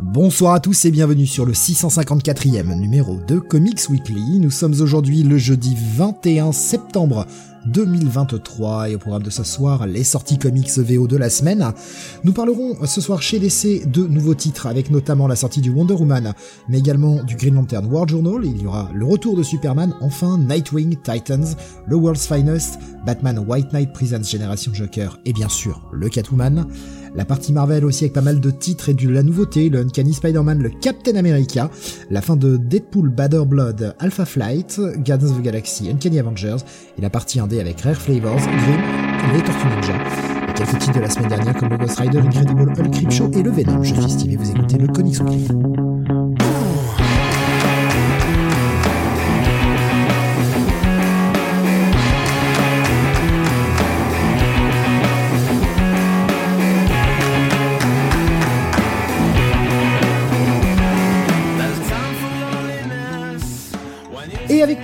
Bonsoir à tous et bienvenue sur le 654e numéro de Comics Weekly. Nous sommes aujourd'hui le jeudi 21 septembre 2023 et au programme de ce soir, les sorties comics VO de la semaine. Nous parlerons ce soir chez DC de nouveaux titres avec notamment la sortie du Wonder Woman, mais également du Green Lantern World Journal. Il y aura le retour de Superman, enfin Nightwing, Titans, le World's Finest, Batman White Knight Presents Generation Joker et bien sûr le Catwoman. La partie Marvel aussi avec pas mal de titres et de la nouveauté, le Uncanny Spider-Man, le Captain America, la fin de Deadpool Badder Blood, Alpha Flight, Guardians of the Galaxy, Uncanny Avengers, et la partie 1D avec Rare Flavors, Grimm, les Tortues Ninja. Et quelques titres de la semaine dernière comme le Ghost Rider, Incredible Hulk, Creepshow et le Venom. Je suis Steve et vous écoutez le Comics Weekly.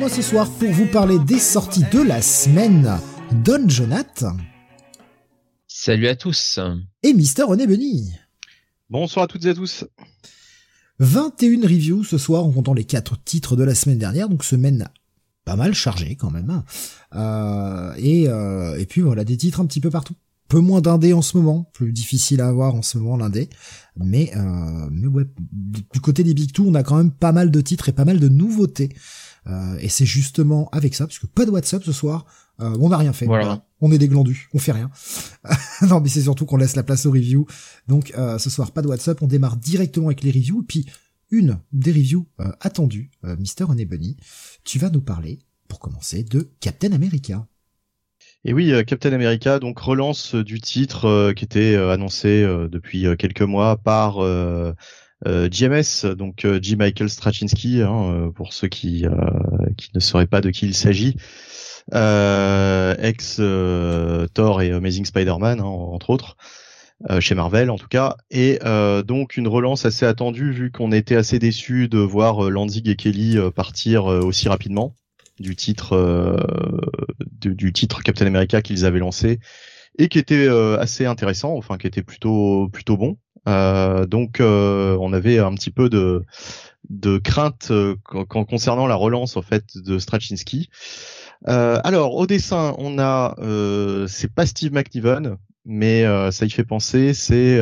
Moi ce soir pour vous parler des sorties de la semaine, Don Jonath. Salut à tous. Et Mister René Benny. Bonsoir à toutes et à tous. 21 reviews ce soir en comptant les 4 titres de la semaine dernière, donc semaine pas mal chargée quand même. Hein. Euh, et, euh, et puis voilà, des titres un petit peu partout. Peu moins d'indé en ce moment, plus difficile à avoir en ce moment l'indé. Mais, euh, mais ouais, du côté des Big Two, on a quand même pas mal de titres et pas mal de nouveautés. Euh, et c'est justement avec ça, parce que pas de WhatsApp ce soir, euh, on n'a rien fait. Voilà. On est des glandus, on fait rien. non, mais c'est surtout qu'on laisse la place aux reviews. Donc euh, ce soir, pas de WhatsApp, on démarre directement avec les reviews. Et puis une des reviews euh, attendues, Mister René Bunny, tu vas nous parler, pour commencer, de Captain America. Et oui, Captain America, donc relance du titre qui était annoncé depuis quelques mois par euh, GMS, donc euh. Michael Straczynski, hein, euh, pour ceux qui, euh, qui ne sauraient pas de qui il s'agit. Euh, ex Thor et Amazing Spider-Man, hein, entre autres, chez Marvel en tout cas. Et donc une relance assez attendue vu qu'on était assez déçus de voir Lanzig et Kelly partir aussi rapidement du titre du, titre Captain America qu'ils avaient lancé et qui était assez intéressant, enfin qui était plutôt plutôt bon. Euh, donc euh, on avait un petit peu de de crainte euh, con- con- concernant la relance en fait de Straczynski. Euh, alors au dessin, on a euh, c'est pas Steve McNiven, mais ça y fait penser, c'est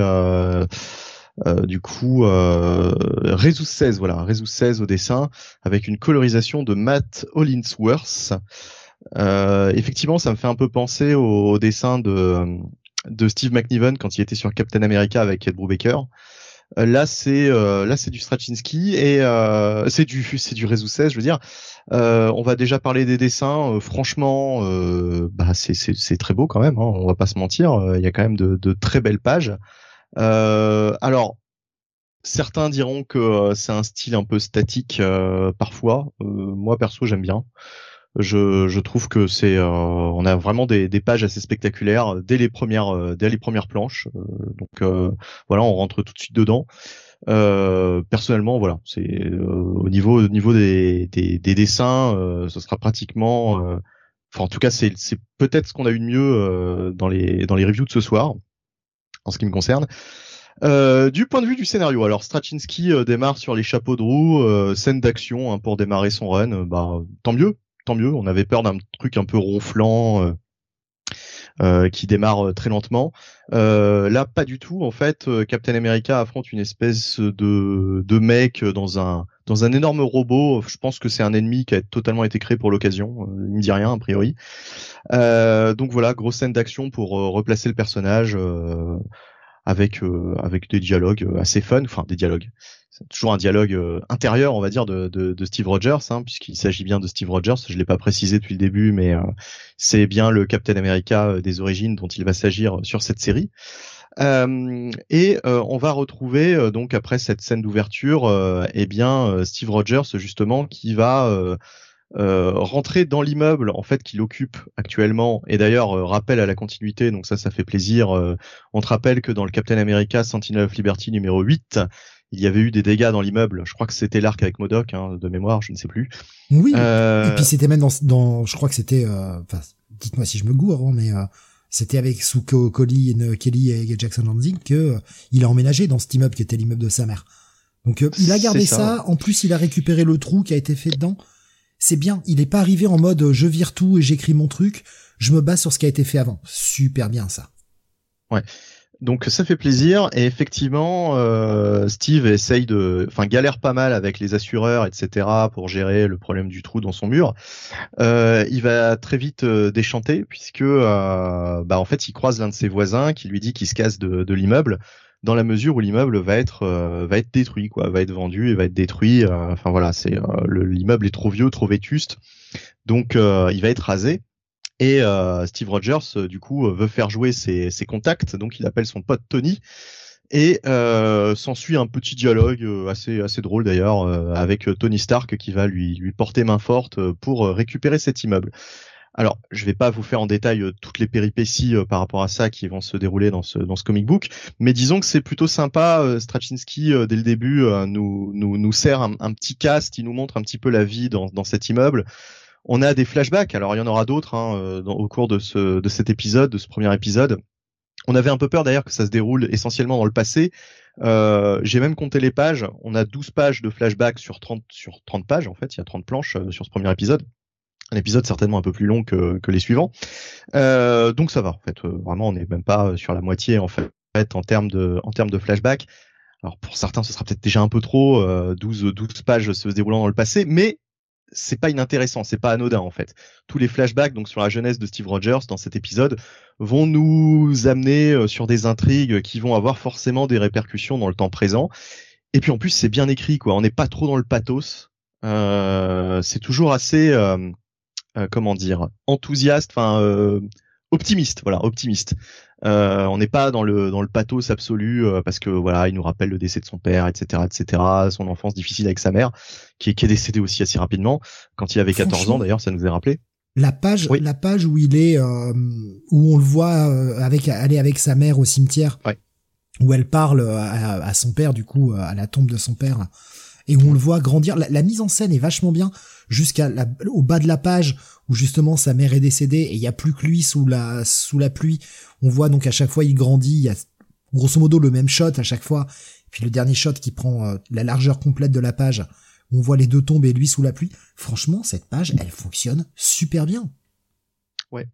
du coup euh, Rezus 16, voilà, Rezus 16 au dessin avec une colorisation de Matt Hollingsworth. Effectivement, ça me fait un peu penser au, au dessin de de Steve McNiven quand il était sur Captain America avec Ed Brubaker. Euh, Là, c'est euh, là, c'est du Straczynski et euh, c'est du c'est du Rezus 16, je veux dire. On va déjà parler des dessins. Franchement, bah c'est c'est très beau quand même. Hein, on va pas se mentir. Il y a quand même de, de très belles pages. Alors, certains diront que c'est un style un peu statique euh, parfois. Euh, moi perso, j'aime bien. Je, je trouve que c'est euh, on a vraiment des, des pages assez spectaculaires dès les premières euh, dès les premières planches. Euh, donc euh, voilà, on rentre tout de suite dedans. Euh, personnellement, voilà, c'est euh, au niveau au niveau des, des, des dessins, euh, ce sera pratiquement, euh, enfin en tout cas c'est c'est peut-être ce qu'on a eu de mieux euh, dans les dans les reviews de ce soir, en ce qui me concerne. Euh, du point de vue du scénario, alors Straczynski euh, démarre sur les chapeaux de roue, euh, scène d'action hein, pour démarrer son run, euh, bah tant mieux, tant mieux. On avait peur d'un truc un peu ronflant. euh, euh, qui démarre euh, très lentement. Là, pas du tout. En fait, Captain America affronte une espèce de, mec dans un dans un énorme robot. Je pense que c'est un ennemi qui a totalement été créé pour l'occasion. Il me dit rien a priori. Donc voilà, grosse scène d'action pour replacer le personnage avec euh, avec des dialogues assez fun. Enfin, des dialogues. C'est toujours un dialogue euh, intérieur, on va dire, de, de, de Steve Rogers, hein, puisqu'il s'agit bien de Steve Rogers. Je l'ai pas précisé depuis le début, mais euh, c'est bien le Captain America euh, des origines dont il va s'agir sur cette série. et on va retrouver donc après cette scène d'ouverture, eh bien Steve Rogers justement qui va euh, rentrer dans l'immeuble en fait qu'il occupe actuellement. Et d'ailleurs euh, rappel à la continuité donc ça ça fait plaisir euh, on te rappelle que dans le Captain America Sentinel of Liberty numéro 8 il y avait eu des dégâts dans l'immeuble. Je crois que c'était l'arc avec Modoc hein, de mémoire je ne sais plus. Oui et puis c'était même dans, dans je crois que c'était enfin dites-moi si je me gourre hein, mais c'était avec Suko Collie, Kelly et Jackson Lansing que il a emménagé dans cet immeuble qui était l'immeuble de sa mère. Donc il a gardé ça. En plus, il a récupéré le trou qui a été fait dedans c'est bien. Il est pas arrivé en mode euh, je vire tout et j'écris mon truc. Je me base sur ce qui a été fait avant. Super bien ça. Ouais. Donc ça fait plaisir et effectivement euh, Steve essaye de, enfin galère pas mal avec les assureurs etc pour gérer le problème du trou dans son mur. Euh, il va très vite déchanter puisque bah en fait il croise l'un de ses voisins qui lui dit qu'il se casse de l'immeuble dans la mesure où l'immeuble va être euh, va être détruit quoi, va être vendu et va être détruit. Euh, enfin voilà, c'est euh, l'immeuble est trop vieux, trop vétuste, donc il va être rasé. Et Steve Rogers du coup veut faire jouer ses, ses, contacts, donc il appelle son pote Tony. Et s'ensuit un petit dialogue assez assez drôle d'ailleurs avec Tony Stark qui va lui lui porter main forte pour récupérer cet immeuble. Alors, je vais pas vous faire en détail euh, toutes les péripéties euh, par rapport à ça qui vont se dérouler dans ce comic book, mais disons que c'est plutôt sympa. Euh, Straczynski dès le début nous sert un, petit cast, il nous montre un petit peu la vie dans cet immeuble. On a des flashbacks, alors il y en aura d'autres hein, au cours de ce de cet épisode, de ce premier épisode. On avait un peu peur d'ailleurs que ça se déroule essentiellement dans le passé. J'ai même compté les pages. On a 12 pages de flashbacks sur 30 sur 30 pages en fait. Il y a 30 planches sur ce premier épisode un épisode certainement un peu plus long que, que les suivants. Euh, donc ça va en fait. Euh, vraiment, on n'est même pas sur la moitié en fait en termes de en termes de flashback. Alors pour certains, ce sera peut-être déjà un peu trop, euh, 12 12 pages se déroulant dans le passé, mais c'est pas inintéressant, c'est pas anodin en fait. Tous les flashbacks donc sur la jeunesse de Steve Rogers dans cet épisode vont nous amener euh, sur des intrigues qui vont avoir forcément des répercussions dans le temps présent. Et puis en plus c'est bien écrit quoi, on n'est pas trop dans le pathos. Euh, c'est toujours assez euh, euh, comment dire, enthousiaste, enfin euh, optimiste, voilà, optimiste. Euh, on n'est pas dans le dans le pathos absolu parce que voilà, il nous rappelle le décès de son père, etc., etc. Son enfance difficile avec sa mère, qui est, qui est décédée aussi assez rapidement quand il avait 14 ans. D'ailleurs, ça nous est rappelé. La page, la page où il est, où on le voit avec aller avec sa mère au cimetière, où elle parle à, à, son père, du coup, à la tombe de son père, et où on le voit grandir. La, mise en scène est vachement bien jusqu'à au bas de la page où justement sa mère est décédée et il y a plus que lui sous la sous la pluie. On voit donc à chaque fois il grandit. Il y a grosso modo le même shot à chaque fois. Puis le dernier shot qui prend euh, la largeur complète de la page. on voit les deux tombes et lui sous la pluie. Franchement, cette page, elle fonctionne super bien. Ouais.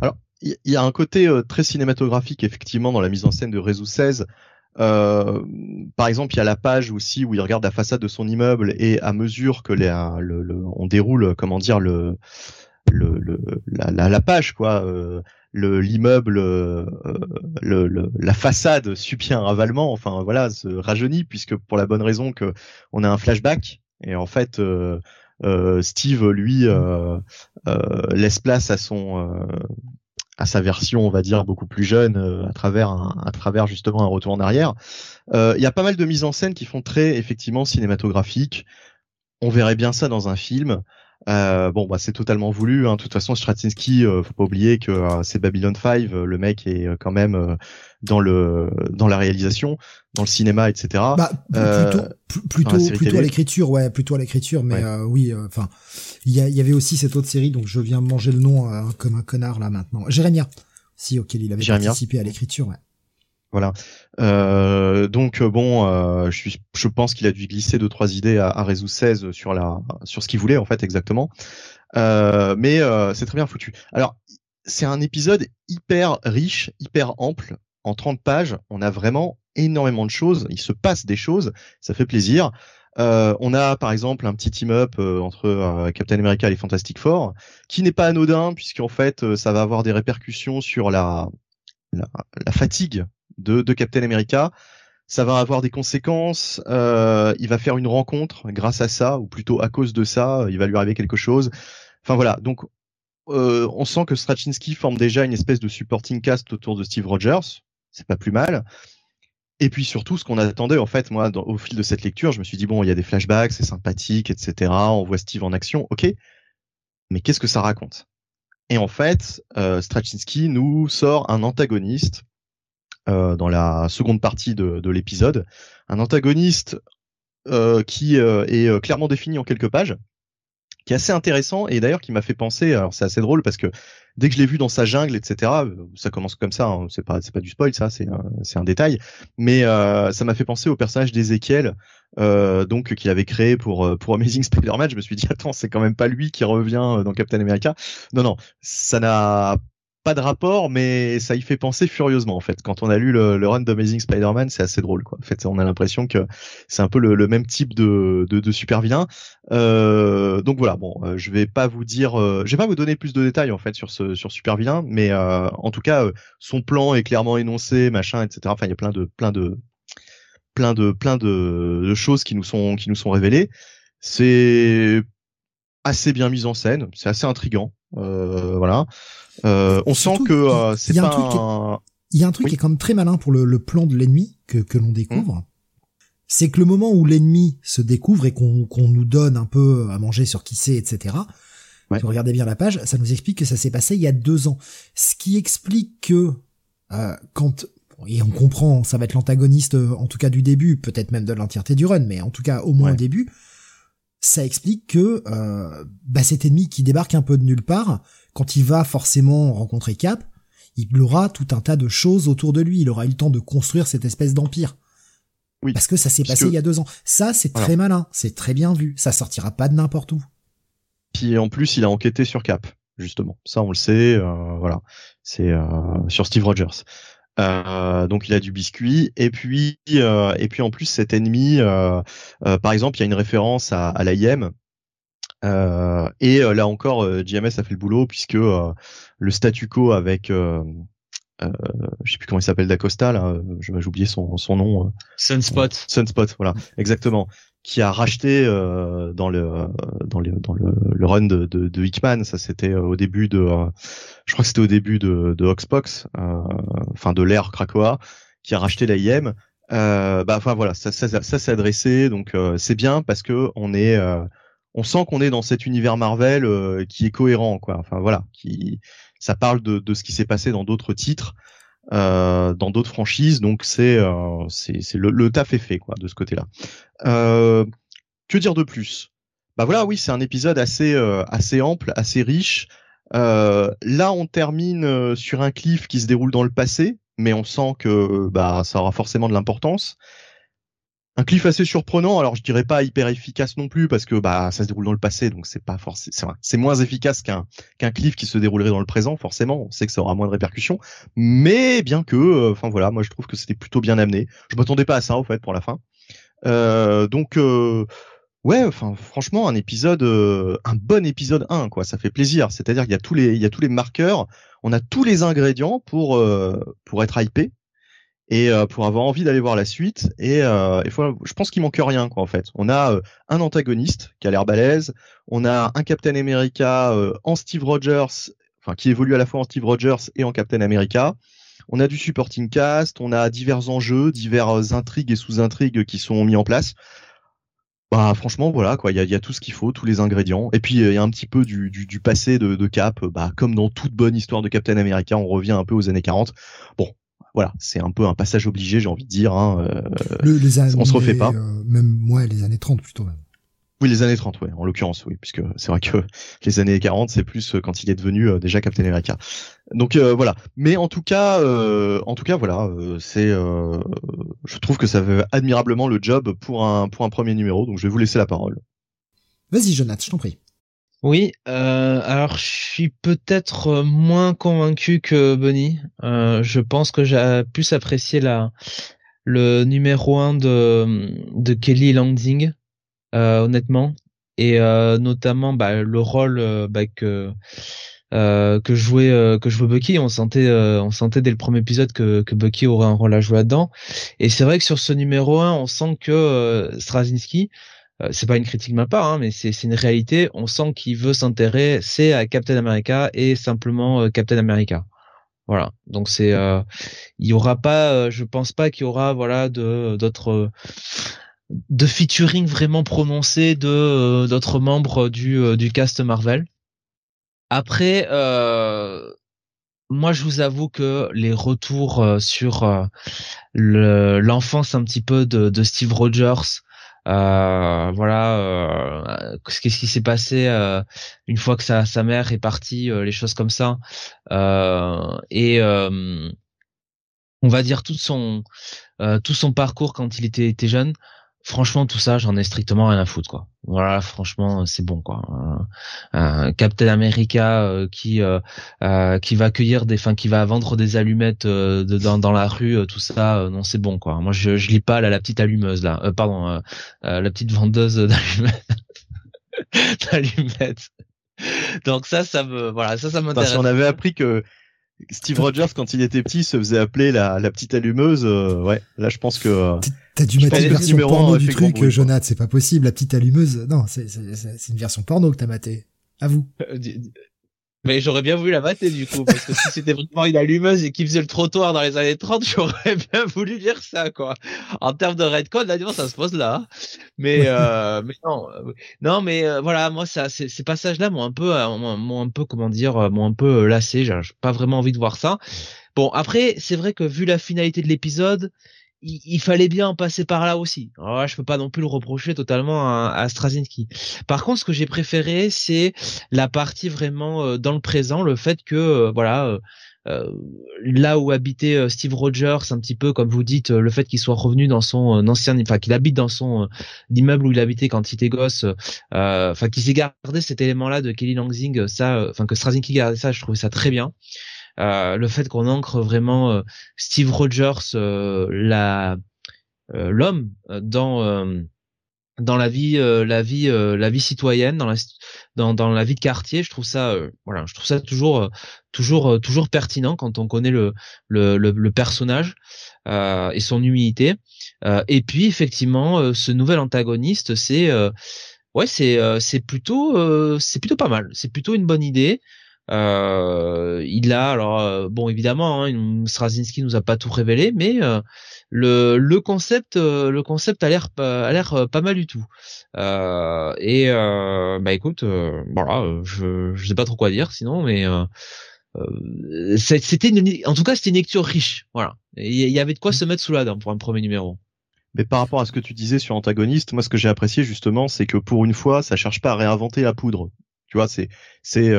Alors, il y, a un côté euh, très cinématographique effectivement dans la mise en scène de Réseau 16 euh, par exemple, il y a la page aussi où il regarde la façade de son immeuble et à mesure que les, le, le, on déroule, comment dire, le, le, le la, la, page, quoi, euh, le l'immeuble, euh, la façade subit un ravalement, enfin voilà, se rajeunit puisque pour la bonne raison que on a un flashback et en fait. Euh, Steve lui laisse place à son à sa version, on va dire, beaucoup plus jeune, euh, à travers à travers justement un retour en arrière. Euh, il y a pas mal de mises en scène qui font très effectivement cinématographique. On verrait bien ça dans un film. Euh, bon, bah c'est totalement voulu. Hein. De toute façon, Straczynski, euh, faut pas oublier que euh, c'est Babylon 5. le mec est quand même dans le dans la réalisation, dans le cinéma, etc. Bah, plutôt plutôt, plutôt à l'écriture, ouais, plutôt à l'écriture. Mais oui, enfin, il y, y, avait aussi cette autre série, donc je viens manger le nom comme un connard là maintenant. Jérémia. Si, ok, il avait participé à l'écriture, ouais. Voilà. Euh, donc euh, bon, euh, je, je pense qu'il a dû glisser deux trois idées à, à 16 sur la sur ce qu'il voulait en fait exactement. Euh, mais euh, c'est très bien foutu. Alors c'est un épisode hyper riche, hyper ample. En 30 pages, on a vraiment énormément de choses. Il se passe des choses, ça fait plaisir. on a par exemple un petit team-up entre Captain America et Fantastic Four, qui n'est pas anodin puisqu'en fait ça va avoir des répercussions sur la, la, la fatigue de, de Captain America. Ça va avoir des conséquences. Euh, il va faire une rencontre grâce à ça, ou plutôt à cause de ça, il va lui arriver quelque chose. Enfin voilà. Donc euh, on sent que Straczynski forme déjà une espèce de supporting cast autour de Steve Rogers. c'est pas plus mal. Et puis surtout, ce qu'on attendait, en fait, moi, au fil de cette lecture, je me suis dit bon, il y a des flashbacks, c'est sympathique, etc. On voit Steve en action, ok. Mais qu'est-ce que ça raconte? Et en fait, euh, Straczynski nous sort un antagoniste euh, dans la seconde partie de, de l'épisode, un antagoniste euh, qui euh, est clairement défini en quelques pages, qui est assez intéressant et d'ailleurs qui m'a fait penser. Alors c'est assez drôle parce que dès que je l'ai vu dans sa jungle, etc. Ça commence comme ça. Hein, c'est pas c'est pas du spoil, ça. C'est c'est un détail. Mais euh, ça m'a fait penser au personnage d'Ezekiel, euh, donc qu'il avait créé pour pour Amazing Spider-Man. Je me suis dit attends, c'est quand même pas lui qui revient dans Captain America. Non non, ça n'a pas de rapport, mais ça y fait penser furieusement en fait. Quand on a lu le, le run d'Amazing Spider-Man, c'est assez drôle quoi. En fait, on a l'impression que c'est un peu le, même type de, de, super vilain. Euh, donc voilà, bon, euh, je vais pas vous dire, euh, je vais pas vous donner plus de détails en fait sur ce sur super vilain, mais en tout cas, son plan est clairement énoncé, machin, etc. Enfin, il y a plein de plein de plein de plein de choses qui nous sont qui nous sont révélées. C'est assez bien mis en scène, c'est assez intrigant. Euh, voilà. Euh, on sent que euh, c'est pas. Un... Il y a un truc oui. qui est quand même très malin pour le, le plan de l'ennemi que, que l'on découvre. Mmh. C'est que le moment où l'ennemi se découvre et qu'on nous donne un peu à manger sur qui c'est, etc. Ouais. Si vous regardez bien la page, ça nous explique que ça s'est passé il y a deux ans. Ce qui explique que euh, quand et on comprend, ça va être l'antagoniste en tout cas du début, peut-être même de l'entièreté du run, mais en tout cas au moins ouais. au début, ça explique que euh, bah, cet ennemi qui débarque un peu de nulle part, quand il va forcément rencontrer Cap, il aura tout un tas de choses autour de lui. Il aura eu le temps de construire cette espèce d'empire. Oui. Parce que ça s'est passé que... il y a deux ans. Ça, c'est voilà. très malin. C'est très bien vu. Ça sortira pas de n'importe où. Puis en plus, il a enquêté sur Cap, justement. Ça, on le sait. Euh, voilà. C'est euh, sur Steve Rogers. Euh, donc il a du biscuit. Et puis euh, et puis en plus cet ennemi euh, par exemple il y a une référence à, à l'AIM et là encore JMS a fait le boulot puisque le statu quo avec euh, je sais plus comment il s'appelle d'Acosta là, j'ai oublié son, son nom. Sunspot. Sunspot, voilà, exactement qui a racheté euh, dans le dans le dans le, le run de, de, de Hickman. Ça c'était au début de, euh, je crois que c'était au début de, de Oxbox, euh, enfin de l'ère Krakoa, qui a racheté l'AIM. bah enfin voilà, ça ça, ça s'est adressé, donc c'est bien parce que on est on sent qu'on est dans cet univers Marvel qui est cohérent quoi. Enfin voilà, qui ça parle de, de ce qui s'est passé dans d'autres titres. Euh, dans d'autres franchises. Donc c'est euh, c'est le, le taf est fait quoi de ce côté-là. Euh, que dire de plus? Bah voilà, oui, c'est un épisode assez euh, assez ample, assez riche. Euh, là, on termine sur un cliff qui se déroule dans le passé, mais on sent que bah ça aura forcément de l'importance un cliff assez surprenant. Alors je dirais pas hyper efficace non plus parce que bah ça se déroule dans le passé, donc c'est pas forcément c'est moins efficace qu'un qu'un cliff qui se déroulerait dans le présent. Forcément, on sait que ça aura moins de répercussions, mais bien que, euh, enfin voilà, moi je trouve que c'était plutôt bien amené. Je m'attendais pas à ça au fait pour la fin. Euh, donc euh, ouais, enfin franchement un épisode, euh, un bon épisode 1 quoi. Ça fait plaisir. C'est-à-dire qu'il y a tous les il y a tous les marqueurs, on a tous les ingrédients pour euh, pour être hypé et euh, pour avoir envie d'aller voir la suite. Et, euh, je pense qu'il manque rien quoi en fait. On a euh, un antagoniste qui a l'air balèze, on a un Captain America euh, en Steve Rogers, enfin qui évolue à la fois en Steve Rogers et en Captain America. On a du supporting cast, on a divers enjeux, divers intrigues et sous-intrigues qui sont mis en place. Bah franchement voilà quoi, il y a, y a, tout ce qu'il faut, tous les ingrédients. Et puis il y a un petit peu du, du, du passé de, de, Cap, bah comme dans toute bonne histoire de Captain America, on revient un peu aux années 40. Bon, voilà, c'est un peu un passage obligé, j'ai envie de dire. Hein, euh, le, les années, on se refait pas. Euh, même moi, les années 30 plutôt. Même. Oui, les années 30, ouais, en l'occurrence, oui, puisque c'est vrai que les années 40, c'est plus euh, quand il est devenu euh, déjà Captain America. Donc euh, voilà. Mais en tout cas, en tout cas, voilà, c'est, je trouve que ça fait admirablement le job pour un pour un premier numéro. Donc je vais vous laisser la parole. Vas-y, Jonathan, je t'en prie. Oui, euh, alors je suis peut-être moins convaincu que Bunny. Euh, je pense que j'ai plus apprécié la le numéro 1 de, de Kelly Landing, euh, honnêtement, et euh, notamment bah, le rôle euh, bah, que euh, que jouait que jouait Bucky. On sentait on sentait dès le premier épisode que que Bucky aurait un rôle à jouer là-dedans. Et c'est vrai que sur ce numéro 1, on sent que Straczynski euh, c'est pas une critique de ma part, hein, mais c'est une réalité. On sent qu'il veut s'intéresser à Captain America et simplement euh, Captain America. Voilà. Donc c'est, euh, il y aura pas, euh, je pense pas qu'il y aura voilà de d'autres de featuring vraiment prononcé de euh, d'autres membres du du cast Marvel. Après, moi je vous avoue que les retours sur l'enfance un petit peu de, de Steve Rogers euh, voilà, euh, qu'est-ce qui s'est passé euh, une fois que sa, sa mère est partie, les choses comme ça. et on va dire tout son tout son parcours quand il était, était jeune franchement tout ça j'en ai strictement rien à foutre quoi. Voilà franchement c'est bon quoi. Euh, Captain America euh, qui euh, euh, qui va accueillir des fins qui va vendre des allumettes de, dans, dans la rue tout ça non c'est bon quoi. Moi je, je lis pas la petite allumeuse là. Pardon la petite vendeuse d'allumettes. D'allumettes. Donc ça ça me voilà ça ça m'intéresse si on avait appris que Steve Rogers, quand il était petit, se faisait appeler la, la petite allumeuse. Euh, ouais, là, je pense que. Euh, t'as dû mettre une version porno du truc, Jonathan. C'est pas possible. La petite allumeuse. Non, c'est une version porno que t'as maté. À vous. Euh, mais j'aurais bien voulu la mater du coup, parce que si c'était vraiment une allumeuse et qui faisait le trottoir dans les années 30, j'aurais bien voulu dire ça, quoi. En termes de redcon, là, ça se pose là. Mais, euh, mais non, euh, non, mais euh, voilà, moi, ça, ces, ces passages-là m'ont un peu, m'ont un peu, comment dire, m'ont un peu lassé. J'ai pas vraiment envie de voir ça. Bon, après, c'est vrai que vu la finalité de l'épisode, il, fallait bien en passer par là aussi. Alors là, je peux pas non plus le reprocher totalement à, à. Par contre, ce que j'ai préféré, c'est la partie vraiment euh, dans le présent, le fait que euh, voilà, euh, là où habitait Steve Rogers, un petit peu comme vous dites, le fait qu'il soit revenu dans son ancien, enfin qu'il habite dans son immeuble où il habitait quand il était gosse, enfin qu'il s'est gardé cet élément-là de Kelly Lansing, ça, enfin que Straczynski gardait ça, je trouvais ça très bien. Euh, le fait qu'on ancre vraiment euh, Steve Rogers, euh, l'homme dans dans la vie la vie la vie citoyenne dans la dans la vie de quartier je trouve ça voilà je trouve ça toujours toujours toujours pertinent quand on connaît le le, le, personnage et son humilité. Et puis effectivement ce nouvel antagoniste c'est ouais c'est c'est plutôt c'est plutôt pas mal. C'est plutôt une bonne idée euh, il a alors euh, bon évidemment hein, Straczynski nous a pas tout révélé, mais euh, le, le concept le concept a l'air a l'air pas mal du tout. et bah écoute voilà je je sais pas trop quoi dire sinon mais c'était en tout cas c'était une lecture riche voilà il y, avait de quoi se mettre sous la dent pour un premier numéro. Mais par rapport à ce que tu disais sur antagoniste, moi ce que j'ai apprécié justement, c'est que pour une fois, ça cherche pas à réinventer la poudre. Tu vois, c'est c'est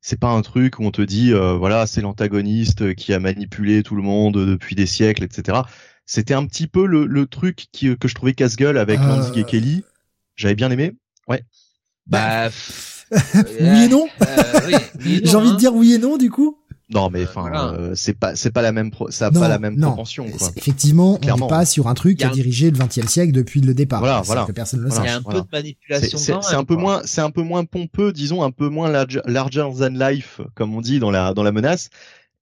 c'est pas un truc où on te dit euh, voilà c'est l'antagoniste qui a manipulé tout le monde depuis des siècles etc c'était un petit peu le, le truc qui, que je trouvais casse-gueule avec euh... et Kelly. J'avais bien aimé. Ouais. Bah oui et non. euh, j'ai envie de hein. dire oui et non du coup non, mais enfin, euh, c'est pas c'est pas la même ça a pas la même proportion. Quoi. Effectivement, on n'est pas sur un truc qui a, dirigé le 20e siècle depuis le départ. Voilà, voilà. Que personne le Il y a un peu de manipulation. C'est un peu moins c'est un peu moins pompeux, disons un peu moins larger, than life, comme on dit dans la dans la menace.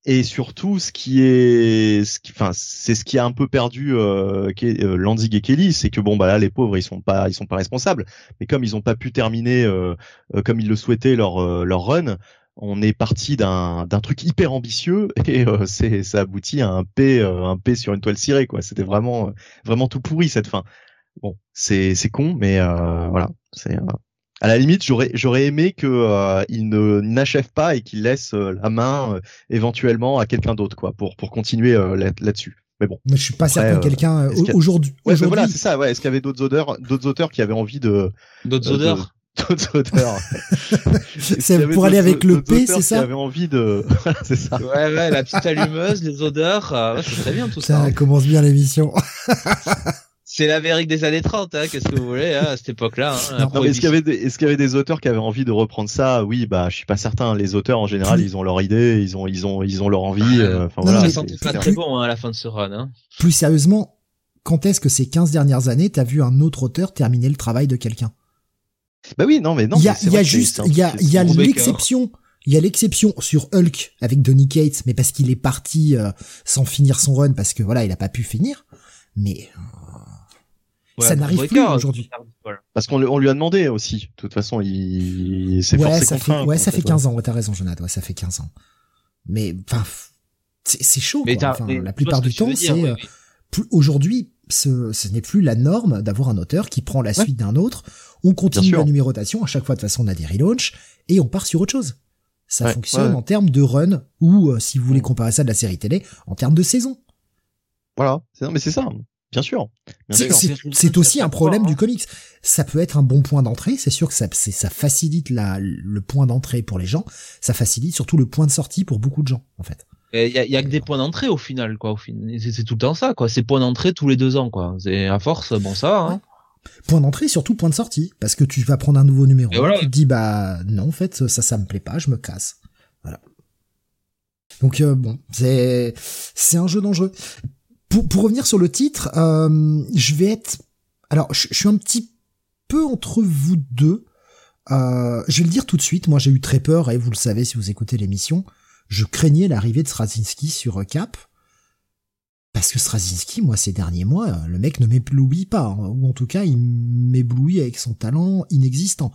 Et surtout, ce qui est, ce qui, enfin, c'est ce qui a un peu perdu euh, euh Landig et Kelly, c'est que bon bah là, les pauvres, ils sont pas, ils sont pas responsables. Mais comme ils ont pas pu terminer euh, euh comme ils le souhaitaient leur euh, leur run, on est parti d'un d'un truc hyper ambitieux et euh, c'est ça aboutit à un P euh, un P sur une toile cirée quoi. C'était vraiment vraiment tout pourri cette fin. Bon, c'est c'est con mais euh, voilà, c'est à la limite, j'aurais j'aurais aimé que il ne n'achève pas et qu'il laisse la main éventuellement à quelqu'un d'autre quoi pour pour continuer là-dessus. Mais bon. Mais je suis pas certain quelqu'un aujourd'hui. Ouais, voilà, c'est ça. Ouais, est-ce qu'il y avait d'autres auteurs, d'autres auteurs qui avaient envie de d'autres auteurs? D'autres auteurs. c'est pour aller avec le P, c'est ça Qui avait envie de, c'est ça. Ouais, ouais, la petite allumeuse, les odeurs, euh, c'est très bien tout ça. Ça hein. commence bien l'émission. c'est l'Amérique des années 30, hein, qu'est-ce que vous voulez, hein, à cette époque-là. Hein, est-ce qu'il y avait des, est-ce qu'il y avait des auteurs qui avaient envie de reprendre ça? Oui, bah, je suis pas certain. Les auteurs, en général, ils ont leur idée, ils ont, ils ont, ils ont leur envie. Euh, enfin, voilà. Ça pas très bon, hein, à la fin de ce run, hein. Plus sérieusement, quand est-ce que ces 15 dernières années, t'as vu un autre auteur terminer le travail de quelqu'un? Bah oui, non, mais non. Il y a, y a juste, il y a, il y a l'exception. Il y a l'exception sur Hulk avec Donny Cates, mais parce qu'il est parti euh, sans finir son run, parce que voilà, il a pas pu finir. Mais euh, ça n'arrive plus aujourd'hui. Parce qu'on on lui a demandé aussi. De toute façon, il, s'est ouais, forcé ça fait, Ouais, ça fait 15 ans. Ouais, t'as raison, Jonathan. Ouais, ça fait 15 ans. Mais enfin, c'est chaud. Quoi. Enfin, la plupart du temps, c'est euh, aujourd'hui, ce, ce n'est plus la norme d'avoir un auteur qui prend la suite d'un autre. On continue la numérotation à chaque fois de façon on a des relaunchs et on part sur autre chose. Ça fonctionne en termes de run ou euh, si vous voulez mm. comparer ça de la série télé, en termes de saison. Voilà, mais c'est ça. Bien sûr. C'est aussi un problème du hein. comics. Ça peut être un bon point d'entrée. C'est sûr que ça, ça facilite la, le point d'entrée pour les gens. Ça facilite surtout le point de sortie pour beaucoup de gens, en fait. Il y a, y a, que des points d'entrée au final, quoi. C'est tout le temps ça, quoi. C'est points d'entrée tous les deux ans, quoi. C'est à force, bon ça. Hein. Point d'entrée, surtout point de sortie, parce que tu vas prendre un nouveau numéro. Tu te dis bah non, en fait ça, ça me plaît pas, je me casse. Voilà. Donc euh, bon, c'est c'est un jeu dangereux pour, pour revenir sur le titre, euh, je vais être... Alors, je, suis un petit peu entre vous deux. Euh, je vais le dire tout de suite, moi j'ai eu très peur, et vous le savez si vous écoutez l'émission, je craignais l'arrivée de Straczynski sur Cap. Parce que Straczynski, moi, ces derniers mois, le mec ne m'éblouit pas, hein, ou en tout cas, il m'éblouit avec son talent inexistant.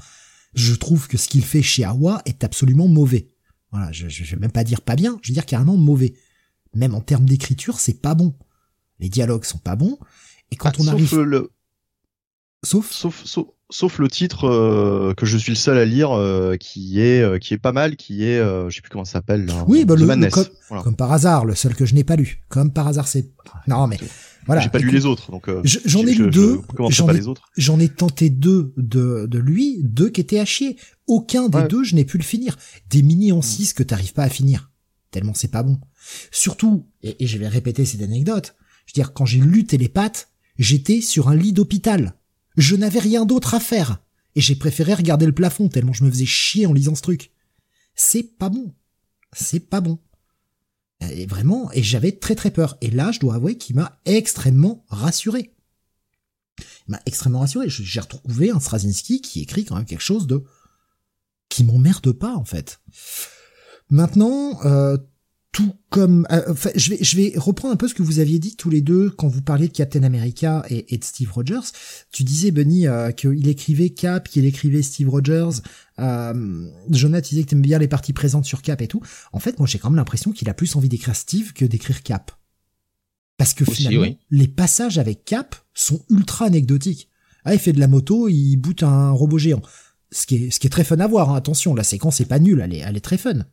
Je trouve que ce qu'il fait chez Awa est absolument mauvais. Voilà, je, je, vais même pas dire pas bien, je vais dire carrément mauvais. Même en termes d'écriture, c'est pas bon les dialogues sont pas bons. Et quand ah, on arrive, le... sauf sauf sauf, le titre euh, que je suis le seul à lire, euh, qui est euh, qui est pas mal, qui est je sais plus comment ça s'appelle. Oui, bah, le, comme, par hasard, le seul que je n'ai pas lu. Comme par hasard, c'est non mais voilà. J'ai pas lu les autres, donc j'en ai lu deux. J'en ai, tenté deux de de lui, deux qui étaient à chier. Aucun des deux, je n'ai pu le finir. Des mini en 6 que t'arrives pas à finir, tellement c'est pas bon. Surtout, et, et je vais répéter cette anecdote, je veux dire, quand j'ai lu Télépathe, j'étais sur un lit d'hôpital. Je n'avais rien d'autre à faire. Et j'ai préféré regarder le plafond tellement je me faisais chier en lisant ce truc. C'est pas bon. C'est pas bon. Et vraiment, et j'avais très très peur. Et là, je dois avouer qu'il m'a extrêmement rassuré. Il m'a extrêmement rassuré. J'ai retrouvé un Straczynski qui écrit quand même quelque chose de... qui m'emmerde pas, en fait. Maintenant, euh, tout comme euh, je vais je vais reprendre un peu ce que vous aviez dit tous les deux quand vous parliez de Captain America et, de Steve Rogers. Tu disais Benny euh, qu'il écrivait Cap, qu'il écrivait Steve Rogers. Euh, Jonathan disait que t'aimes bien les parties présentes sur Cap et tout. En fait, moi j'ai quand même l'impression qu'il a plus envie d'écrire Steve que d'écrire Cap. Parce que finalement, les passages avec Cap sont ultra anecdotiques. Ah, il fait de la moto, il boot un robot géant. Ce qui est, ce qui est très fun à voir, hein. attention, la séquence est pas nulle, elle est, elle est très fun.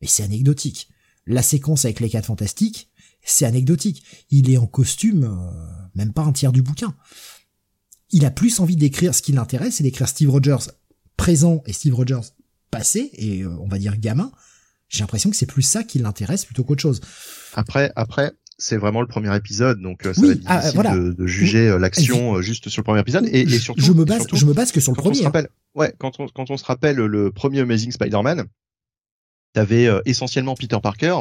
Mais c'est anecdotique. La séquence avec les quatre fantastiques, c'est anecdotique. Il est en costume, euh, même pas un tiers du bouquin. Il a plus envie d'écrire ce qui l'intéresse, c'est d'écrire Steve Rogers présent et Steve Rogers passé, et euh, on va dire gamin. J'ai l'impression que c'est plus ça qui l'intéresse plutôt qu'autre chose. Après, après, c'est vraiment le premier épisode, donc euh, ça va être ah, difficile de, juger l'action juste sur le premier épisode. Et, surtout, je me base, je me base que sur le premier. Hein. ouais, quand on, quand on se rappelle le premier Amazing Spider-Man, t'avais euh, essentiellement Peter Parker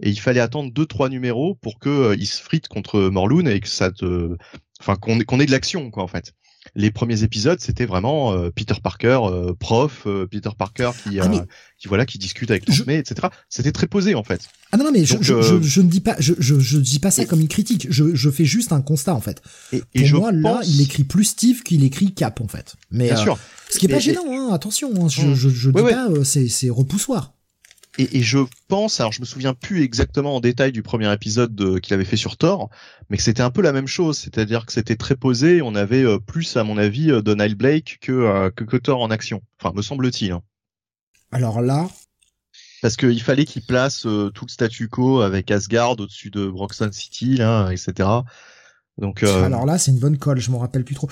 et il fallait attendre deux trois numéros pour que euh, il se frite contre Morlun et que ça te enfin qu'on qu'on ait de l'action quoi en fait. Les premiers épisodes c'était vraiment euh, Peter Parker prof Peter Parker qui ah, qui voilà qui discute avec ton etc c'était très posé en fait. Ah non, non mais je, je, je, ne dis pas je, je, je dis pas ça comme une critique. Je, je fais juste un constat en fait. Et, pour moi là il écrit plus Steve qu'il écrit Cap en fait. Mais Bien sûr. ce qui est pas gênant hein, attention hein, je, mmh. je, je dis pas c'est c'est repoussoir et, et, je pense, alors je me souviens plus exactement en détail du premier épisode qu'il avait fait sur Thor, mais que c'était un peu la même chose, c'est-à-dire que c'était très posé, on avait euh, plus, à mon avis, euh, Donald Blake que, euh, que, que Thor en action. Enfin, me semble-t-il. Hein. Alors là, parce qu'il fallait qu'il place tout le statu quo avec Asgard au-dessus de Broxton City, là, etc. Donc, alors là, c'est une bonne colle, je m'en rappelle plus trop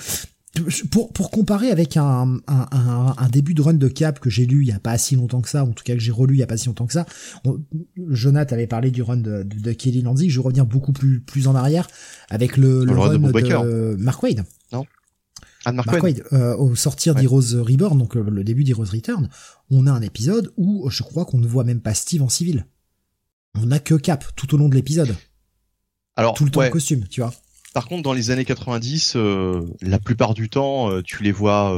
pour, pour comparer avec un, un, un, un, début de run de Cap que j'ai lu il y a pas si longtemps que ça, en tout cas que j'ai relu il y a pas si longtemps que ça, Jonathan avait parlé du run de, de, Kelly Landy, je vais revenir beaucoup plus, plus en arrière avec le, le, run de, Mark Wade. Non. Ah, Mark, Mark Wade, euh, au sortir d'Heroes Reborn, donc euh, le début d'Heroes Return, on a un épisode où je crois qu'on ne voit même pas Steve en civil. On n'a que Cap tout au long de l'épisode. Alors, tout le temps en costume, tu vois. Par contre, dans les années 90, euh, la plupart du temps, euh, tu les vois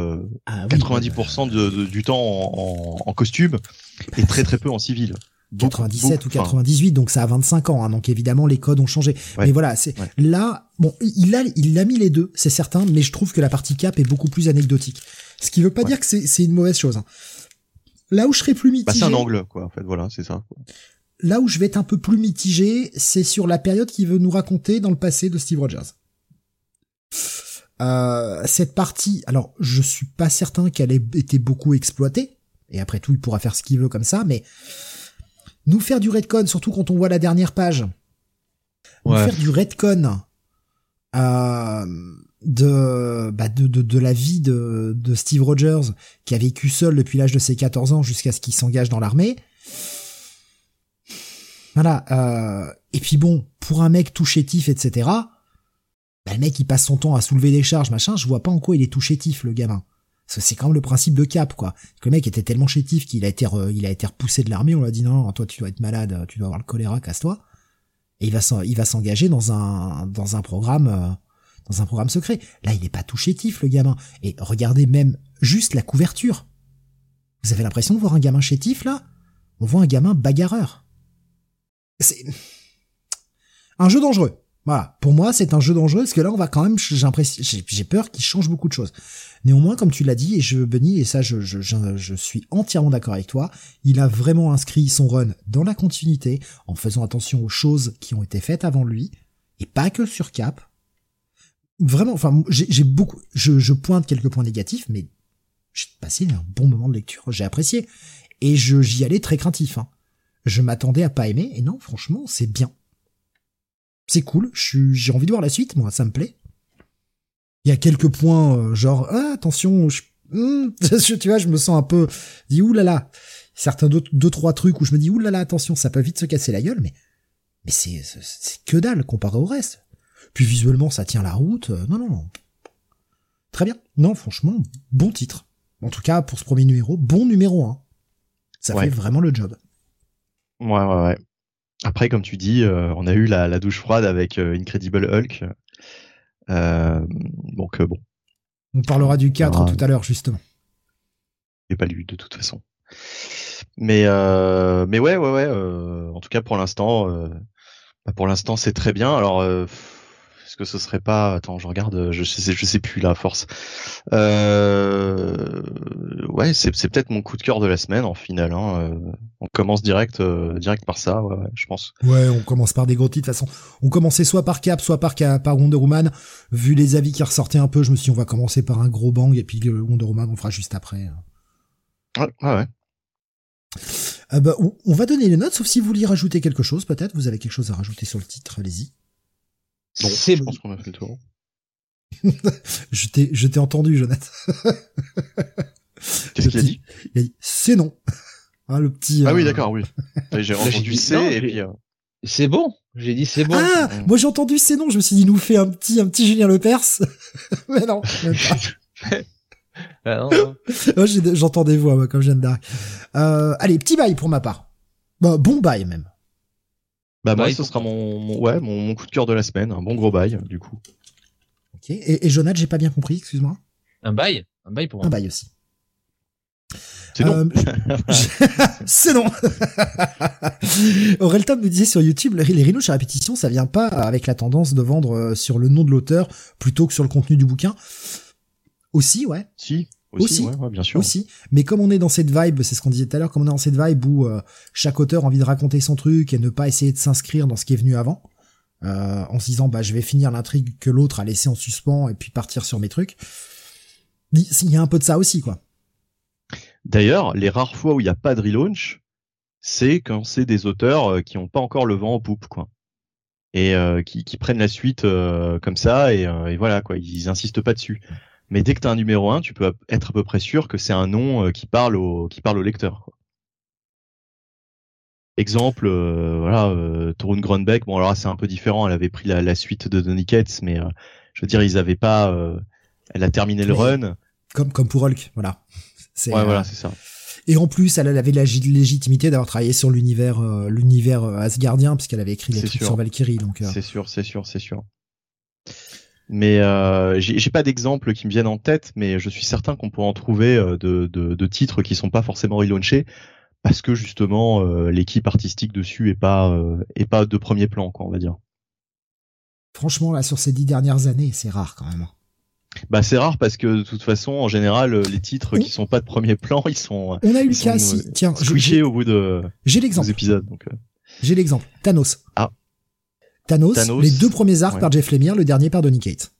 90% euh, ah du temps en, costume et très très peu en civil. 97 ou 98, donc ça a 25 ans, hein, donc évidemment les codes ont changé. Mais voilà, c'est là, bon, il a, il a mis les deux, c'est certain, mais je trouve que la partie cap est beaucoup plus anecdotique. Ce qui veut pas dire que c'est une mauvaise chose. Hein. Là où je serais plus mitigé. Bah, c'est un angle, quoi. En fait, voilà, c'est ça. Là où je vais être un peu plus mitigé, c'est sur la période qu'il veut nous raconter dans le passé de Steve Rogers. Euh, cette partie, alors je suis pas certain qu'elle ait été beaucoup exploitée, et après tout il pourra faire ce qu'il veut comme ça, mais nous faire du redcon, surtout quand on voit la dernière page, nous faire du redcon euh, de, bah de, de, de, la vie de, de Steve Rogers, qui a vécu seul depuis l'âge de ses 14 ans jusqu'à ce qu'il s'engage dans l'armée. Voilà. Euh, et puis bon, pour un mec tout chétif, etc., bah, le mec il passe son temps à soulever des charges, machin, je vois pas en quoi il est tout chétif, le gamin. C'est quand même le principe de Cap, quoi. Le mec était tellement chétif qu'il a été, il a été repoussé de l'armée, on lui a dit non, toi tu dois être malade, tu dois avoir le choléra, casse-toi. Et il va s'engager dans un, dans un programme, euh, dans un programme secret. Là, il est pas tout chétif, le gamin. Et regardez même juste la couverture. Vous avez l'impression de voir un gamin chétif, là? On voit un gamin bagarreur. C'est un jeu dangereux. Voilà, pour moi c'est un jeu dangereux parce que là on va quand même, j'ai peur qu'il change beaucoup de choses. Néanmoins, comme tu l'as dit, et je Benny, et ça je, suis entièrement d'accord avec toi, il a vraiment inscrit son run dans la continuité en faisant attention aux choses qui ont été faites avant lui et pas que sur Cap. Vraiment, enfin j'ai beaucoup, je, pointe quelques points négatifs, mais j'ai passé un bon moment de lecture, j'ai apprécié et j'y allais très craintif. Hein. Je m'attendais à pas aimer et non, franchement c'est bien c'est cool. J'ai envie de voir la suite, moi, ça me plaît. Il y a quelques points, euh, genre, ah, attention, hmm, je, tu vois, je me sens un peu, dit, oulala. Certains deux, deux, trois trucs où je me dis, oulala, attention, ça peut vite se casser la gueule, mais, mais c'est, c'est que dalle comparé au reste. Puis visuellement, ça tient la route. Euh, non, non, non. Très bien. Non, franchement, bon titre. En tout cas, pour ce premier numéro, bon numéro 1. Ça fait vraiment le job. Ouais, ouais, ouais. Après, comme tu dis, euh, on a eu la, douche froide avec euh, Incredible Hulk. Euh, donc bon. On parlera du 4 tout à l'heure, justement. J'ai pas lu de toute façon. Mais mais ouais, ouais, ouais. en tout cas, pour l'instant, bah, pour l'instant, c'est très bien. Alors est-ce que ce serait pas Attends, je regarde, je sais, je sais plus la force. Euh... Ouais, c'est, c'est peut-être mon coup de cœur de la semaine en finale. Hein. Euh, on commence direct, euh, direct par ça, ouais, je pense. Ouais, on commence par des gros titres. De toute façon, on commençait soit par Cap, soit par par Wonder Woman. Vu les avis qui ressortaient un peu, je me suis dit on va commencer par un gros bang et puis Wonder Woman on fera juste après. Ouais, ouais. ouais. Euh, bah, on, on, va donner les notes, sauf si vous voulez rajouter quelque chose, peut-être. Vous avez quelque chose à rajouter sur le titre, allez-y. Non, je pense qu'on a fait le tour. je t'ai, je t'ai entendu, Jonathan. Qu'est-ce qu'il a dit? Il a dit, c'est non. Ah, le petit. Ah oui, euh, d'accord, oui. J'ai entendu C et puis. Euh, c'est bon. J'ai dit c'est bon. Ah, moi j'ai entendu c'est non. Je me suis dit, il nous fait un petit, un petit Julien Lepers. Mais non. ah non. J'entends des voix, moi, comme Jeanne d'Arc. Euh, allez, petit bail pour ma part. Bah, bon bail même. Bah moi, ce sera mon, ouais, mon, coup de cœur de la semaine, un bon gros bail, du coup. Ok. Et, et Jonathan, j'ai pas bien compris, excuse-moi. Un bail, un bail pour moi. Un bail aussi. C'est non. Euh, c'est non. Aurel me disait sur YouTube, les rhinos à répétition, ça vient pas avec la tendance de vendre euh, sur le nom de l'auteur plutôt que sur le contenu du bouquin. Aussi, ouais. Si. Aussi, bien sûr. Aussi, mais comme on est dans cette vibe, c'est ce qu'on disait tout à l'heure, comme on est dans cette vibe où euh, chaque auteur a envie de raconter son truc et ne pas essayer de s'inscrire dans ce qui est venu avant, euh, en se disant bah je vais finir l'intrigue que l'autre a laissé en suspens et puis partir sur mes trucs. Il y a un peu de ça aussi, quoi. D'ailleurs, les rares fois où il n'y a pas de relaunch, c'est quand c'est des auteurs euh, qui n'ont pas encore le vent en poupe, quoi. Et qui, qui, prennent la suite comme ça et, et voilà quoi, ils insistent pas dessus. Mais dès que tu as un numéro 1, tu peux être à peu près sûr que c'est un nom euh, qui parle au, qui parle au lecteur. Exemple, euh, voilà, euh, Torun Grunbeck, bon alors c'est un peu différent, elle avait pris la, suite de Donny Cates, mais euh, je veux dire, ils avaient pas, elle a terminé le run. Comme, comme pour Hulk, voilà. Ouais, voilà, c'est ça. Et en plus, elle avait la légitimité d'avoir travaillé sur l'univers, l'univers asgardien, puisqu'elle avait écrit les trucs sur Valkyrie, donc. C'est sûr, c'est sûr, c'est sûr. Mais euh, j'ai pas d'exemple qui me viennent en tête, mais je suis certain qu'on pourra en trouver euh, de, de, de, titres qui sont pas forcément relaunchés parce que justement euh, l'équipe artistique dessus est pas euh, est pas de premier plan, quoi, on va dire. Franchement, là, sur ces dix dernières années, c'est rare quand même. Bah c'est rare parce que de toute façon, en général, les titres qui sont pas de premier plan, ils sont. On a eu le cas, si. Tiens, j'ai au bout de. J'ai l'exemple. épisodes, donc. J'ai l'exemple. Thanos. Ah. Thanos, les deux premiers arcs par Jeff Lemire, le dernier par Donny Cates.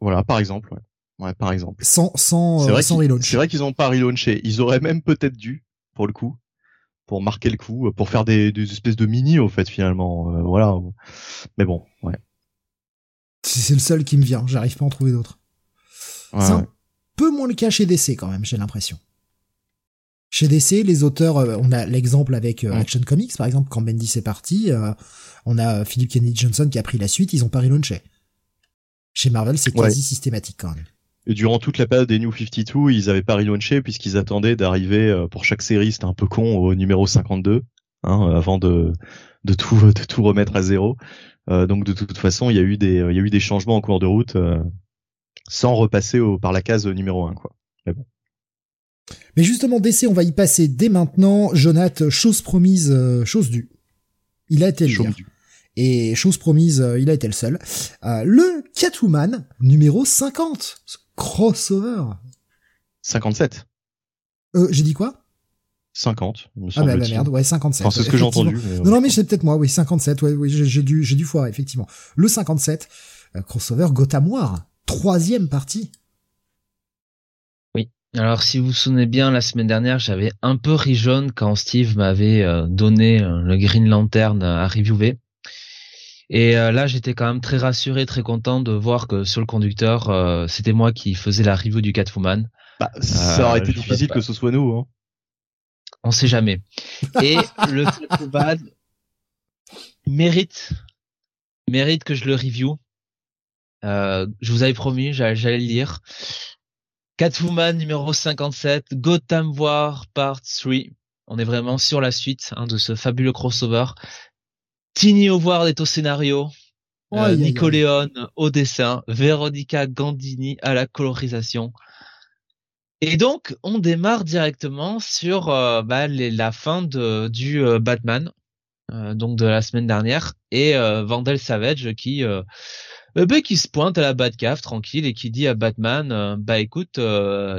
Voilà, par exemple. Ouais. Ouais, par exemple. Sans, sans, euh, sans relaunch. C'est vrai qu'ils ont pas relaunché. Ils auraient même peut-être dû, pour le coup, pour marquer le coup, pour faire des, des espèces de mini, au fait, finalement. Euh, voilà. Mais bon, ouais. C'est le seul qui me vient. J'arrive pas à en trouver d'autres. c'est un peu moins le cas chez DC, quand même, j'ai l'impression. Chez DC, les auteurs, euh, on a l'exemple avec Action Comics, par exemple, quand Bendis est parti, on a Philip Kennedy Johnson qui a pris la suite, ils ont pas relaunché. Chez Marvel, c'est quasi systématique quand même. Et durant toute la période des New 52, ils avaient pas relaunché puisqu'ils attendaient d'arriver euh, pour chaque série, c'était un peu con, au numéro 52, hein, avant de, de tout de tout remettre à zéro. Euh, donc de toute façon, il y a eu des il y a eu des changements en cours de route euh, sans repasser au, par la case numéro 1 quoi. Mais bon. Mais justement, DC, on va y passer dès maintenant. Jonath, chose promise, chose due. Il a été lire. Et chose promise, il a été le seul. le Catwoman numéro 50 crossover. 57. Euh, j'ai dit quoi? 50, me Ah bah la merde, ouais, 57. c'est ce que j'ai entendu. Non, non, mais c'est peut-être moi, oui, 57, ouais, oui, j'ai dû, j'ai dû foirer, effectivement. Le 57, euh, crossover Gotham War, troisième partie. Alors, si vous vous souvenez bien, la semaine dernière, j'avais un peu ri jaune quand Steve m'avait euh, donné euh, le Green Lantern à reviewer. Et euh, là, j'étais quand même très rassuré, très content de voir que sur le conducteur, c'était moi qui faisais la review du Catwoman. Bah, ça aurait euh, été difficile que ce soit nous. Hein. On sait jamais. Et le Catwoman mérite, mérite que je le review. je vous avais promis, j'allais le lire. Catwoman numéro 57, Gotham War Part 3. On est vraiment sur la suite hein, de ce fabuleux crossover. Tini Howard est au scénario. Euh, Nicoléon au dessin, Veronica Gandini à la colorisation. Et donc, on démarre directement sur euh, bah, la fin de, du euh, Batman, donc de la semaine dernière, et Vandal Savage qui bah, qui se pointe à la Batcave tranquille et qui dit à Batman, bah écoute,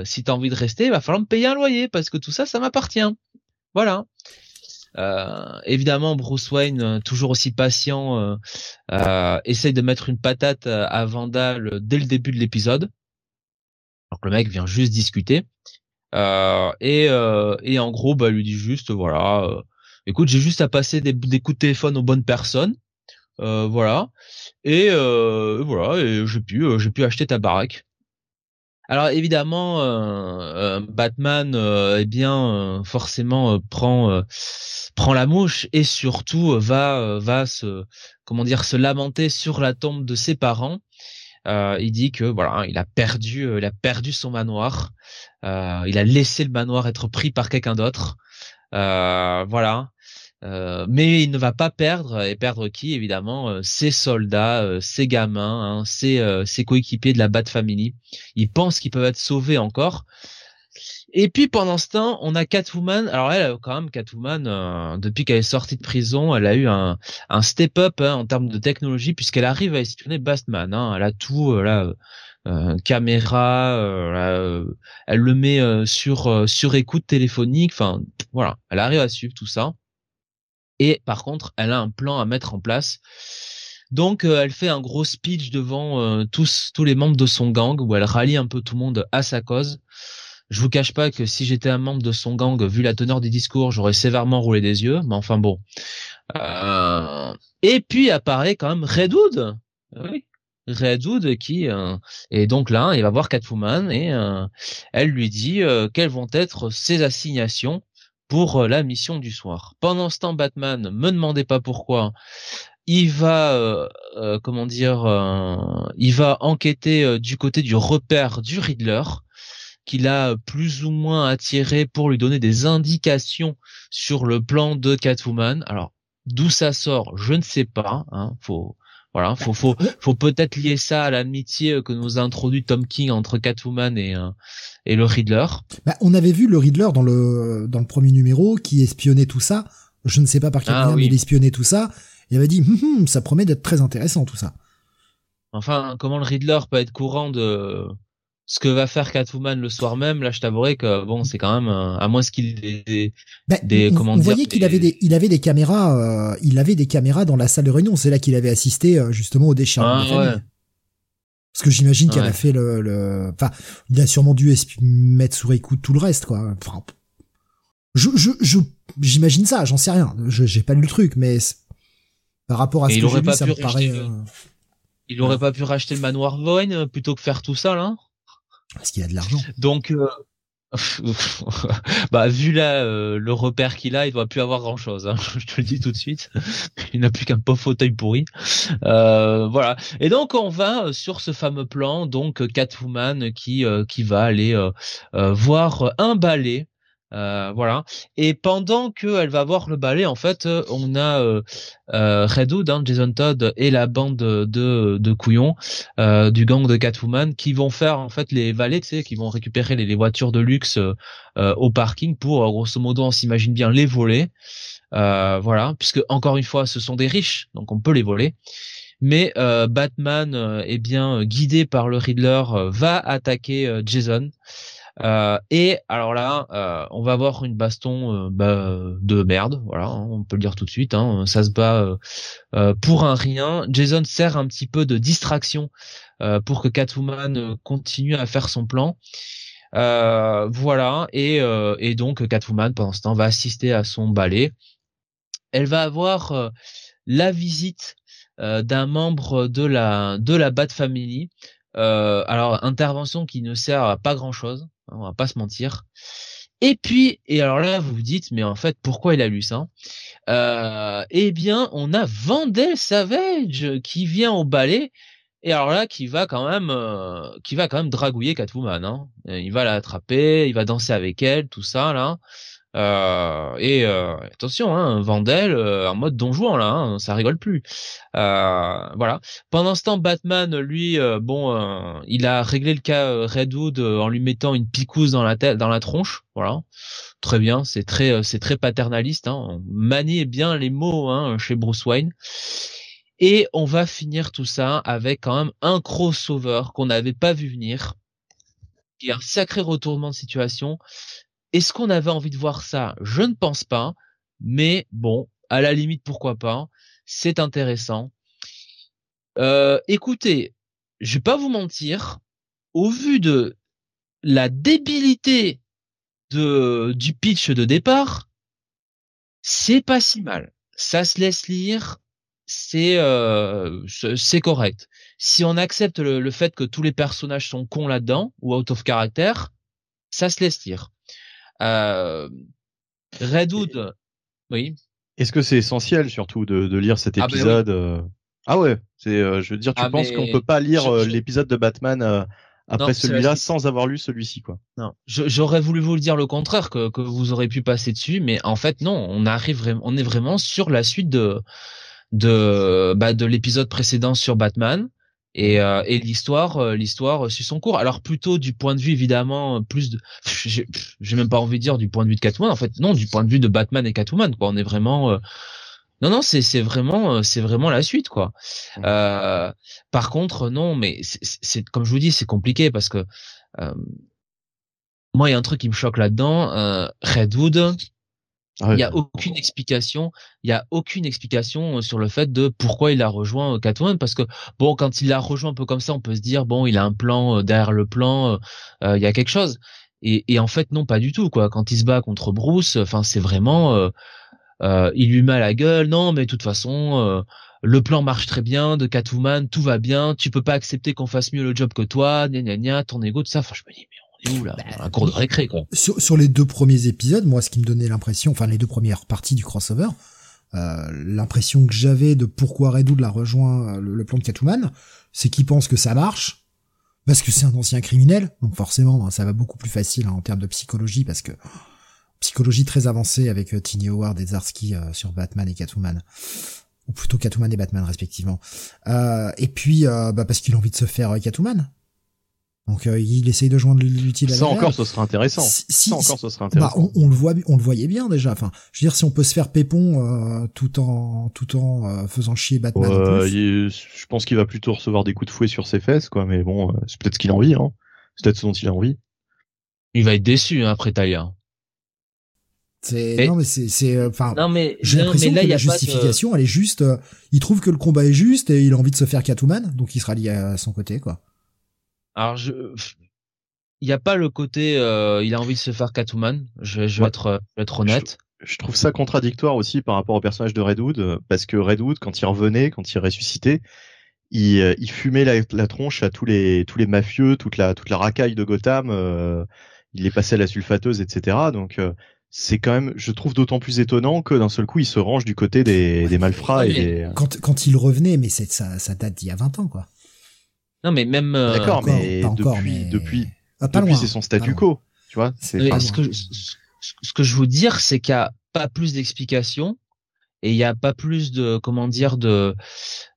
si t'as envie de rester, il va falloir me payer un loyer parce que tout ça, ça m'appartient. Voilà. Euh, évidemment, Bruce Wayne, euh, toujours aussi patient, euh, euh, essaye de mettre une patate à Vandal dès le début de l'épisode. Que le mec vient juste discuter. et, et en gros, bah, lui dit juste, voilà, écoute, j'ai juste à passer des, des, coups de téléphone aux bonnes personnes. Voilà. Et voilà, et j'ai pu, j'ai pu acheter ta baraque. Alors évidemment, euh, euh, Batman, euh, eh bien, forcément prend prend la mouche et surtout va va se comment dire se lamenter sur la tombe de ses parents. il dit que voilà, il a perdu, il a perdu son manoir. il a laissé le manoir être pris par quelqu'un d'autre. voilà. Euh, mais il ne va pas perdre et perdre qui évidemment euh, ses soldats, euh, ses gamins, hein, ses, ses, coéquipiers de la Bat Family. Il pense qu'ils peuvent être sauvés encore. Et puis pendant ce temps, on a Catwoman. Alors elle, quand même, Catwoman, depuis qu'elle est sortie de prison, elle a eu un, un step-up hein, en termes de technologie puisqu'elle arrive à espionner Batman. Hein. Elle a tout, là, caméra, elle le met sur sur écoute téléphonique. Enfin, voilà, elle arrive à suivre tout ça. Et par contre, elle a un plan à mettre en place. Donc, euh, elle fait un gros speech devant euh, tous les membres de son gang où elle rallie un peu tout le monde à sa cause. Je vous cache pas que si j'étais un membre de son gang, vu la teneur des discours, j'aurais sévèrement roulé des yeux. Mais enfin bon. Euh, et puis apparaît quand même Redwood. Redwood qui est donc là, il va voir Catwoman et elle lui dit quelles vont être ses assignations pour euh, la mission du soir. Pendant ce temps, Batman, me demandez pas pourquoi, il va, euh, euh, comment dire, il va enquêter du côté du repère du Riddler qu'il a plus ou moins attiré pour lui donner des indications sur le plan de Catwoman. Alors, d'où ça sort, je ne sais pas. Hein, faut voilà, faut faut faut peut-être lier ça à l'amitié que nous a introduit Tom King entre Catwoman et euh, et le Riddler. Bah, on avait vu le Riddler dans le dans le premier numéro qui espionnait tout ça. Je ne sais pas par quel ah moyen il espionnait tout ça. Il avait dit hum, hum, ça promet d'être très intéressant tout ça. Enfin, comment le Riddler peut être courant de ce que va faire Catwoman le soir même, là, je t'avouerai que bon, c'est quand même à moins qu'il ait des, bah, des on, voyait qu'il avait des, il avait des caméras, il avait des caméras dans la salle de réunion. C'est là qu'il avait assisté justement au décharnement ah, Parce que j'imagine qu'elle a fait le, le, enfin, il a sûrement dû mettre sous écoute tout le reste, quoi. Enfin, je, je, je, j'imagine ça, j'en sais rien. Je, j'ai pas lu le truc, mais par rapport à ce que j'ai lu, ça me paraît. Euh, il aurait pas pu racheter le manoir Vaughn euh, plutôt que faire tout ça là Parce qu'il a de l'argent. Donc, euh... bah vu là euh, le repère qu'il a, il doit plus avoir grand chose. Hein, je te le dis tout de suite. Il n'a plus qu'un pauvre fauteuil pourri. Euh, voilà. Et donc on va sur ce fameux plan, donc Catwoman qui qui va aller voir un ballet euh, voilà. Et pendant qu'elle va voir le ballet, en fait, euh, on a euh, euh, hein, Jason Todd et la bande de, de couillons euh, du gang de Catwoman qui vont faire en fait les valets, tu sais, qui vont récupérer les, voitures de luxe au parking pour, grosso modo, on s'imagine bien les voler. voilà, puisque encore une fois, ce sont des riches, donc on peut les voler. Mais Batman, est bien guidé par le Riddler, va attaquer Jason. Euh, et alors là, euh, on va avoir une baston euh, bah, de merde, voilà, hein, on peut le dire tout de suite. Hein, ça se bat pour un rien. Jason sert un petit peu de distraction pour que Catwoman continue à faire son plan. voilà, et, et donc Catwoman pendant ce temps va assister à son ballet. Elle va avoir la visite d'un membre de la de la Bat Family. alors intervention qui ne sert à pas grand chose on va pas se mentir. Et puis, et alors là, vous vous dites, mais en fait, pourquoi il a lu ça Eh bien, on a Vandel Savage qui vient au ballet, et alors là, qui va quand même, euh, qui va quand même dragouiller Catwoman. Hein. Il va l'attraper, il va danser avec elle, tout ça là. Euh, et euh, attention, hein, Vandel euh, en mode donjon là, hein, ça rigole plus. voilà. Pendant ce temps, Batman, lui, bon, il a réglé le cas Redwood en lui mettant une picouse dans la tête, dans la tronche. Voilà, très bien. C'est très, c'est très paternaliste. Hein. On manie bien les mots hein, chez Bruce Wayne. Et on va finir tout ça avec quand même un crossover qu'on n'avait pas vu venir, qui est un sacré retournement de situation est-ce qu'on avait envie de voir ça? Je ne pense pas. Mais bon, à la limite, pourquoi pas C'est intéressant. Euh, écoutez, je vais pas vous mentir. Au vu de la débilité de, du pitch de départ, c'est pas si mal. Ça se laisse lire, c'est euh, c'est correct. Si on accepte le, le, fait que tous les personnages sont cons là-dedans ou out of character, ça se laisse lire. Euh, Redwood, oui. Est-ce que c'est essentiel surtout de, de lire cet ah, ben épisode euh? Ah ouais, c'est, euh, je veux dire, tu ah, penses qu'on peut pas lire euh, l'épisode de Batman après celui-là sans avoir lu celui-ci quoi? Non, j'aurais voulu vous le dire le contraire que, que vous aurez pu passer dessus, mais en fait non, on arrive on est vraiment sur la suite de de bah, de l'épisode précédent sur Batman et, euh, et l'histoire euh, l'histoire suit son cours. Alors plutôt du point de vue évidemment plus de j'ai même pas envie de dire du point de vue de Catwoman en fait. Non du point de vue de Batman et Catwoman quoi. On est vraiment euh, non non c'est c'est vraiment c'est vraiment la suite quoi. Euh, par contre non mais c'est comme je vous dis c'est compliqué parce que moi il y a un truc qui me choque là-dedans Redwood ah il y a aucune explication, il y a aucune explication euh, sur le fait de pourquoi il a rejoint euh, Catwoman parce que bon quand il l'a rejoint un peu comme ça, on peut se dire bon, il a un plan euh, derrière le plan, il y a quelque chose. Et, et, en fait non pas du tout quoi. Quand il se bat contre Bruce, enfin c'est vraiment il lui met à la gueule. Non mais de toute façon le plan marche très bien de Catwoman, tout va bien, tu peux pas accepter qu'on fasse mieux le job que toi, gna gna gna, ton ego, tout ça. Enfin je me dis mais bah, un cours de récré quoi. Sur, les deux premiers épisodes, moi, ce qui me donnait l'impression, enfin les deux premières parties du crossover, euh, l'impression que j'avais de pourquoi Redwood l'a rejoint euh, le, plan de Catwoman, c'est qu'il pense que ça marche parce que c'est un ancien criminel, donc forcément ça va beaucoup plus facile hein, en termes de psychologie parce que psychologie très avancée avec euh, Tiny Howard et Zarsky sur Batman et Catwoman ou plutôt Catwoman et Batman respectivement. et puis bah, parce qu'il a envie de se faire Catwoman, donc euh, il essaye de joindre l'utile à Ça encore, ce serait intéressant. ça encore, ce serait intéressant. Bah, on, le voit, on le voyait bien déjà. Enfin, je veux dire, si on peut se faire pépon euh, tout en tout en euh, faisant chier Batman. je pense qu'il va plutôt recevoir des coups de fouet sur ses fesses, quoi. Mais bon, c'est peut-être ce qu'il a envie. Hein. c'est peut-être ce dont il a envie. Il va être déçu hein, après Talia. C'est non mais c'est c'est enfin non mais j'ai l'impression que la justification elle est juste euh, il trouve que le combat est juste et il a envie de se faire Catwoman donc il sera lié à son côté quoi. Alors je il n'y a pas le côté euh, il a envie de se faire Catwoman, je, je vais être je vais être honnête. Je, trouve ça contradictoire aussi par rapport au personnage de Redwood parce que Redwood quand il revenait, quand il ressuscitait, il, il fumait la, la, tronche à tous les tous les mafieux, toute la toute la racaille de Gotham, il est passé à la sulfateuse etc. Donc c'est quand même, je trouve d'autant plus étonnant que d'un seul coup, il se range du côté des, des malfrats et des... Quand, quand il revenait, mais c'est ça, ça date d'il y a 20 ans, quoi. Non, mais même. Euh, D'accord, mais, depuis, depuis, ah, depuis, c'est son statu quo. Tu vois, c'est. Ce que, ce que je veux dire, c'est qu'il n'y a pas plus d'explications et il n'y a pas plus de comment dire de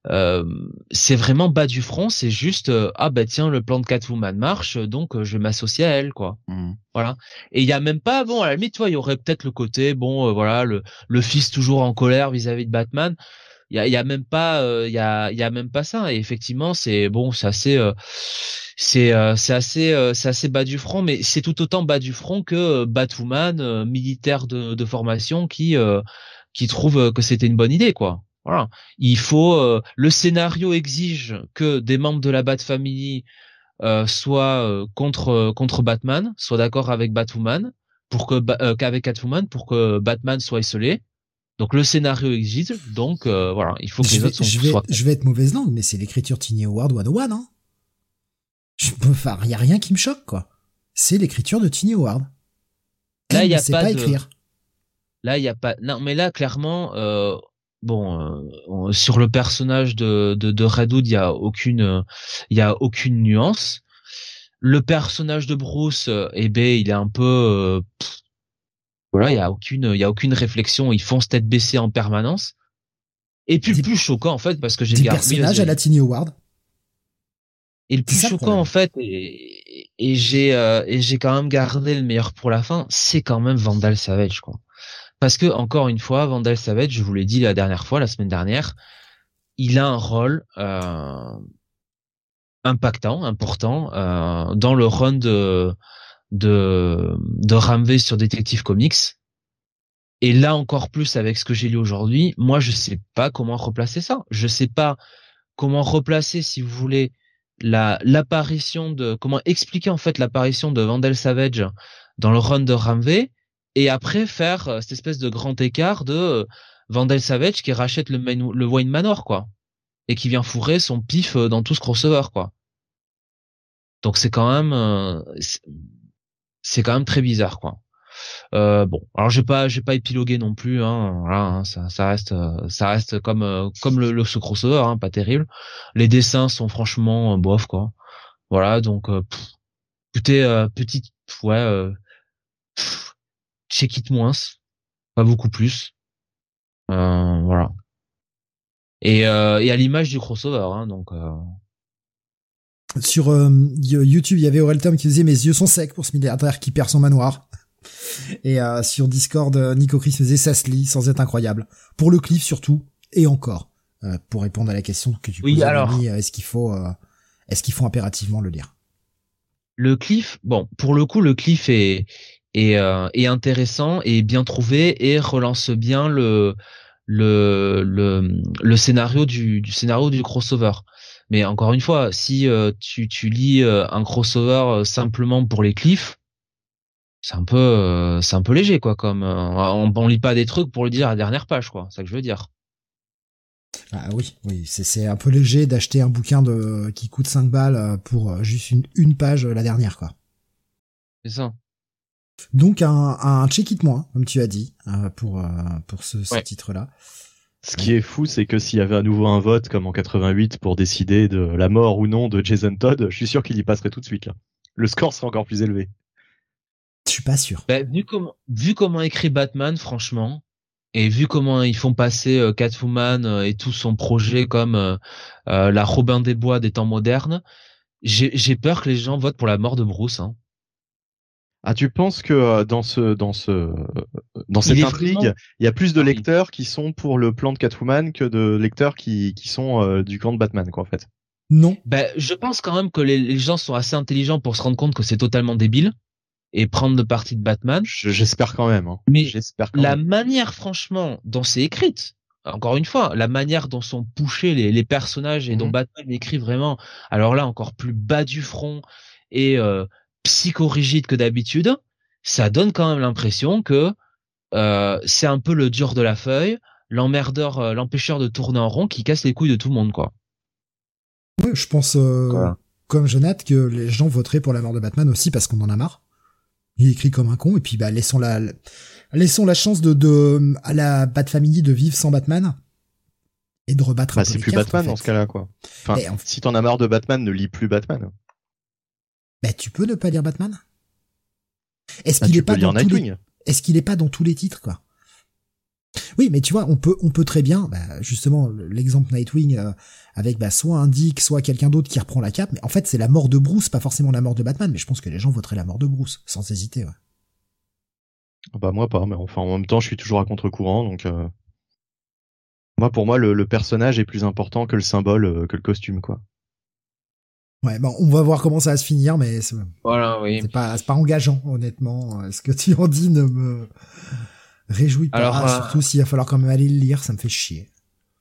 euh, c'est vraiment bas du front c'est juste euh, ah bah tiens le plan de Catwoman marche donc euh, je m'associe à elle quoi mmh. voilà et il y a même pas bon à la limite toi il y aurait peut-être le côté bon voilà le le fils toujours en colère vis-à-vis de Batman il y a, y a même pas il y a y a même pas ça et effectivement c'est bon c'est assez c'est c'est assez c'est assez bas du front mais c'est tout autant bas du front que Batwoman militaire de, de formation qui qui trouve euh, que c'était une bonne idée, quoi. Voilà. Il faut. Euh, le scénario exige que des membres de la Bat Family euh, soient euh, contre contre Batman, soient d'accord avec Batwoman pour que qu'avec Catwoman pour que Batman soit isolé. Donc le scénario exige, donc voilà, il faut que les autres je vais, Je vais être mauvaise langue, mais c'est l'écriture Tiny Howard 101, hein. Je peux, enfin, y a rien qui me choque, quoi. C'est l'écriture de Tiny Howard. Là, il y a pas, pas écrire. Là, il y a pas. Non, mais là, clairement, euh, bon, euh, sur le personnage de de, de Redwood, il y a aucune, il y a aucune nuance. Le personnage de Bruce, eh ben, il est un peu, euh, voilà, il y a aucune, il y a aucune réflexion. Ils font tête baissée en permanence. Et puis le plus choquant en fait, parce que j'ai gardé personnage à la Tiny Howard. Et le plus choquant en fait, et, et j'ai et j'ai quand même gardé le meilleur pour la fin, c'est quand même Vandal Savage quoi. Parce que encore une fois, Vandal Savage, je vous l'ai dit la dernière fois, la semaine dernière, il a un rôle euh, impactant, important euh, dans le run de de de sur Detective Comics. Et là encore plus avec ce que j'ai lu aujourd'hui, moi je sais pas comment replacer ça. Je sais pas comment replacer, si vous voulez, la l'apparition de comment expliquer en fait l'apparition de Vandal Savage dans le run de Ramvé et après faire euh, cette espèce de grand écart de euh, Vandal Savage qui rachète le, le Wayne Manor quoi et qui vient fourrer son pif euh, dans tout ce crossover quoi. Donc c'est quand même c'est quand même très bizarre quoi. Euh, bon, alors j'ai pas j'ai pas épilogué non plus hein, voilà, hein, ça, reste ça reste comme comme le, le ce crossover hein, pas terrible. Les dessins sont franchement bof quoi. Voilà, donc pff, écoutez petite ouais check it moins, pas beaucoup plus. Euh, voilà. Et, euh, et à l'image du crossover, hein, donc. Euh... Sur euh, YouTube, il y avait Aurel Tom qui disait mes yeux sont secs pour ce milliardaire qui perd son manoir. Et euh, sur Discord, Nico Chris faisait ça se lit sans être incroyable. Pour le cliff surtout, et encore, pour répondre à la question que tu oui, alors... est-ce qu'il faut, est-ce qu'il faut impérativement le lire? Le cliff, bon, pour le coup, le cliff est et, euh, intéressant et bien trouvé et relance bien le le le, le scénario du, du scénario du crossover. Mais encore une fois, si euh, tu, tu lis euh, un crossover simplement pour les cliffs, c'est un peu c'est un peu léger quoi comme on, on lit pas des trucs pour le dire à la dernière page quoi, c'est ça que je veux dire. Ah oui, oui, c'est un peu léger d'acheter un bouquin de qui coûte 5 balles pour juste une, une page la dernière quoi. C'est ça. Donc un, un check it moins, comme tu as dit, euh, pour euh, pour ce, titre-là. Ce qui est fou, c'est que s'il y avait à nouveau un vote comme en 88 pour décider de la mort ou non de Jason Todd, je suis sûr qu'il y passerait tout de suite. Là. Le score serait encore plus élevé. Je suis pas sûr. Bah, vu comment vu comment écrit Batman, franchement, et vu comment ils font passer euh, Catwoman et tout son projet comme la Robin des Bois des temps modernes, j'ai peur que les gens votent pour la mort de Bruce. Hein. Ah, tu penses que euh, dans ce dans ce dans cette intrigue, il y a plus de lecteurs qui sont pour le plan de Catwoman que de lecteurs qui qui sont euh, du camp de Batman, quoi, en fait. Non. Ben, je pense quand même que les, gens sont assez intelligents pour se rendre compte que c'est totalement débile et prendre le parti de Batman. J'espère quand même. Hein. Mais la manière, franchement, dont c'est écrite, encore une fois, la manière dont sont poussés les, personnages et dont mhm. Batman écrit vraiment, alors là encore plus bas du front et euh, psychorigide que d'habitude, ça donne quand même l'impression que euh, c'est un peu le dur de la feuille, l'emmerdeur, euh, l'empêcheur de tourner en rond qui casse les couilles de tout le monde, quoi. Je pense, euh, comme Jonathan, que les gens voteraient pour la mort de Batman aussi parce qu'on en a marre. Il écrit comme un con et puis bah laissons la laissons la chance de, de à la Bat Family de vivre sans Batman et de rebattre. Bah c'est plus Batman dans ce cas-là quoi. Enfin, si t'en as marre de Batman, ne lis plus Batman. Bah tu peux ne pas lire Batman. Est-ce bah, qu'il est pas dans tous les... Est-ce qu'il est pas dans tous les titres quoi? Oui, mais tu vois, on peut, on peut très bien, bah, justement, l'exemple Nightwing euh, avec bah, soit un Dick, soit quelqu'un d'autre qui reprend la cape. Mais en fait, c'est la mort de Bruce, pas forcément la mort de Batman. Mais je pense que les gens voteraient la mort de Bruce, sans hésiter. Ouais. Bah moi pas, mais enfin en même temps, je suis toujours à contre-courant, donc euh... moi pour moi le, personnage est plus important que le symbole, euh, que le costume, quoi. Ouais, bon, on va voir comment ça va se finir, mais c'est voilà, oui. pas, c'est pas engageant, honnêtement. Ce que tu en dis ne me Réjouis pas, Alors, euh, surtout s'il va falloir quand même aller le lire, ça me fait chier.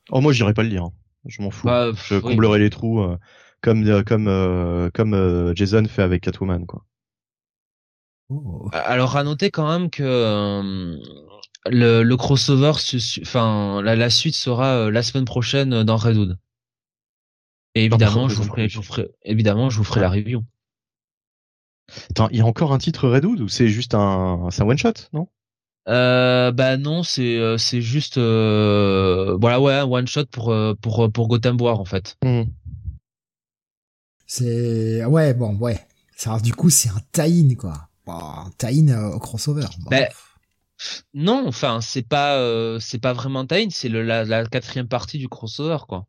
Oh moi j'irai pas le lire, hein. je m'en fous. Bah, je comblerai les trous euh, comme euh, comme comme Jason fait avec Catwoman quoi. Oh. Alors à noter quand même que le, le, crossover, enfin la, la, suite sera la semaine prochaine dans Redwood. Et évidemment, je vous ferai, je vous ferai, évidemment, je vous ferai la review. Attends, il y a encore un titre Redwood ou c'est juste un, c'est un one shot, non? Euh, bah non, c'est euh, c'est juste euh, voilà ouais one shot pour pour pour Gotham War en fait. Hmm. C'est ouais bon ouais. Ça du coup c'est un tie-in quoi. un tie-in au crossover. Bah, non, enfin c'est pas c'est pas vraiment un tie-in, c'est la, la quatrième partie du crossover quoi.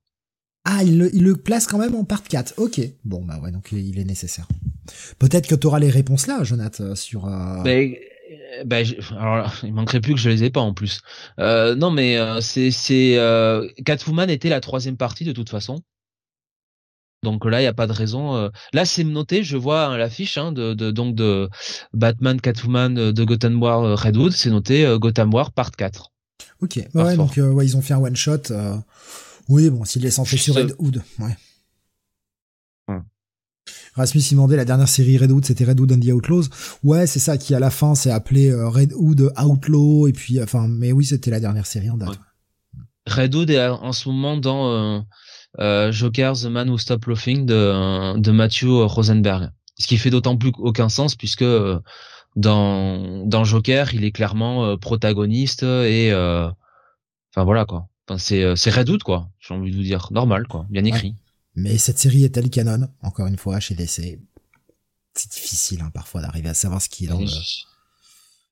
Ah, il le, il le place quand même en part 4. Ok. Bon, bah ouais, donc il est nécessaire. Peut-être que tu auras les réponses là, Jonathan, sur... Euh... Euh, bah, alors il manquerait plus que je les ai pas en plus. Euh, non, mais euh, c'est c'est euh, Catwoman était la troisième partie de toute façon. Donc là, il y a pas de raison. Euh, là, c'est noté. Je vois hein, l'affiche hein, de, de, donc de Batman, Catwoman de Gotham War Redwood. C'est noté Gotham War Part 4. Ok. ouais, donc ouais, ils ont fait un one shot. Oui, bon, s'il est centré sur Redwood, ouais. Rasmus il demandait la dernière série Redwood, c'était Redwood and the Outlaws. Ouais, c'est ça qui à la fin s'est appelé euh, Redwood Outlaw et puis enfin mais oui, c'était la dernière série en date. Redwood est en ce moment dans euh, euh, Joker The Man Who Stopped Laughing de de Matthew Rosenberg. Ce qui fait d'autant plus aucun sens puisque dans dans Joker, il est clairement protagoniste et enfin voilà quoi. Enfin c'est c'est Redwood quoi, j'ai envie de vous dire normal quoi, bien écrit. Mais cette série est-elle canon Encore une fois, chez DC, c'est difficile hein, parfois d'arriver à savoir ce qui est dans le...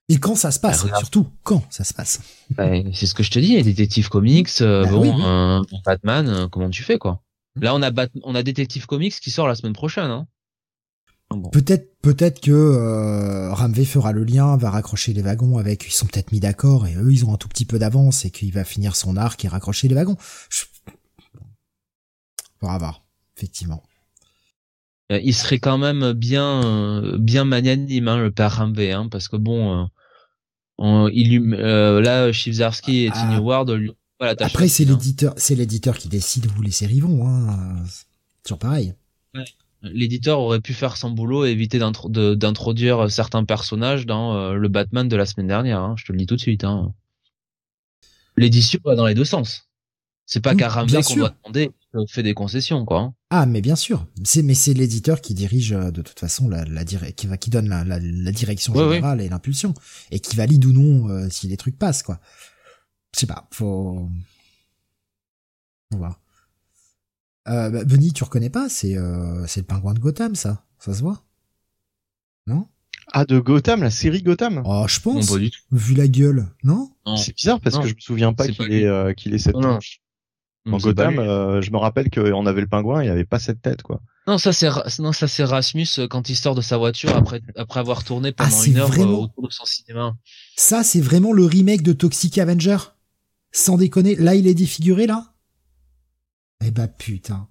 Et quand ça se passe, bah, surtout quand ça se passe. Bah, c'est ce que je te dis, les détectives comics, euh, bah bon, euh, Batman, euh, comment tu fais quoi hmm. Là, on a on a Détective Comics qui sort la semaine prochaine. Hein Peut-être, peut-être que euh, Ramvé fera le lien, va raccrocher les wagons avec. Ils sont peut-être mis d'accord et eux, ils ont un tout petit peu d'avance et qu'il va finir son arc et raccrocher les wagons. Je, pour avoir, effectivement. Euh, il serait quand même bien, euh, bien magnanime, hein, le père Ramvé, hein, parce que bon, euh, il, là, Chivzarski et ah. Tiny Ward, après c'est hein. l'éditeur, c'est l'éditeur qui décide où les séries vont, hein. toujours pareil. L'éditeur aurait pu faire son boulot et éviter d'introduire certains personnages dans le Batman de la semaine dernière. Hein, je te le dis tout de suite. Hein. L'édition va dans les deux sens. C'est pas qu'à Ramvé qu'on doit demander fait des concessions, quoi. Hein. Ah, mais bien sûr. C'est, mais c'est l'éditeur qui dirige euh, de toute façon la, la qui va, qui donne la, la, la direction générale et l'impulsion et qui valide ou non euh, si les trucs passent, quoi. Je sais pas, faut. On va. Euh, bah, Benny, tu reconnais pas C'est, euh, c'est le pingouin de Gotham, ça. Ça se voit. Non? Ah, de Gotham, la série Gotham. Oh, je pense. Vu la gueule, non, C'est bizarre parce que je me souviens pas qu'il est, qu'il est cette en Gotham, euh, je me rappelle qu'on avait le pingouin, il avait pas cette tête, quoi. Non, ça c'est non, ça c'est Rasmus euh, quand il sort de sa voiture après après avoir tourné ah, pendant une heure euh, autour de son cinéma. Ça c'est vraiment le remake de Toxic Avenger. Sans déconner, là il est défiguré là. Eh bah putain.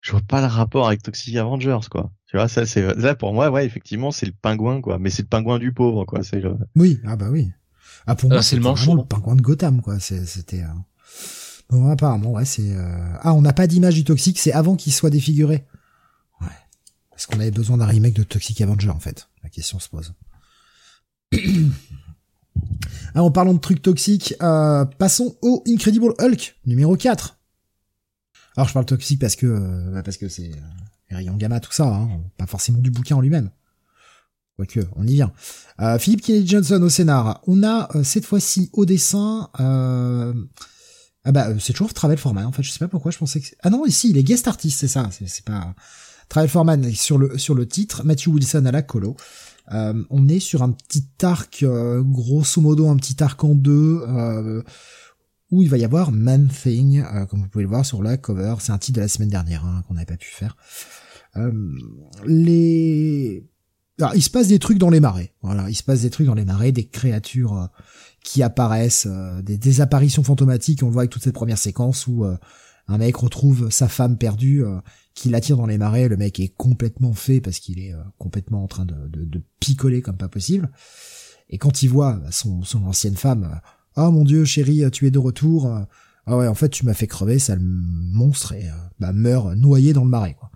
je vois pas le rapport avec Toxic Avengers, quoi. Tu vois, ça, c'est, là, pour moi, ouais, effectivement, c'est le pingouin, quoi. Mais c'est le pingouin du pauvre, quoi. C'est le... Oui, ah bah oui. Ah, pour Ah, moi, c'est le manchot. le pingouin de Gotham, quoi. C'est- C'était, euh... bon, apparemment, ouais, c'est, euh... ah, on n'a pas d'image du Toxic, c'est avant qu'il soit défiguré. Ouais. Est-ce qu'on avait besoin d'un remake de Toxic Avenger, en fait? La question se pose. Ah, en parlant de trucs toxiques, euh, passons au Incredible Hulk, numéro 4. Alors, je parle toxique parce que, euh, bah, parce que c'est, euh, les rayons gamma, tout ça, hein, pas forcément du bouquin en lui-même. Quoique, on y vient. Euh, Philippe Kennedy Johnson au scénar. On a euh, cette fois-ci au dessin. Euh... Ah bah euh, c'est toujours Travel Foreman. En fait, je sais pas pourquoi je pensais que. Ah non, ici il est guest artist, c'est ça. C'est pas Travel Foreman sur le sur le titre. Matthew Wilson à la colo. Euh, on est sur un petit arc, euh, grosso modo un petit arc en deux, euh, où il va y avoir Man Thing, euh, comme vous pouvez le voir sur la cover. C'est un titre de la semaine dernière hein, qu'on n'avait pas pu faire. Euh, les alors, il se passe des trucs dans les marais. Voilà, il se passe des trucs dans les marais, des créatures euh, qui apparaissent, euh, des, des apparitions fantomatiques. On le voit avec toute cette première séquence où euh, un mec retrouve sa femme perdue, qui l'attire dans les marais. Le mec est complètement fait parce qu'il est complètement en train de, de, de picoler comme pas possible. Et quand il voit bah, son, son ancienne femme, oh mon dieu, chérie, tu es de retour. Ah ouais, en fait, tu m'as fait crever, sale monstre, et euh, bah, meurt noyé dans le marais. Quoi.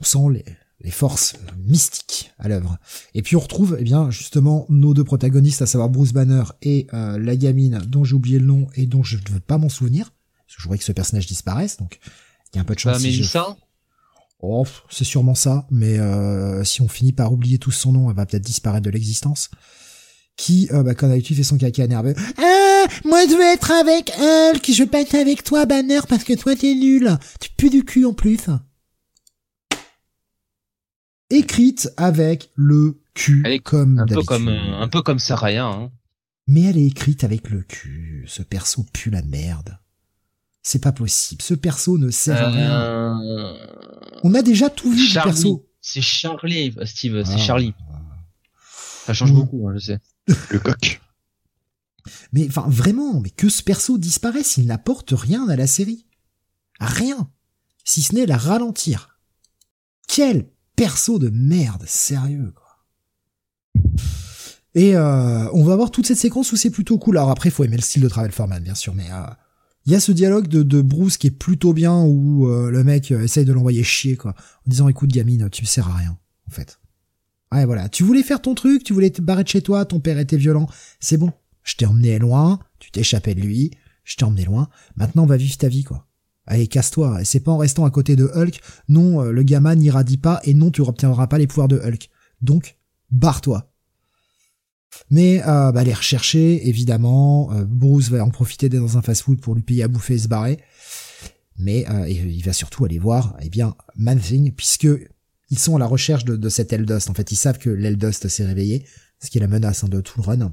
On sent les, les forces mystiques à l'œuvre. Et puis on retrouve, eh bien, justement, nos deux protagonistes, à savoir Bruce Banner et euh, la gamine dont j'ai oublié le nom et dont je ne veux pas m'en souvenir. Parce que je voudrais que ce personnage disparaisse, donc il y a un peu de chance. Bah, si je- Oh, c'est sûrement ça, mais euh, si on finit par oublier tout son nom, elle va peut-être disparaître de l'existence. Qui, euh, bah, comme d'habitude, fait son caca nerveux. Ah, moi je veux être avec Hulk, je veux pas être avec toi, Banner, parce que toi t'es nul. Tu pues du cul en plus. Écrite avec le cul, Elle est comme un peu comme euh, un peu comme Saraya. Hein. Mais elle est écrite avec le cul. Ce perso pue la merde. C'est pas possible. Ce perso ne sert à rien. Euh, On a déjà tout vu du Charlie. perso. C'est Charlie, Steve. C'est Ah. Charlie. Ça change beaucoup, hein, je sais. Le coq. Mais enfin vraiment, mais que ce perso disparaisse, il n'apporte rien à la série. Rien. Si ce n'est la ralentir. Quel perso de merde, sérieux quoi. Et euh, on va voir toute cette séquence où c'est plutôt cool. Alors après, faut aimer le style de Travel Foreman, bien sûr, mais euh, il y a ce dialogue de, Bruce qui est plutôt bien où euh, le mec euh, essaye de l'envoyer chier quoi, en disant écoute gamine, tu me sers à rien en fait. Ouais voilà, tu voulais faire ton truc, tu voulais te barrer de chez toi, ton père était violent, c'est bon. Je t'ai emmené loin, tu t'es échappé de lui, je t'ai emmené loin. Maintenant, va vivre ta vie, quoi. Allez, casse-toi. Et c'est pas en restant à côté de Hulk. Non, euh, le gamin n'irradie pas et non, tu obtiendras pas les pouvoirs de Hulk. Donc, barre-toi. Mais, euh, bah, les rechercher, évidemment. Euh, Bruce va en profiter d'être dans un fast-food pour lui payer à bouffer et se barrer. Mais euh, il va surtout aller voir, eh bien, Man-Thing, puisque ils sont à la recherche de, de cet Eldust. En fait, ils savent que l'Eldust s'est réveillé, ce qui est la menace hein, de tout le run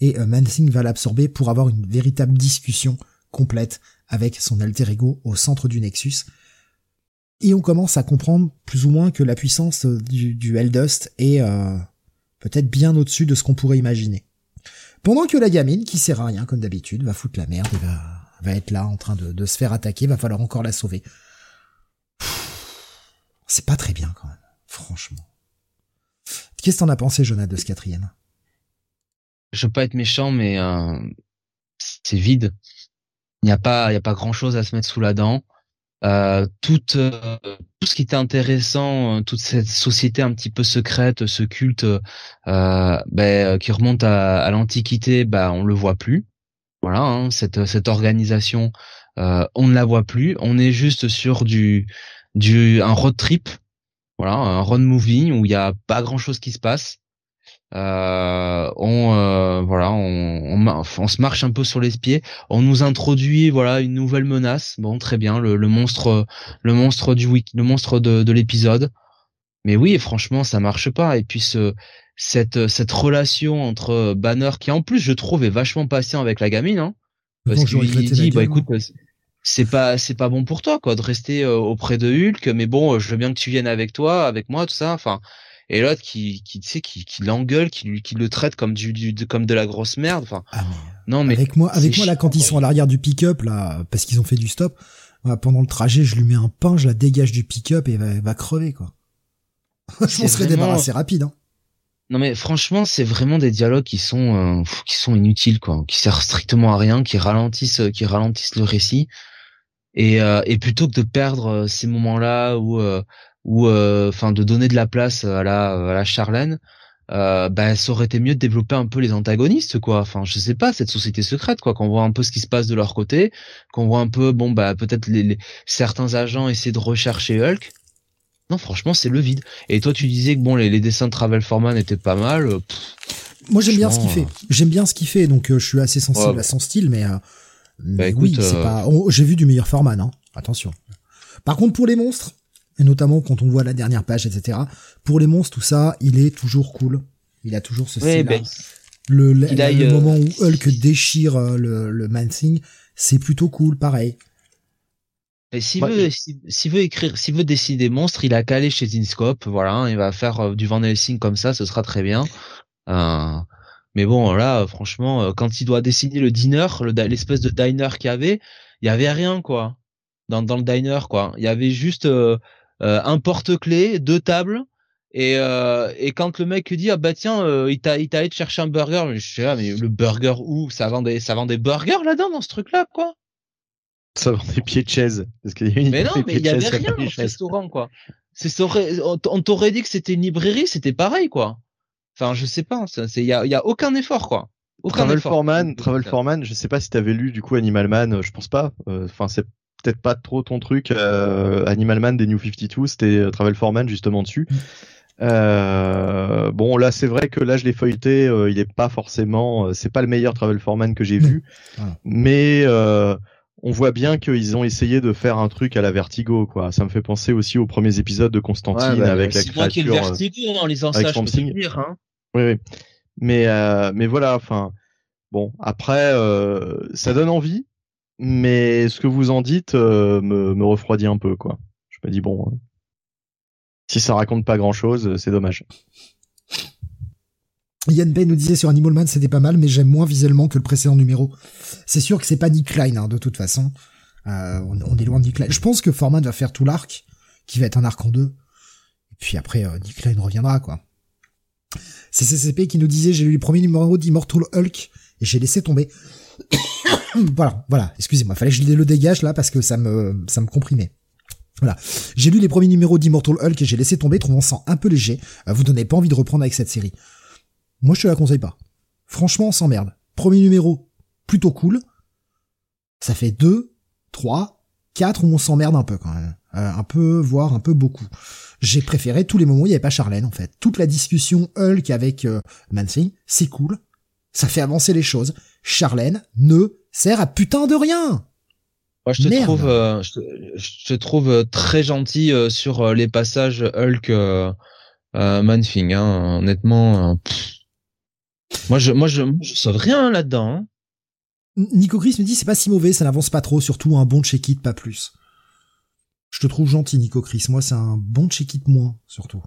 et euh, Man-Thing va l'absorber pour avoir une véritable discussion complète avec son alter ego au centre du Nexus. Et on commence à comprendre plus ou moins que la puissance euh, du, du Eldust est euh, peut-être bien au-dessus de ce qu'on pourrait imaginer. Pendant que la gamine, qui sert à rien comme d'habitude, va foutre la merde et va, va être là en train de, de se faire attaquer, va falloir encore la sauver. C'est pas très bien quand même, franchement. Qu'est-ce que t'en as pensé, Jonathan, de ce quatrième? Je veux pas être méchant, mais euh, c'est vide. Il n'y a pas, il y a pas grand chose à se mettre sous la dent. Euh, tout, euh, tout ce qui était intéressant, euh, toute cette société un petit peu secrète, ce culte ben, qui remonte à, l'Antiquité, bah on le voit plus. Voilà, hein, cette cette organisation, on ne la voit plus. On est juste sur du du un road trip, voilà, un road movie où il y a pas grand chose qui se passe. Euh, on euh, voilà, on, on, on se marche un peu sur les pieds. On nous introduit voilà une nouvelle menace. Bon, très bien, le, le monstre, le monstre du week, le monstre de, de l'épisode. Mais oui, franchement, ça marche pas. Et puis ce, cette, cette relation entre Banner, qui en plus je trouve est vachement patient avec la gamine, hein, parce qu'il dit bah gueule, écoute, c'est pas c'est pas bon pour toi quoi de rester euh, auprès de Hulk, mais bon, je veux bien que tu viennes avec toi, avec moi, tout ça. Enfin, et l'autre qui qui tu sais qui, qui l'engueule, qui lui qui le traite comme du, du de- comme de la grosse merde. Enfin, Ah non mais avec moi, avec moi là, quand ils sont à l'arrière du pick-up là, parce qu'ils ont fait du stop, pendant le trajet, je lui mets un pain, je la dégage du pick-up et elle va, crever, quoi. je m'en serais débarrassé rapide, hein. Non mais franchement, c'est vraiment des dialogues qui sont euh, qui sont inutiles quoi, qui servent strictement à rien, qui ralentissent qui ralentissent le récit. Et, euh, et plutôt que de perdre euh, ces moments-là où ou enfin de donner de la place à la à la Charlène, euh, bah, ça aurait été mieux de développer un peu les antagonistes quoi. Enfin je sais pas cette société secrète quoi qu'on voit un peu ce qui se passe de leur côté qu'on voit un peu bon bah peut-être les, certains agents essayer de rechercher Hulk. Non franchement c'est le vide. Et toi tu disais que bon les, dessins de Travel Foreman étaient pas mal euh, moi j'aime bien ce qu'il fait. euh, j'aime bien ce qu'il fait donc je suis assez sensible à son style mais, bah, oui c'est pas oh, j'ai vu du meilleur Foreman hein. attention par contre pour les monstres et notamment quand on voit la dernière page, etc. Pour les monstres, tout ça, il est toujours cool. Il a toujours ce style ben, le, le, euh, moment où Hulk déchire euh, le, le Man Thing, c'est plutôt cool, pareil. Et s'il veut, s'il veut écrire, s'il veut dessiner des monstres, il a calé chez Zinscope, voilà, il va faire euh, du Van Helsing comme ça, ce sera très bien. Euh, mais bon, là, franchement, quand il doit dessiner le diner, l'espèce de diner qu'il y avait, il y avait rien, quoi. Dans, dans le diner, quoi. Il y avait juste euh, un porte-clés, deux tables. Et, euh, et quand le mec dit ah bah tiens euh, il t'a il t'a allé te chercher un burger mais je sais pas mais le burger où? Ça vend des ça vend des burgers là-dedans dans ce truc là quoi? Ça vend des pieds de chaise parce qu'il y a mais non mais il y avait rien dans ce restaurant quoi c'est on t'aurait dit que c'était une librairie c'était pareil quoi enfin je sais pas il y a, y a aucun effort quoi aucun Travel Foreman Travel Foreman je sais pas si t'avais lu du coup Animal Man je pense pas enfin c'est peut-être pas trop ton truc. Euh, Animal Man des New 52, c'était euh, Travel Foreman justement dessus. Mm. Euh, bon là c'est vrai que là je l'ai feuilleté, il est pas forcément, c'est pas le meilleur Travel Foreman que j'ai mm. vu, mais on voit bien qu'ils ont essayé de faire un truc à la Vertigo quoi. Ça me fait penser aussi aux premiers épisodes de Constantine bah, avec la créature. Moi qui le Vertigo en lisant ça, je peux dire, hein. Oui, oui. Mais mais voilà, enfin bon après ça donne envie mais ce que vous en dites euh, me, me, refroidit un peu, quoi. Je me dis bon, euh, si ça raconte pas grand chose, euh, c'est dommage. Yann Bay nous disait sur Animal Man c'était pas mal, mais j'aime moins visuellement que le précédent numéro. C'est sûr que c'est pas Nick Klein, hein, de toute façon. on, est loin de Nick Klein. Je pense que Forman va faire tout l'arc, qui va être un arc en deux. Et puis après, Nick Klein reviendra, quoi. C'est CCP qui nous disait j'ai lu les premiers numéros d'Immortal Hulk et j'ai laissé tomber. voilà, voilà, excusez-moi, fallait que je le dégage là parce que ça me, ça me comprimait. Voilà. J'ai lu les premiers numéros d'Immortal Hulk et j'ai laissé tomber, trouvant ça un peu léger. Euh, vous donnez pas envie de reprendre avec cette série. Moi, je te la conseille pas. Franchement, on s'emmerde. Premier numéro, plutôt cool. Ça fait deux, trois, quatre où on s'emmerde un peu quand même. Euh, un peu, voire un peu beaucoup. J'ai préféré tous les moments où il n'y avait pas Charlène en fait. Toute la discussion Hulk avec euh, c'est cool. Ça fait avancer les choses. Charlène ne sert à putain de rien. Moi, je te trouve, euh, je, te, trouve euh, très gentil euh, sur les passages Hulk Manfing. Hein, honnêtement, moi, je, moi, je, je sauve rien là-dedans. Hein. Nico Chris me dit c'est pas si mauvais, ça n'avance pas trop, surtout un bon check-it, pas plus. Je te trouve gentil, Nico Chris. Moi, c'est un bon check-it moins, surtout.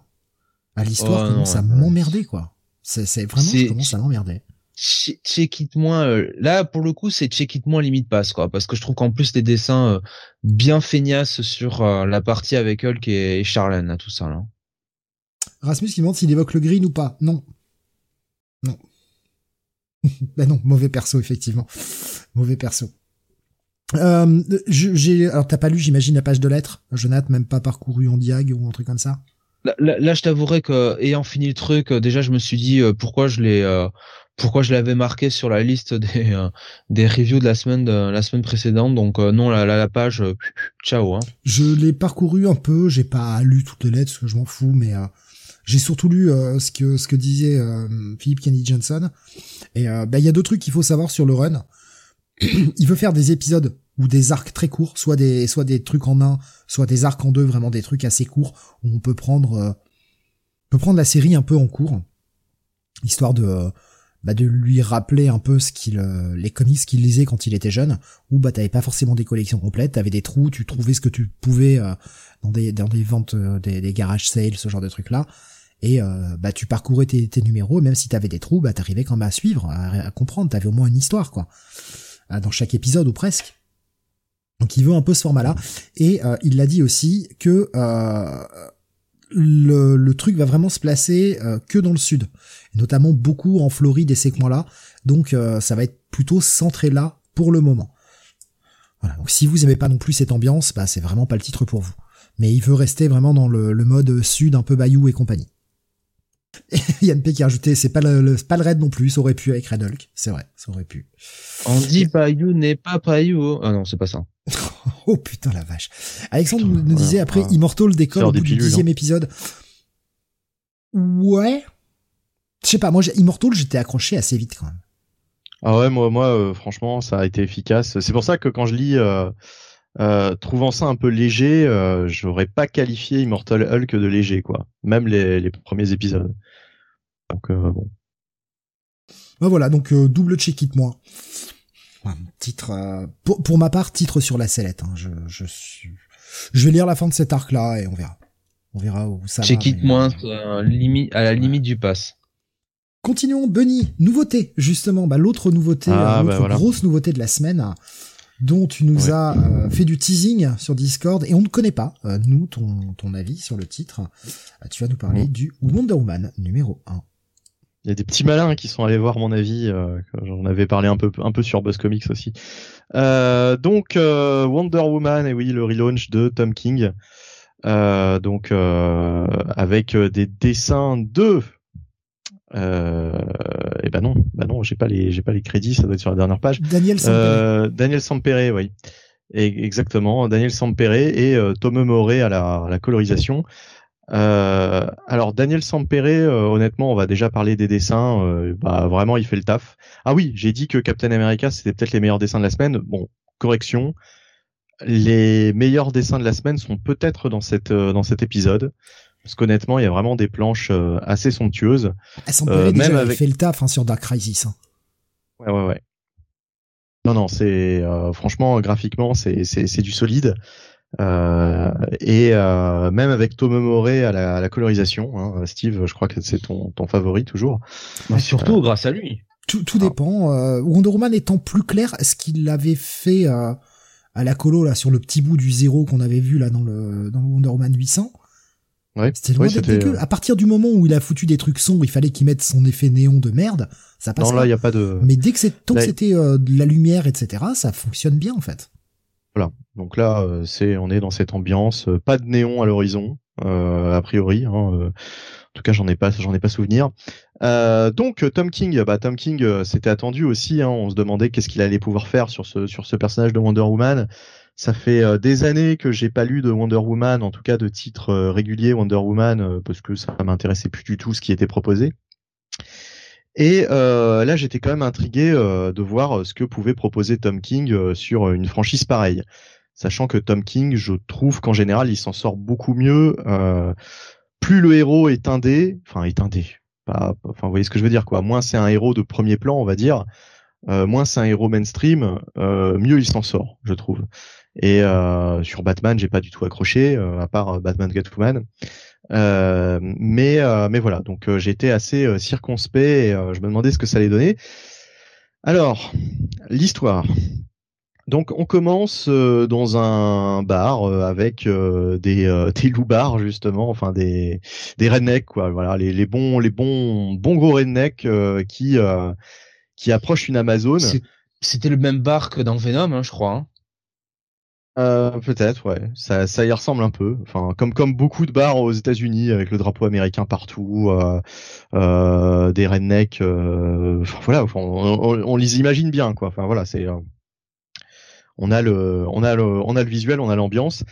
À l'histoire oh, commence à m'emmerder, quoi. C'est vraiment, je commence à m'emmerder check it moins euh, là pour le coup c'est check it moins limite passe quoi parce que je trouve qu'en plus les dessins euh, bien feignasses sur euh, la partie avec Hulk et, Charlène tout ça là. Rasmus qui demande s'il évoque le green ou pas non non ben non mauvais perso effectivement. Mauvais perso. Euh, j'ai alors t'as pas lu j'imagine la page de lettres? Jonathan même pas parcouru en diag ou un truc comme ça? Là, là, je t'avouerai que ayant fini le truc, déjà je me suis dit pourquoi je l'ai pourquoi je l'avais marqué sur la liste des euh, des reviews de la semaine de la semaine précédente. Donc euh, non la, la, page euh, ciao hein. je l'ai parcouru un peu j'ai pas lu toutes les lettres parce que je m'en fous mais j'ai surtout lu ce que ce que disait Philippe Kennedy Johnson. Et bah, il y a deux trucs qu'il faut savoir sur le run. Il veut faire des épisodes ou des arcs très courts soit des soit des trucs en un soit des arcs en deux vraiment des trucs assez courts où on peut prendre on peut prendre la série un peu en cours histoire de bah, de lui rappeler un peu ce qu'il euh, les comics qu'il lisait quand il était jeune où bah t'avais pas forcément des collections complètes t'avais des trous tu trouvais ce que tu pouvais euh, dans des dans des ventes euh, des, des garage sales ce genre de trucs là et bah tu parcourais tes, numéros même si t'avais des trous bah t'arrivais quand même à suivre à, comprendre t'avais au moins une histoire quoi dans chaque épisode ou presque Donc il veut un peu ce format-là. Et euh, il l'a dit aussi que euh, le, le, truc va vraiment se placer euh, que dans le sud. notamment beaucoup en Floride et ces coins-là. Donc ça va être plutôt centré là pour le moment. Voilà. Donc si vous aimez pas non plus cette ambiance, bah c'est vraiment pas le titre pour vous. Mais il veut rester vraiment dans le, le mode sud, un peu bayou et compagnie. Yann P qui a ajouté, c'est pas le, pas le raid non plus, ça aurait pu avec Red Hulk. C'est vrai, ça aurait pu. On dit Bayou n'est pas Bayou. Ah non, c'est pas ça. oh putain la vache. Alexandre nous disait après Immortal décolle au bout du dixième hein. épisode. Ouais. Je sais pas, moi Immortal j'étais accroché assez vite quand même. Ah ouais, moi, moi, euh, franchement, ça a été efficace. C'est pour ça que quand je lis, euh, euh, trouvant ça un peu léger, euh, j'aurais pas qualifié Immortal Hulk de léger, quoi. Même les, les premiers épisodes. Donc euh, bon. Ben voilà, donc double check it moi. titre, pour, pour, ma part, titre sur la sellette. Hein. Je, je, suis... je vais lire la fin de cet arc-là et on verra. On verra où ça check va. Check it moins, limite, à la limite du pass. Continuons, Bunny, nouveauté, justement, bah, l'autre nouveauté, ah, l'autre bah, grosse nouveauté de la semaine, dont tu nous as euh, fait du teasing sur Discord et on ne connaît pas, euh, nous, ton, ton avis sur le titre. Euh, tu vas nous parler du Wonder Woman numéro 1. Il y a des petits malins qui sont allés voir mon avis, j'en avais parlé un peu un peu sur Buzz Comics aussi. donc Wonder Woman, et oui, le relaunch de Tom King. donc avec des dessins de euh, et ben non, bah non, j'ai pas les, j'ai pas les crédits, ça doit être sur la dernière page. Daniel Sampere. Euh, Daniel Sampere, oui. Et, exactement, Daniel Sampere et euh, Tom Moré à la, à la colorisation. Euh, alors Daniel Sampere, euh, honnêtement, on va déjà parler des dessins. Euh, bah vraiment, il fait le taf. Ah oui, j'ai dit que Captain America c'était peut-être les meilleurs dessins de la semaine. Bon, correction. Les meilleurs dessins de la semaine sont peut-être dans cette dans cet épisode. Parce qu'honnêtement, il y a vraiment des planches euh, assez somptueuses. Elles sont euh, même avec... fait le taf hein, sur Dark Crisis. Hein. Ouais, ouais, ouais. Non, non, c'est euh, franchement graphiquement, c'est c'est du solide. Euh, et euh, même avec Tom Moré à la, à la colorisation, hein, Steve, je crois que c'est ton, ton favori toujours. Mais surtout grâce à lui. Tout, tout dépend. Wonder Woman étant plus clair, ce qu'il avait fait à la colo là sur le petit bout du zéro qu'on avait vu là dans le dans le Wonder Woman 800, c'était loin euh, À partir du moment où il a foutu des trucs sombres, il fallait qu'il mette son effet néon de merde. Ça passe. Non, là, il y a pas de. Mais dès que c'est tant que c'était euh, de la lumière, etc., ça fonctionne bien en fait. Voilà. Donc là, euh, c'est, on est dans cette ambiance. pas de néon à l'horizon, a priori. Hein, en tout cas, j'en ai pas, souvenir. donc Tom King, bah Tom King, c'était attendu aussi. Hein, on se demandait qu'est-ce qu'il allait pouvoir faire sur ce personnage de Wonder Woman. Ça fait euh, des années que j'ai pas lu de Wonder Woman, en tout cas de titre euh, régulier Wonder Woman, euh, parce que ça m'intéressait plus du tout ce qui était proposé. Et là, j'étais quand même intrigué de voir ce que pouvait proposer Tom King sur une franchise pareille, sachant que Tom King, je trouve qu'en général, il s'en sort beaucoup mieux. plus le héros est indé, enfin est indé, enfin vous voyez ce que je veux dire quoi. Moins c'est un héros de premier plan, on va dire. moins c'est un héros mainstream, mieux il s'en sort, je trouve. Et euh, sur Batman, j'ai pas du tout accroché, euh, à part euh, Batman Catwoman. Euh, mais mais voilà, donc j'étais assez circonspect et je me demandais ce que ça allait donner. Alors, l'histoire. Donc on commence dans un bar avec des des loupards justement, enfin des des rednecks quoi, voilà les, les bons les bons bons gros rednecks qui qui approchent une Amazon. C'était le même bar que dans Venom, hein, je crois. Hein. Euh, peut-être, ouais. Ça, ça y ressemble un peu. Enfin, comme comme beaucoup de bars aux États-Unis avec le drapeau américain partout, euh, euh, des rednecks. Euh, voilà, on, on, les imagine bien, quoi. Enfin voilà, c'est. Euh, on a le, on a le, on a le visuel, on a l'ambiance.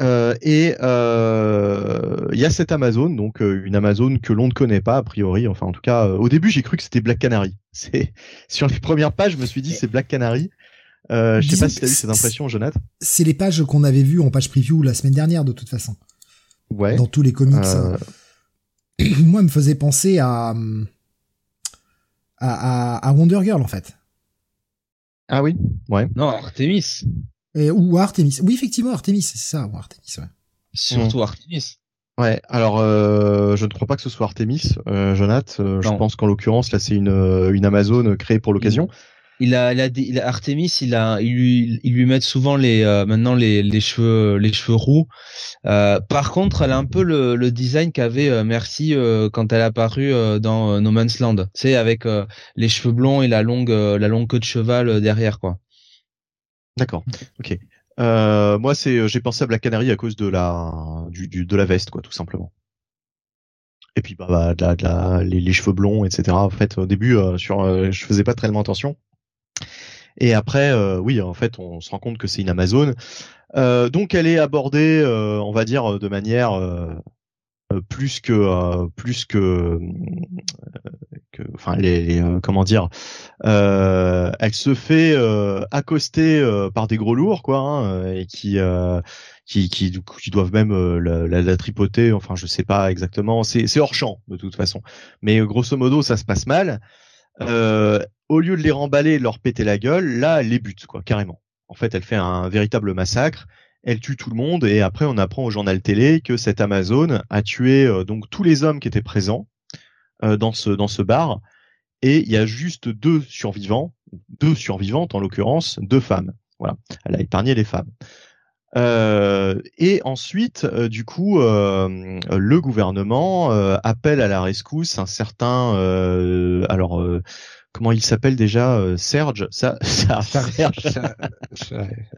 et il y a cette Amazon, donc une Amazon que l'on ne connaît pas a priori. Enfin, en tout cas, au début, j'ai cru que c'était Black Canary. C'est sur les premières pages, je me suis dit c'est Black Canary. Euh, je sais pas si t'as eu cette impression, Jonathan. C'est les pages qu'on avait vues en page preview la semaine dernière, de toute façon. Ouais. Dans tous les comics. Euh... Moi, me faisait penser à, à, à, Wonder Girl, en fait. Ah oui, ouais. Non, Artemis. Et, ou Artemis. Oui, effectivement, Artemis, c'est ça, ou Artemis, ouais. Surtout Artemis. Ouais, alors euh, je ne crois pas que ce soit Artemis, euh, Jonathan. Euh, je pense qu'en l'occurrence là c'est une, une Amazon créée pour l'occasion. Il a, il a, a Artemis, il a, il lui, il lui met souvent les, euh, maintenant les, les cheveux, les cheveux roux. Euh, par contre, elle a un peu le, le design qu'avait euh, Merci euh, quand elle est apparue dans No Man's Land. Sais, avec les cheveux blonds et la longue, la longue queue de cheval derrière, quoi. D'accord. Ok. moi, c'est, j'ai pensé à Black Canary à cause de la, du, du, de la veste, quoi, tout simplement. Et puis bah, bah de la, de la, les, cheveux blonds, etc. En fait, au début, sur, je faisais pas tellement attention. Et après, euh, oui, en fait, on se rend compte que c'est une Amazon. Euh, donc, elle est abordée, euh, on va dire, de manière plus que plus que, que enfin, les, comment dire, elle se fait accoster par des gros lourds, quoi, hein, et qui qui, qui, qui doivent même la, la, la, tripoter. Enfin, je sais pas exactement. C'est hors champ de toute façon. Mais grosso modo, ça se passe mal. Euh, au lieu de les remballer de leur péter la gueule, là, elle les bute, quoi, carrément. En fait, elle fait un véritable massacre. Elle tue tout le monde et après, on apprend au journal télé que cette Amazon a tué euh, donc tous les hommes qui étaient présents euh, dans ce dans ce bar et il y a juste deux survivants, deux survivantes en l'occurrence, deux femmes. Voilà, elle a épargné les femmes. Euh, et ensuite, euh, du coup, euh, le gouvernement appelle à la rescousse un certain, alors comment il s'appelle déjà Serge ça, ça Serge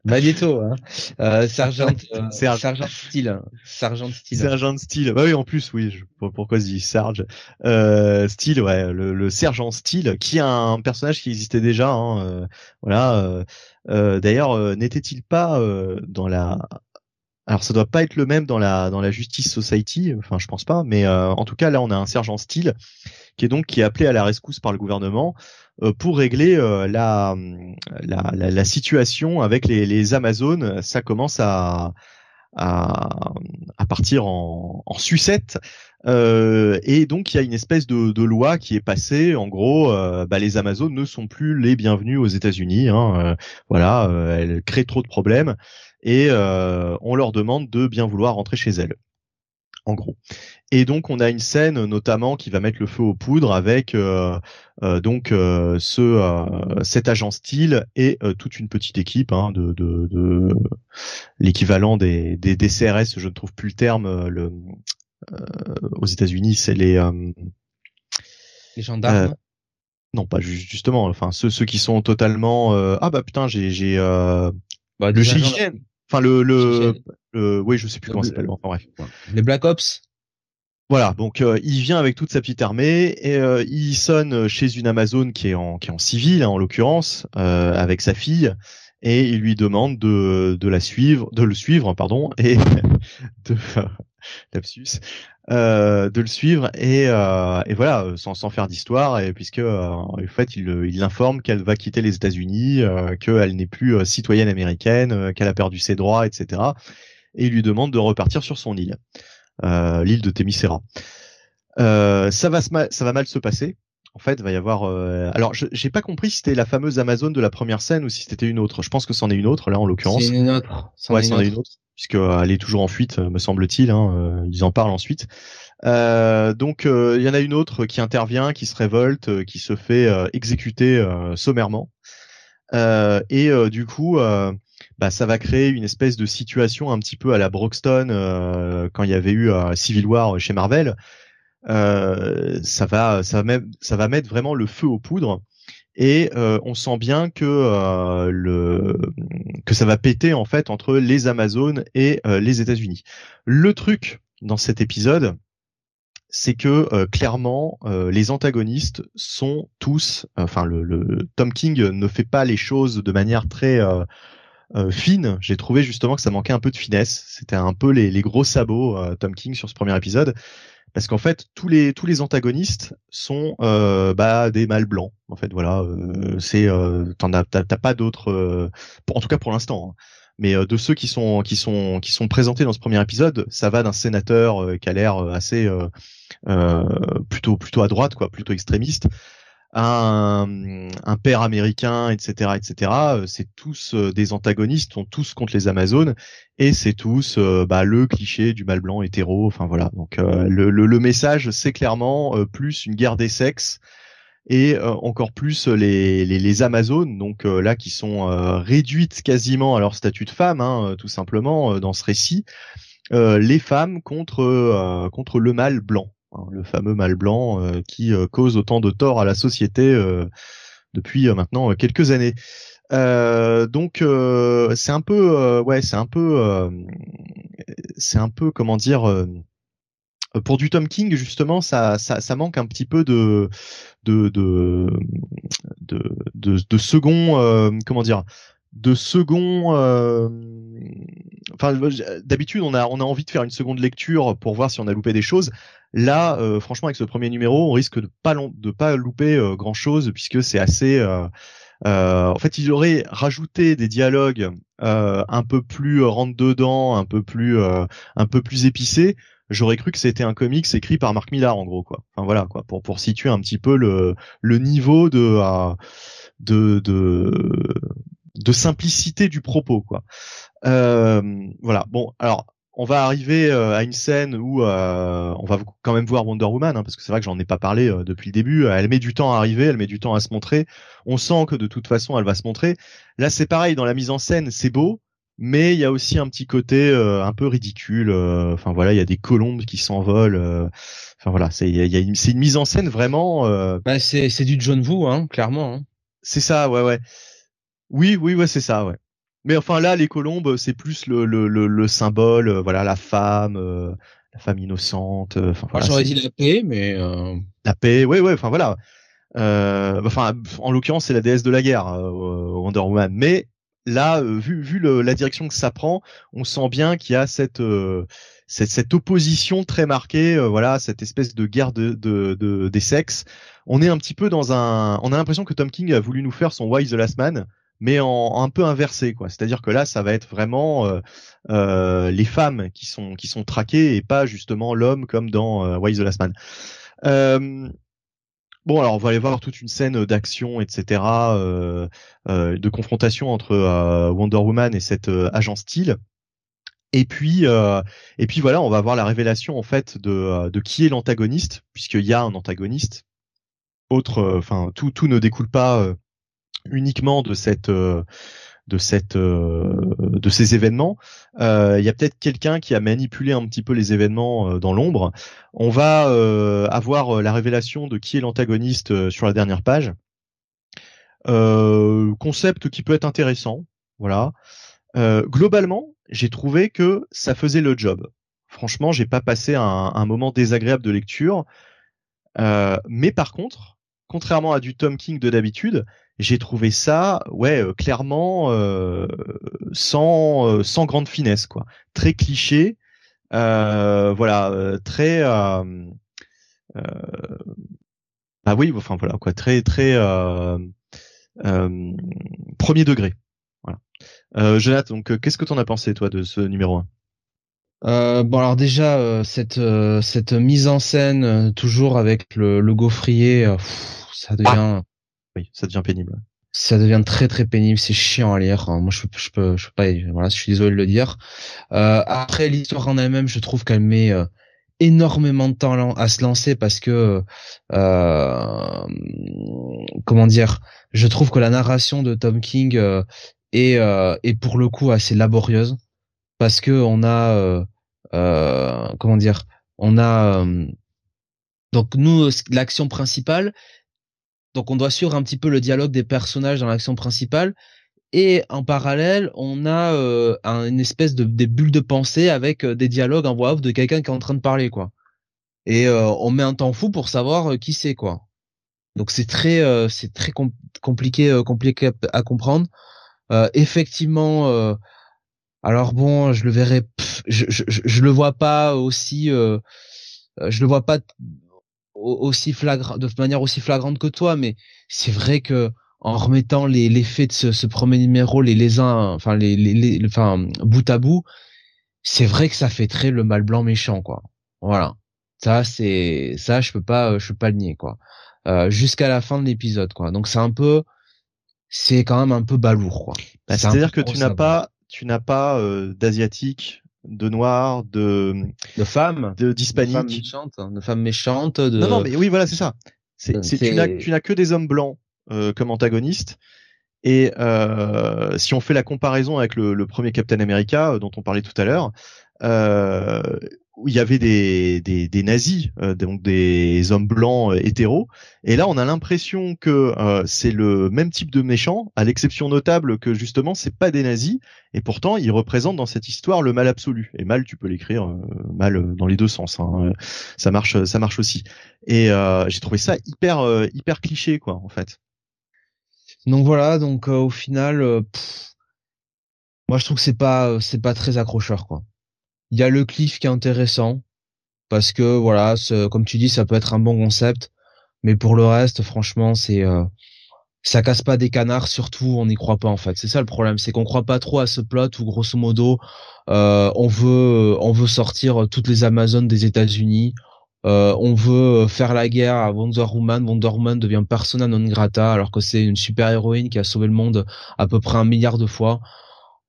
Magneto hein. Euh, Sergent Serge. Sergent Style Sergent Style Sergent Style bah oui en plus oui je, pourquoi je dis Serge? Euh, Style ouais le, le Sergent Style qui est un personnage qui existait déjà hein, voilà euh, d'ailleurs, euh, n'était-il pas euh, dans la alors ça doit pas être le même dans la dans la Justice Society, enfin je pense pas, mais en tout cas là on a un sergent Steele qui est donc qui est appelé à la rescousse par le gouvernement pour régler la, la, la, situation avec les, les Amazones. Ça commence à à, à partir en, en sucette euh, et donc il y a une espèce de, loi qui est passée. En gros, euh, bah, les Amazones ne sont plus les bienvenus aux États-Unis. Hein, euh, voilà, euh, elles créent trop de problèmes et on leur demande de bien vouloir rentrer chez elles. En gros. Et donc on a une scène notamment qui va mettre le feu aux poudres avec donc ce cet agent style et toute une petite équipe hein, de, l'équivalent des, des, CRS, je ne trouve plus le terme, aux États-Unis, c'est les euh, les gendarmes. Euh, non, pas justement. Enfin, ceux ceux qui sont totalement ah bah putain j'ai j'ai bah, le GIGN. Enfin le le, le, oui je sais plus comment ça s'appelle. Enfin bref. Les Black Ops? Voilà, donc il vient avec toute sa petite armée et il sonne chez une Amazon qui est en qui est en civil hein, en l'occurrence avec sa fille et il lui demande de de la suivre, de le suivre pardon et de lapsus, euh, de le suivre et, euh, et voilà, euh, sans, sans faire d'histoire, et puisque euh, en fait il l'informe qu'elle va quitter les États-Unis, euh, qu'elle n'est plus citoyenne américaine, qu'elle a perdu ses droits, etc. Et il lui demande de repartir sur son île, l'île de Témisséra. ça va ça va mal se passer. En fait, il va y avoir. Alors, j'ai pas compris si c'était la fameuse Amazon de la première scène ou si c'était une autre. Je pense que c'en est une autre là en l'occurrence. C'est une autre. Ouais, c'en est une autre puisqu'elle euh, est toujours en fuite, euh, me semble-t-il. Hein, euh, ils en parlent ensuite. Donc il y en a une autre qui intervient, qui se révolte, qui se fait exécuter sommairement. et du coup, bah, ça va créer une espèce de situation un petit peu à la Broxton quand il y avait eu Civil War chez Marvel. ça va, ça va, même, ça va mettre vraiment le feu aux poudres et euh, on sent bien que euh, le que ça va péter en fait entre les Amazones et euh, les États-Unis. Le truc dans cet épisode, c'est que clairement les antagonistes sont tous, enfin le, Tom King ne fait pas les choses de manière très fine. J'ai trouvé justement que ça manquait un peu de finesse. C'était un peu les, les gros sabots Tom King sur ce premier épisode parce qu'en fait tous les tous les antagonistes sont euh, bah, des mâles blancs en fait voilà euh, c'est euh, t'as pas d'autres euh, en tout cas pour l'instant hein. mais de ceux qui sont qui sont qui sont présentés dans ce premier épisode ça va d'un sénateur qui a l'air assez plutôt plutôt à droite quoi plutôt extrémiste un, un père américain, etc., etc. Euh, c'est tous euh, des antagonistes, sont tous contre les Amazones, et c'est tous euh, bah, le cliché du mâle blanc hétéro. Enfin voilà. Donc le, le, message, c'est clairement plus une guerre des sexes et encore plus les, Amazones, donc là qui sont réduites quasiment à leur statut de femme, hein, tout simplement dans ce récit, les femmes contre contre le mâle blanc, hein, le fameux mâle blanc qui cause autant de tort à la société depuis maintenant quelques années. Euh, donc euh, c'est un peu euh, ouais c'est un peu c'est un peu comment dire pour du Tom King justement ça, ça, manque un petit peu de de, de, de second comment dire de second enfin d'habitude on a on a envie de faire une seconde lecture pour voir si on a loupé des choses là franchement avec ce premier numéro on risque de pas de pas louper grand chose puisque c'est assez euh, en fait, ils auraient rajouté des dialogues euh, un peu plus euh, rentre dedans, un peu plus un peu plus épicés. J'aurais cru que c'était un comics écrit par Marc Millar en gros quoi. Enfin voilà quoi pour pour situer un petit peu le le niveau de de de de simplicité du propos quoi. Euh, voilà. Bon, alors on va arriver euh, à une scène où euh, on va quand même voir Wonder Woman, hein, parce que c'est vrai que j'en ai pas parlé euh, depuis le début. Elle met du temps à arriver, elle met du temps à se montrer. On sent que de toute façon, elle va se montrer. Là, c'est pareil dans la mise en scène, c'est beau, mais il y a aussi un petit côté un peu ridicule. Enfin voilà, il y a des colombes qui s'envolent. Enfin voilà, c'est il y a, une, c'est une mise en scène vraiment. Bah c'est c'est du John Woo, hein, clairement. Hein. C'est ça, ouais ouais. Oui oui ouais c'est ça ouais. Mais enfin là, les colombes, c'est plus le, le, le, symbole, euh, voilà, la femme, euh, la femme innocente. Euh, voilà, J'aurais dit la paix, mais la paix, ouais, ouais. Enfin voilà. enfin, en l'occurrence, c'est la déesse de la guerre, Wonder Woman. Mais là, vu, vu le, la direction que ça prend, on sent bien qu'il y a cette, cette, cette opposition très marquée, voilà, cette espèce de guerre de, de, de, des sexes. On est un petit peu dans un, on a l'impression que Tom King a voulu nous faire son Why the Last Man mais en, un peu inversé quoi. C'est-à-dire que là, ça va être vraiment euh, euh, les femmes qui sont qui sont traquées et pas justement l'homme comme dans euh, Why the Last Man. Euh, bon, alors on va aller voir toute une scène d'action, etc., euh, euh, de confrontation entre Wonder Woman et cet agent Steel. Et puis, et puis voilà, on va voir la révélation en fait de, de qui est l'antagoniste, puisqu'il y a un antagoniste. Autre, enfin, tout, tout ne découle pas uniquement de cette euh, de cette euh, de ces événements. Euh, il y a peut-être quelqu'un qui a manipulé un petit peu les événements dans l'ombre. On va avoir la révélation de qui est l'antagoniste sur la dernière page. concept qui peut être intéressant. Voilà. globalement, j'ai trouvé que ça faisait le job. Franchement, j'ai pas passé un, un, moment désagréable de lecture. mais par contre, contrairement à du Tom King de d'habitude, j'ai trouvé ça ouais euh, clairement euh, sans euh, sans grande finesse quoi. Très cliché voilà très ah oui enfin voilà quoi très très premier degré voilà. Jonathan donc qu'est-ce que t'en as pensé toi de ce numéro 1 bon alors déjà cette cette mise en scène toujours avec le, le gaufrier ça devient ça devient pénible. Ça devient très très pénible, c'est chiant à lire. Moi, je peux, je peux, pas. Voilà, je suis désolé de le dire. Euh, après, l'histoire en elle-même, je trouve qu'elle met euh, énormément de temps à se lancer parce que, euh, comment dire, je trouve que la narration de Tom King est, est pour le coup assez laborieuse parce que on a, comment dire, on a donc nous l'action principale donc on doit suivre un petit peu le dialogue des personnages dans l'action principale. Et en parallèle, on a euh, une espèce de des bulles de pensée avec euh, des dialogues en voix off de quelqu'un qui est en train de parler, quoi. Et euh, on met un temps fou pour savoir qui c'est, quoi. Donc c'est très c'est très compliqué compliqué à comprendre. effectivement, alors bon, je le verrai, je, je, je, le vois pas aussi, je le vois pas aussi flagrant, de manière aussi flagrante que toi, mais c'est vrai que en remettant les, les faits de ce, ce, premier numéro les les uns, enfin les, les, les enfin bout à bout, c'est vrai que ça fait très le mal blanc méchant quoi. Voilà, ça c'est ça je peux pas je peux pas le nier quoi. Euh, Jusqu'à la fin de l'épisode quoi. Donc c'est un peu c'est quand même un peu balourd quoi. Bah, C'est-à-dire que tu n'as pas tu n'as pas euh, d'asiatique de noirs, de de femmes, de d'hispaniques, de femmes méchantes, de femmes méchantes. De... Non, non, mais oui, voilà, c'est ça. C'est, tu n'as, tu n'as que des hommes blancs comme antagonistes. Et si on fait la comparaison avec le, le premier Captain America dont on parlait tout à l'heure, euh, où il y avait des, des, des nazis, euh, donc des hommes blancs euh, hétéros. Et là, on a l'impression que euh, c'est le même type de méchant, à l'exception notable que justement, c'est pas des nazis. Et pourtant, ils représentent dans cette histoire le mal absolu. Et mal, tu peux l'écrire mal dans les deux sens. Hein. Ça marche, ça marche aussi. Et j'ai trouvé ça hyper, hyper cliché, quoi, en fait. Donc voilà. Donc au final, moi, je trouve que c'est pas, c'est pas très accrocheur, quoi. Il y a le cliff qui est intéressant parce que voilà, comme tu dis, ça peut être un bon concept, mais pour le reste, franchement, c'est euh, ça casse pas des canards. Surtout, on n'y croit pas en fait. C'est ça le problème, c'est qu'on croit pas trop à ce plot où grosso modo, euh, on veut on veut sortir toutes les Amazones des États-Unis. Euh, on veut faire la guerre à Wonder Woman. Wonder Woman devient persona non grata alors que c'est une super héroïne qui a sauvé le monde à peu près un milliard de fois.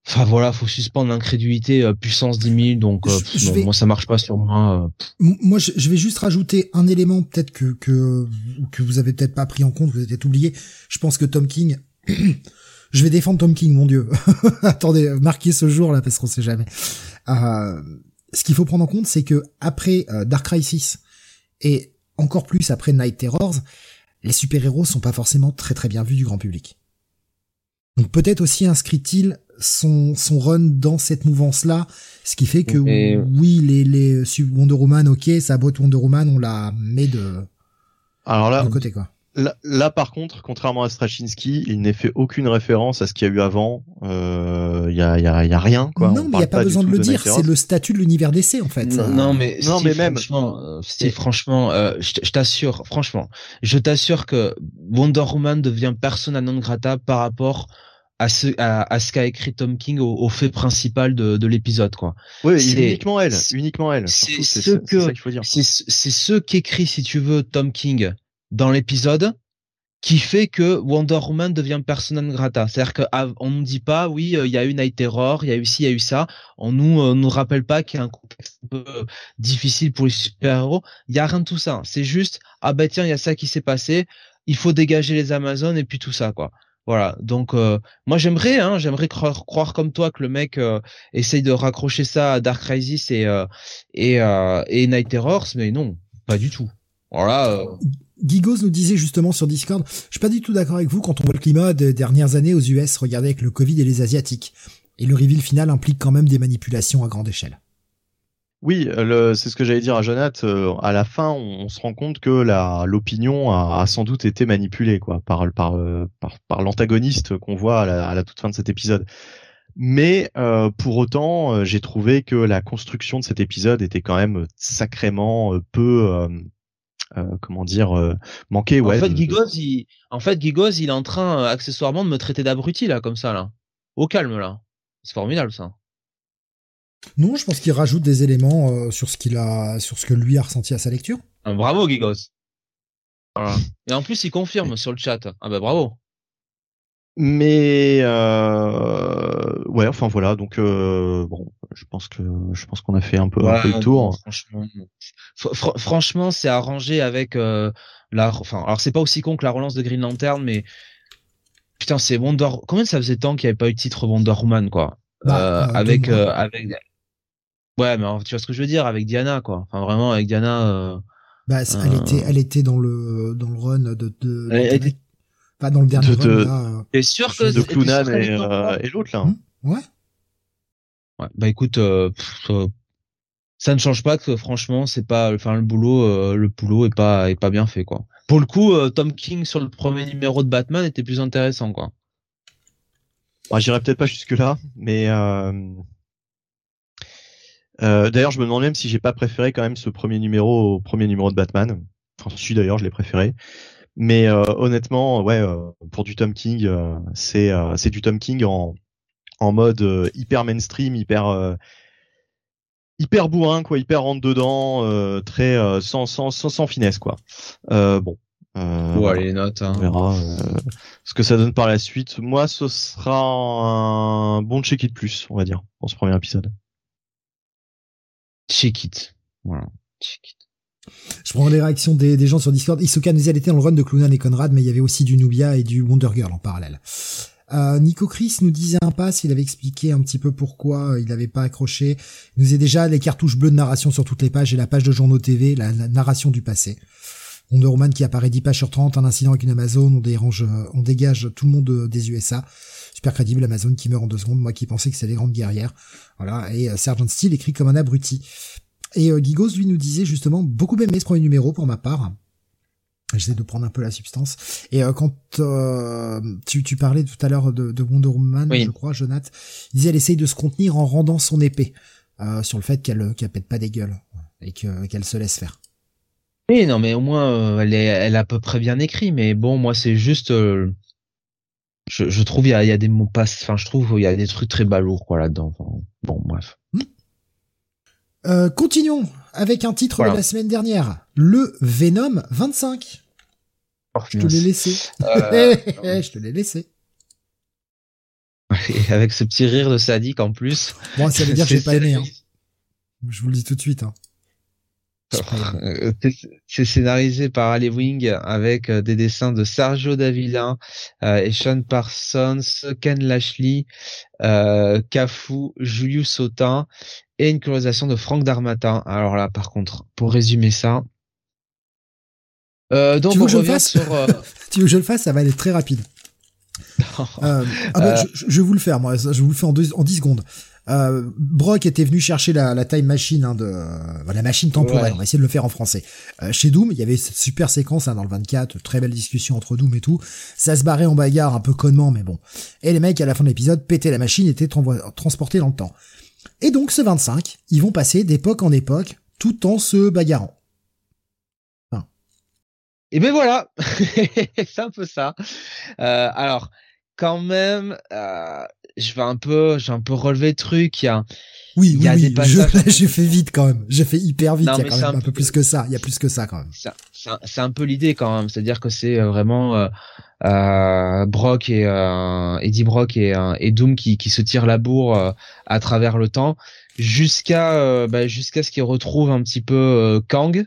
Enfin voilà, faut suspendre l'incrédulité euh, puissance 10 000, donc euh, moi ça marche pas sur moi. Euh. Moi je, vais juste rajouter un élément peut-être que que que vous avez peut-être pas pris en compte, vous avez peut-être oublié. Je pense que Tom King, je vais défendre Tom King, mon dieu. Attendez, marquez ce jour là parce qu'on sait jamais. ce qu'il faut prendre en compte, c'est que après Dark Crisis et encore plus après Night Terrors, les super-héros sont pas forcément très très bien vus du grand public. Donc peut-être aussi inscrit-il son, son run dans cette mouvance-là, ce qui fait que oui, les, les Wonder Woman, ok, sa boîte Wonder Woman, on la met de, Alors là, de côté, quoi. Là, par contre, contrairement à Straczynski, il n'est fait aucune référence à ce qu'il y a eu avant. Il euh, y, a, y, a, y, a, rien, quoi. Non, mais il n'y a pas, besoin de le dire. C'est le statut de l'univers d'essai, en fait. Non, mais non, mais même. Franchement, euh, Steve, franchement, euh, je t'assure, franchement, je t'assure que Wonder Woman devient persona non grata par rapport à ce à, ce qu'a écrit Tom King au, fait principal de, de l'épisode quoi. Oui, uniquement elle, uniquement elle. C'est ce que c'est ce qu'écrit si tu veux Tom King dans l'épisode qui fait que Wonder Woman devient persona grata. C'est-à-dire qu'on nous dit pas, oui, euh, il y a eu Night Terror, il y a eu ci, il y a eu ça. On nous euh, nous rappelle pas qu'il y a un contexte un peu difficile pour les super-héros. Il y a rien de tout ça. C'est juste, ah bah tiens, il y a ça qui s'est passé. Il faut dégager les Amazones et puis tout ça, quoi. Voilà. Donc euh, moi j'aimerais, hein, j'aimerais croire, croire, comme toi que le mec euh, essaye de raccrocher ça à Dark Crisis et euh, et, et Night Terrors, mais non, pas du tout. Voilà. Gigos nous disait justement sur Discord, je suis pas du tout d'accord avec vous quand on voit le climat des dernières années aux US, regardez avec le Covid et les Asiatiques. Et le reveal final implique quand même des manipulations à grande échelle. Oui, c'est ce que j'allais dire à Jonath. Euh, à la fin, on, se rend compte que la l'opinion a, sans doute été manipulée quoi par par euh, par, l'antagoniste qu'on voit à la, toute fin de cet épisode. Mais euh, pour autant, j'ai trouvé que la construction de cet épisode était quand même sacrément peu, comment dire, manquée. Ouais, en fait, Gigos, il, en fait, Gigos, il est en train accessoirement de me traiter d'abruti là, comme ça là, au calme là. C'est formidable ça. Non, je pense qu'il rajoute des éléments euh, sur ce qu'il a, sur ce que lui a ressenti à sa lecture. Ah, bravo, Gigos. Et en plus, il confirme sur le chat. Ah bah bravo. Mais euh, ouais, enfin voilà. Donc euh, bon, je pense que je pense qu'on a fait un peu, un peu le tour. franchement, franchement, c'est arrangé avec la. Enfin, alors c'est pas aussi con que la relance de Green Lantern, mais putain, c'est Wonder. Combien ça faisait temps qu'il n'y avait pas eu de titre Wonder Woman, quoi? Bah, avec avec Ouais, mais tu vois ce que je veux dire avec Diana, quoi. Enfin, vraiment avec Diana. Euh, bah, elle était, elle était dans le dans le run de. de elle Pas dans le dernier de, run. T'es sûr que de Clunan et, euh, et l'autre là. Hein ouais. Ouais. Bah écoute, euh, ça ne change pas que franchement, c'est pas, enfin le boulot, le boulot est pas est pas bien fait quoi. Pour le coup, Tom King sur le premier numéro de Batman était plus intéressant quoi. Bah, J'irai peut-être pas jusque là, mais euh, d'ailleurs, je me demande même si j'ai pas préféré quand même ce premier numéro au premier numéro de Batman. Enfin, celui d'ailleurs, je l'ai préféré. Mais euh, honnêtement, ouais, euh, pour du Tom King, c'est c'est du Tom King en en mode hyper mainstream, hyper hyper bourrin quoi, hyper rentre dedans, très sans, sans sans sans finesse quoi. bon. Euh, les notes. Hein. On verra ce que ça donne par la suite. Moi, ce sera un bon check it plus, on va dire, pour ce premier épisode. Check it. Voilà. Check it. Je prends les réactions des, gens sur Discord. Isoka nous dit elle était dans le run de Clunan et Conrad, mais il y avait aussi du Nubia et du Wonder Girl en parallèle. Euh, Nico Chris nous disait un pass, il avait expliqué un petit peu pourquoi il n'avait pas accroché. Il nous disait déjà les cartouches bleues de narration sur toutes les pages et la page de journaux TV, la, narration du passé. Wonder Woman qui apparaît 10 pages sur 30, un incident avec une Amazon, on dérange, on dégage tout le monde des USA. Super crédible, Amazon qui meurt en deux secondes, moi qui pensais que c'était les grandes guerrières. Voilà, et euh, Sergeant Steel écrit comme un abruti. Et euh, Gigos, lui, nous disait justement beaucoup aimé ce premier numéro pour ma part. J'essaie de prendre un peu la substance. Et euh, quand euh, tu, tu parlais tout à l'heure de, de, Wonder Woman, je crois, Jonathan, il disait elle essaye de se contenir en rendant son épée euh, sur le fait qu'elle qu'elle pète pas des gueules et que qu'elle se laisse faire. Oui, non, mais au moins euh, elle est elle a à peu près bien écrit. Mais bon, moi c'est juste, euh, je, je trouve il y a, y a des mots pas, enfin je trouve il y a des trucs très balourds quoi là-dedans. bon, bref. Hmm. Euh, continuons avec un titre de la semaine dernière, le Venom 25. je te l'ai laissé. Euh, je te l'ai laissé. Et avec ce petit rire de sadique en plus. Bon, ça veut dire que j'ai pas aimé. Hein. Je vous le dis tout de suite. Hein. Euh, c'est scénarisé par Ali Wing avec des dessins de Sergio Davila et Sean Parsons, Ken Lashley, euh, Cafu, Julius Sautin et une colorisation de Franck Darmatin. Alors là, par contre, pour résumer ça. Euh, donc tu veux que je le fasse sur, euh, Tu veux que je le fasse? Ça va aller très rapide. euh, ah bah, je, je, vais vous le faire, moi. Je vous le faire en, en 10 secondes. Euh, Brock était venu chercher la, la time machine hein, de euh, la machine temporelle. On va essayer de le faire en français. Euh, chez Doom, il y avait cette super séquence hein, dans le 24, très belle discussion entre Doom et tout. Ça se barrait en bagarre un peu connement, mais bon. Et les mecs à la fin de l'épisode pétaient la machine, étaient transportés dans le temps. Et donc ce 25, ils vont passer d'époque en époque tout en se bagarrant. Et ben voilà, c'est un peu ça. Euh, alors quand même, euh, je vais un peu, j'ai un peu relevé le truc. Il y a, oui, il y a oui, des passages. J'ai fait vite quand même. J'ai fait hyper vite. il y a quand même un, peu plus que ça. Il y a plus que ça quand même. C'est un, peu l'idée quand même. C'est-à-dire que c'est euh, vraiment euh, euh, Brock et euh, Eddie Brock et, et Doom qui, qui se tirent la bourre à travers le temps jusqu'à bah, jusqu'à ce qu'ils retrouvent un petit peu Kang.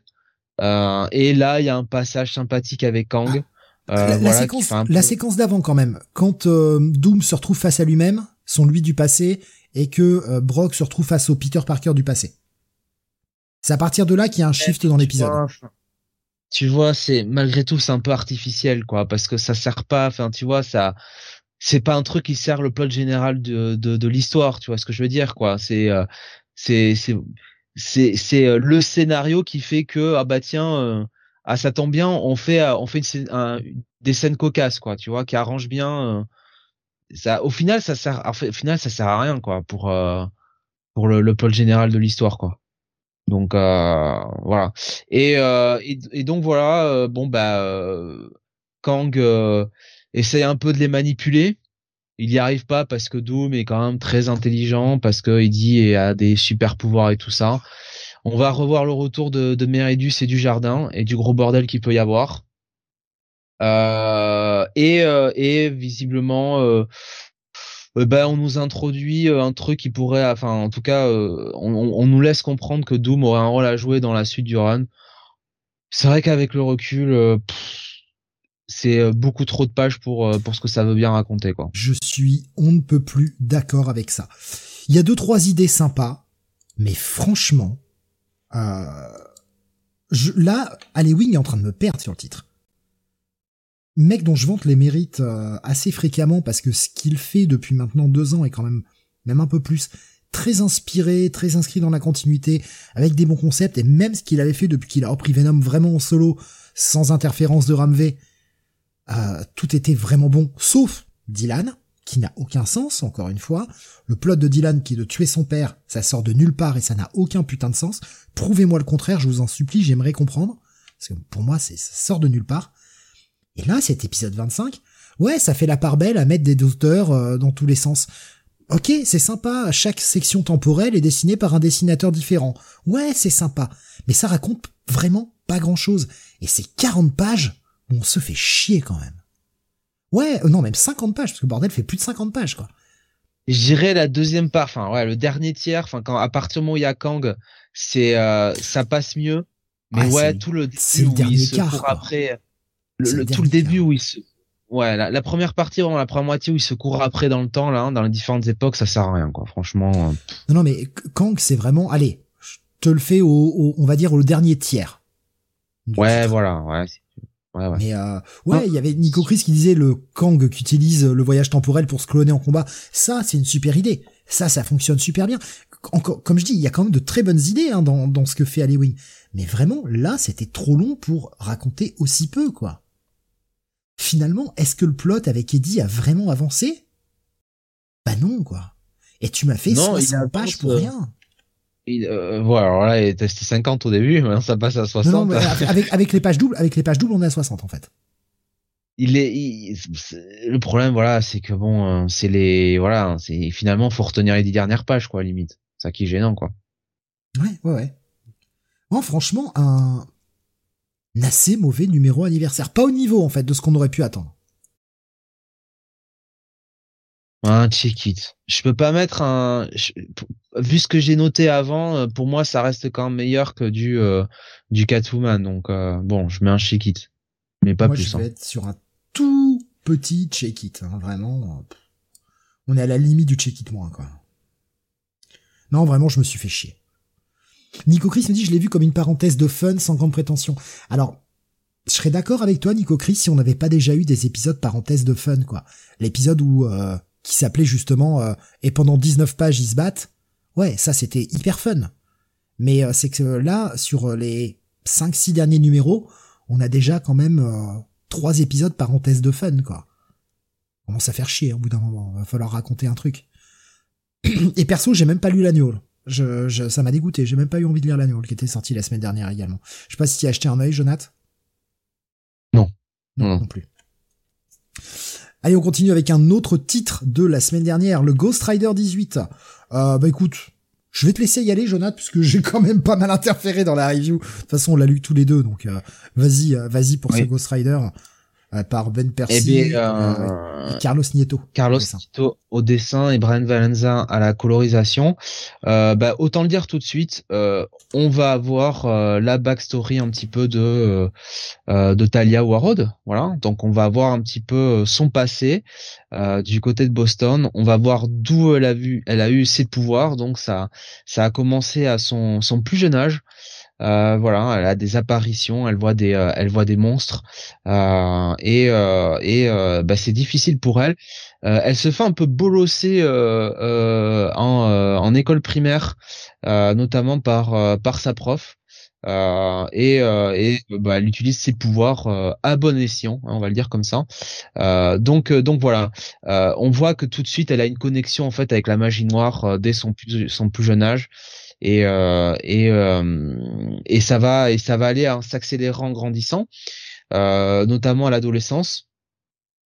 Euh, et là, il y a un passage sympathique avec Kang. Ah, la, séquence, la séquence d'avant quand même, quand Doom se retrouve face à lui-même, son lui du passé, et que Brock se retrouve face au Peter Parker du passé. C'est à partir de là qu'il y a un shift dans l'épisode tu vois, c'est malgré tout c'est un peu artificiel quoi, parce que ça sert pas. Enfin, tu vois, ça, c'est pas un truc qui sert le plot général de de, de l'histoire. Tu vois ce que je veux dire quoi C'est euh, c'est c'est c'est c'est euh, le scénario qui fait que ah bah tiens, euh, ah ça tombe bien, on fait on fait une, des scènes cocasses quoi, tu vois, qui arrangent bien. ça, au final, ça sert, au final, ça sert à rien quoi pour pour le, le plot général de l'histoire quoi. Donc euh, voilà. Et, euh, et, donc voilà, euh, bon bah Kang essaye un peu de les manipuler. Il y arrive pas parce que Doom est quand même très intelligent, parce que il dit et a des super pouvoirs et tout ça. On va revoir le retour de, de et du jardin et du gros bordel qu'il peut y avoir. Euh, et, et visiblement, euh, ben on nous introduit euh, un truc qui pourrait, enfin en tout cas, euh, on, on, nous laisse comprendre que Doom aurait un rôle à jouer dans la suite du run. C'est vrai qu'avec le recul, c'est beaucoup trop de pages pour pour ce que ça veut bien raconter quoi. Je suis on ne peut plus d'accord avec ça. Il y a deux trois idées sympas, mais franchement, euh, je, là, Wing est en train de me perdre sur le titre. Mec dont je vante les mérites euh, assez fréquemment parce que ce qu'il fait depuis maintenant deux ans est quand même, même un peu plus, très inspiré, très inscrit dans la continuité, avec des bons concepts, et même ce qu'il avait fait depuis qu'il a repris Venom vraiment en solo, sans interférence de Ramvé, euh, tout était vraiment bon, sauf Dylan, qui n'a aucun sens, encore une fois. Le plot de Dylan qui est de tuer son père, ça sort de nulle part et ça n'a aucun putain de sens. Prouvez-moi le contraire, je vous en supplie, j'aimerais comprendre. Parce que pour moi, ça sort de nulle part. Et là, cet épisode 25, ouais, ça fait la part belle à mettre des douteurs euh, dans tous les sens. Ok, c'est sympa, chaque section temporelle est dessinée par un dessinateur différent. Ouais, c'est sympa. Mais ça raconte vraiment pas grand chose. Et c'est 40 pages on se fait chier quand même. Ouais, euh, non, même 50 pages, parce que bordel fait plus de 50 pages, quoi. J'irai la deuxième part, enfin ouais, le dernier tiers, enfin quand à partir du moment où il y a Kang, c'est euh, ça passe mieux Mais ouais, tout le début où il se court après, le, tout le début où il se, ouais, la, première partie, vraiment la première moitié où il se court après dans le temps, là, hein, dans les différentes époques, ça sert à rien, quoi. Franchement. Euh, non, non, mais Kang, c'est vraiment, allez, je te le fais au, on va dire au dernier tiers. Ouais, voilà, ouais. Ouais, ouais. Mais euh, ouais, il y avait Nico Chris qui disait le Kang qui utilise le voyage temporel pour se cloner en combat. Ça, c'est une super idée. Ça, ça fonctionne super bien. Encore, comme je dis, il y a quand même de très bonnes idées hein, dans, dans ce que fait Halloween. Mais vraiment, là, c'était trop long pour raconter aussi peu, quoi. Finalement, est-ce que le plot avec Eddie a vraiment avancé? Bah non, quoi. Et tu m'as fait 60 pages pour rien. Il, euh, voilà, alors là, il était 50 au début, maintenant ça passe à 60. Non, avec, avec les pages doubles, avec les pages doubles, on est à 60 en fait. Il est, le problème, voilà, c'est que bon, euh, c'est les, voilà, c'est finalement faut retenir les dix dernières pages, quoi, limite. Ça qui est gênant, quoi. Ouais, ouais, ouais. Bon, franchement, un, assez mauvais numéro anniversaire. Pas au niveau, en fait, de ce qu'on aurait pu attendre. Un check it. Je peux pas mettre un. Vu ce que j'ai noté avant, euh, pour moi, ça reste quand même meilleur que du euh, du Catwoman. Donc euh, bon, je mets un check it, mais pas plus. Je vais hein. être sur un tout petit check it, hein, vraiment. On est à la limite du check it moins quoi. Non, vraiment, je me suis fait chier. Nico Chris me dit, je l'ai vu comme une parenthèse de fun sans grande prétention. Alors, je serais d'accord avec toi, Nico Chris, si on n'avait pas déjà eu des épisodes parenthèse de fun, quoi. L'épisode où, euh, qui s'appelait justement, euh, et pendant 19 pages ils se battent. Ouais, ça c'était hyper fun. Mais euh, c'est que là, sur les 5-6 derniers numéros, on a déjà quand même trois épisodes parenthèse de fun, quoi. On commence à faire chier au bout d'un moment. Va falloir raconter un truc. Et perso, j'ai même pas lu l'agneau. Je, je, ça m'a dégoûté. J'ai même pas eu envie de lire l'agneau qui était sorti la semaine dernière également. Je sais pas si tu as acheté un œil, Jonath. Non. Non, non. plus. Allez, on continue avec un autre titre de la semaine dernière, le Ghost Rider 18. Euh, bah écoute, je vais te laisser y aller, Jonath, puisque j'ai quand même pas mal interféré dans la review. De toute façon, on l'a lu tous les deux, donc euh, vas-y, euh, vas-y pour ce Ghost Rider. Euh, par Ben Percy eh euh, et Carlos Nieto. Carlos Nieto au dessin et Brian Valenza à la colorisation. Euh, bah, autant le dire tout de suite, on va avoir la backstory un petit peu de de Talia Warroad, voilà. Donc on va voir un petit peu son passé du côté de Boston. On va voir d'où elle a vu, elle a eu ses pouvoirs. Donc ça ça a commencé à son son plus jeune âge. Euh, voilà, elle a des apparitions, elle voit des, euh, elle voit des monstres euh, et et bah, c'est difficile pour elle. elle se fait un peu bolosser en, en école primaire, notamment par par sa prof. Euh, et, euh, et bah, elle utilise ses pouvoirs euh, à bon escient, hein, on va le dire comme ça. donc donc voilà, on voit que tout de suite elle a une connexion en fait avec la magie noire dès son plus son plus jeune âge et euh, et euh, et ça va et ça va aller en s'accélérant en grandissant, euh, notamment à l'adolescence